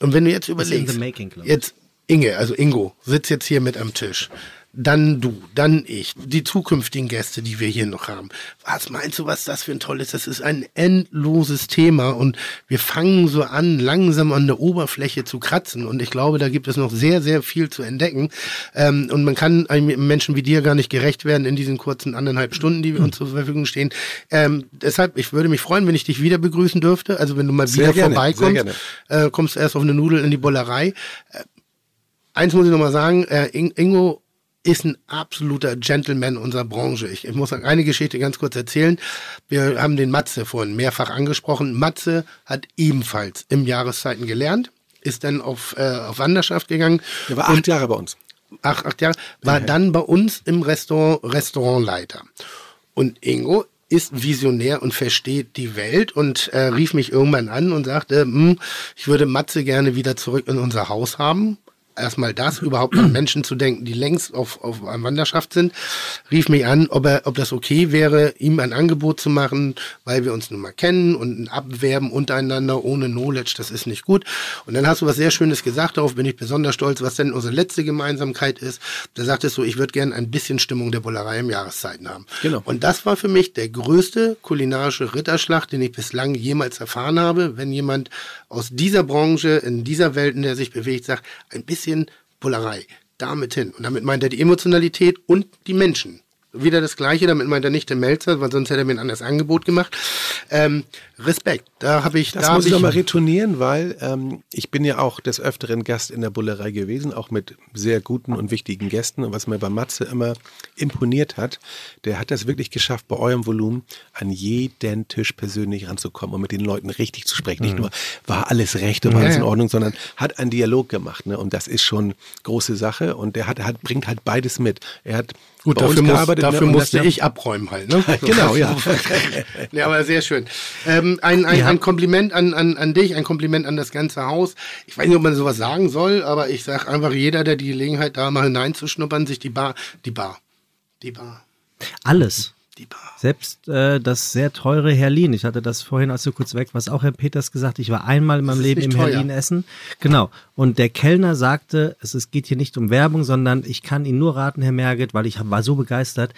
Und wenn du jetzt überlegst, making, jetzt Inge, also Ingo, sitzt jetzt hier mit am Tisch. Dann du, dann ich, die zukünftigen Gäste, die wir hier noch haben. Was meinst du, was das für ein tolles? Das ist ein endloses Thema und wir fangen so an, langsam an der Oberfläche zu kratzen. Und ich glaube, da gibt es noch sehr, sehr viel zu entdecken. Ähm, und man kann einem Menschen wie dir gar nicht gerecht werden in diesen kurzen anderthalb Stunden, die wir uns zur Verfügung stehen. Ähm, deshalb, ich würde mich freuen, wenn ich dich wieder begrüßen dürfte. Also wenn du mal Sehr wieder gerne, vorbeikommst, sehr äh, kommst du erst auf eine Nudel in die Bollerei. Äh, eins muss ich noch mal sagen, äh, In- Ingo ist ein absoluter Gentleman unserer Branche. Ich, ich muss eine Geschichte ganz kurz erzählen. Wir haben den Matze vorhin mehrfach angesprochen. Matze hat ebenfalls im Jahreszeiten gelernt, ist dann auf, äh, auf Wanderschaft gegangen. Der war acht Jahre bei uns. acht, acht Jahre, war dann bei uns im Restaurant Restaurantleiter. Und Ingo ist visionär und versteht die Welt und äh, rief mich irgendwann an und sagte, hm, ich würde Matze gerne wieder zurück in unser Haus haben. Erstmal das, überhaupt an Menschen zu denken, die längst auf, auf einer Wanderschaft sind, rief mich an, ob er, ob das okay wäre, ihm ein Angebot zu machen, weil wir uns nun mal kennen und ein Abwerben untereinander ohne Knowledge, das ist nicht gut. Und dann hast du was sehr Schönes gesagt, darauf bin ich besonders stolz, was denn unsere letzte Gemeinsamkeit ist. Da sagtest du, ich würde gerne ein bisschen Stimmung der Bullerei im Jahreszeiten haben. Genau. Und das war für mich der größte kulinarische Ritterschlag, den ich bislang jemals erfahren habe, wenn jemand aus dieser Branche, in dieser Welt, in der er sich bewegt, sagt, ein bisschen Bullerei, damit hin. Und damit meint er die Emotionalität und die Menschen wieder das Gleiche, damit meint er nicht der Melzer, weil sonst hätte er mir ein anderes Angebot gemacht. Ähm, Respekt, da habe ich... Das da muss ich nochmal retournieren, weil ähm, ich bin ja auch des Öfteren Gast in der Bullerei gewesen, auch mit sehr guten und wichtigen Gästen. Und was mir bei Matze immer imponiert hat, der hat das wirklich geschafft, bei eurem Volumen an jeden Tisch persönlich ranzukommen und mit den Leuten richtig zu sprechen. Nicht nur, war alles recht und war alles in Ordnung, sondern hat einen Dialog gemacht. Ne? Und das ist schon große Sache. Und der hat, hat, bringt halt beides mit. Er hat Gut, bei uns dafür, muss, gearbeitet, ne? dafür musste ich abräumen halt. Ne? Genau, ja. ja, aber sehr schön. Ähm, ein, ein, Ja. ein Kompliment an, an, an dich, ein Kompliment an das ganze Haus. Ich weiß nicht, ob man sowas sagen soll, aber ich sage einfach, jeder, der die Gelegenheit da mal hineinzuschnuppern, sich die Bar, die Bar, die Bar, Alles. Selbst äh, das sehr teure Herlin, ich hatte das vorhin, als du kurz weg warst, auch Herr Peters gesagt, ich war einmal in meinem Leben im teuer. Herlin essen. Genau. Und der Kellner sagte, es, es geht hier nicht um Werbung, sondern ich kann Ihnen nur raten, Herr Merget, weil ich war so begeistert,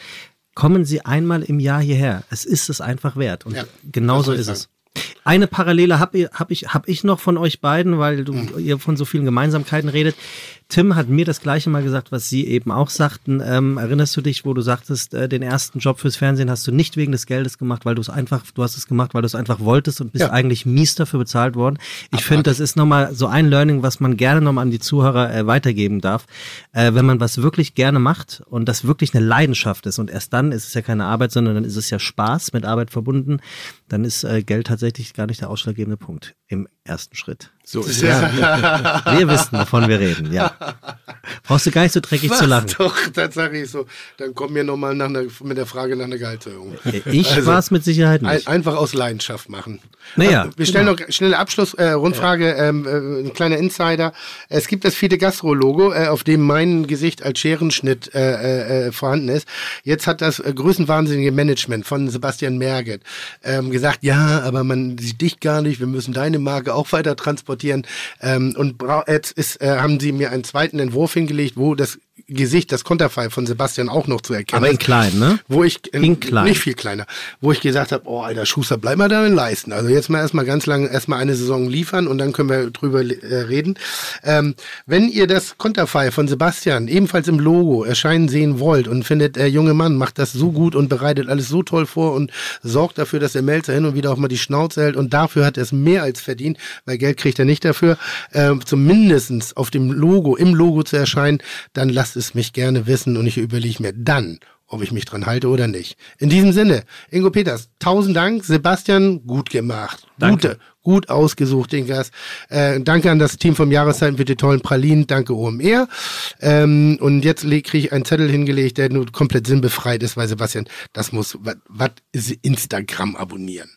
kommen Sie einmal im Jahr hierher. Es ist es einfach wert. Und Ja, genauso ist es. Eine Parallele habe hab ich, hab ich noch von euch beiden, weil du, Mhm. ihr von so vielen Gemeinsamkeiten redet. Tim hat mir das gleiche mal gesagt, was Sie eben auch sagten. Ähm, erinnerst du dich, wo du sagtest, äh, den ersten Job fürs Fernsehen hast du nicht wegen des Geldes gemacht, weil du es einfach, du hast es gemacht, weil du es einfach wolltest und bist Ja. eigentlich mies dafür bezahlt worden. Ich finde, das ist nochmal so ein Learning, was man gerne nochmal an die Zuhörer äh, weitergeben darf. Äh, wenn man was wirklich gerne macht und das wirklich eine Leidenschaft ist und erst dann ist es ja keine Arbeit, sondern dann ist es ja Spaß mit Arbeit verbunden, dann ist äh, Geld tatsächlich gar nicht der ausschlaggebende Punkt im ersten Schritt. So ist es. Wir wissen, wovon wir reden, ja. Brauchst du gar nicht so dreckig zu lachen. Doch, das sage ich so. Dann komm mir nochmal mit der Frage nach einer Gehaltserhöhung. Ich Also, war es mit Sicherheit Ein, nicht. einfach aus Leidenschaft machen. Naja, Äh, Wir stellen noch schnelle Abschlussrundfrage, äh, Rundfrage, ähm, äh, ein kleiner Insider. Es gibt das Fide Gastro Logo, äh, auf dem mein Gesicht als Scherenschnitt äh, äh, vorhanden ist. Jetzt hat das äh, größenwahnsinnige Management von Sebastian Merget ähm, gesagt, ja, aber man sieht dich gar nicht, wir müssen deine Marke auch weiter transportieren. Ähm, und jetzt ist, äh, haben sie mir einen zweiten Entwurf hingelegt, wo das Gesicht, das Konterfei von Sebastian auch noch zu erkennen Aber in klein, ne? Wo ich, In klein. nicht viel kleiner, wo ich gesagt habe, oh, alter Schuster, bleib mal da in Leisten. Also jetzt mal erstmal ganz lang, erstmal eine Saison liefern und dann können wir drüber äh, reden. Ähm, wenn ihr das Konterfei von Sebastian ebenfalls im Logo erscheinen sehen wollt und findet, der junge Mann macht das so gut und bereitet alles so toll vor und sorgt dafür, dass der Melzer hin und wieder auch mal die Schnauze hält und dafür hat er es mehr als verdient, weil Geld kriegt er nicht dafür, ähm, zumindestens auf dem Logo, im Logo zu erscheinen, dann lasst es mich gerne wissen und ich überlege mir dann, ob ich mich dran halte oder nicht. In diesem Sinne, Ingo Peters, tausend Dank. Sebastian, gut gemacht. Danke. Gute, gut ausgesucht, den Gast. Äh, danke an das Team vom Jahreszeiten für die tollen Pralinen. Danke OMR. Ähm, und jetzt kriege ich einen Zettel hingelegt, der nur komplett sinnbefreit ist, weil Sebastian, das muss, was ist Instagram abonnieren?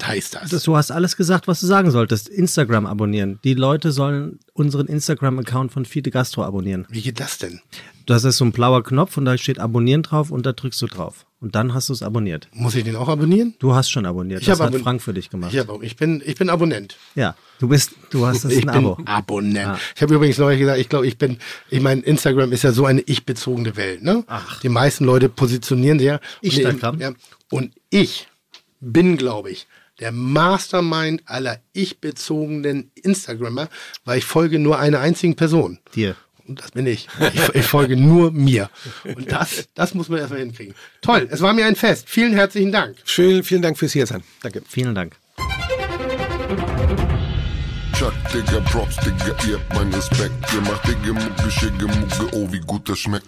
Was heißt das? Das, du hast alles gesagt, was du sagen solltest. Instagram abonnieren. Die Leute sollen unseren Instagram-Account von Fide Gastro abonnieren. Wie geht das denn? Das ist so ein blauer Knopf und da steht Abonnieren drauf und da drückst du drauf. Und dann hast du es abonniert. Muss ich den auch abonnieren? Du hast schon abonniert. Ich das hat abon- Frank für dich gemacht. Ich, hab, ich, bin, ich bin Abonnent. Ja, du bist, du hast das ich ein Abo. bin Abonnent. Ah. Ich habe übrigens neulich gesagt, ich glaube, ich bin, ich meine, Instagram ist ja so eine ich-bezogene Welt, ne? Ach. Die meisten Leute positionieren sich ja. Instagram? Ja, und ich bin, glaube ich, der Mastermind aller ich-bezogenen Instagrammer, weil ich folge nur einer einzigen Person. Dir. Und das bin ich. Ich, ich folge nur mir. Und das, das muss man erstmal hinkriegen. Toll, es war mir ein Fest. Vielen herzlichen Dank. Schön, vielen Dank fürs hier sein. Danke. Vielen Dank. Chuck, Digga, Props, Digga, ihr habt meinen Respekt. Ihr macht Digga, Mucke, Schicke, Mucke, oh, wie gut das schmeckt.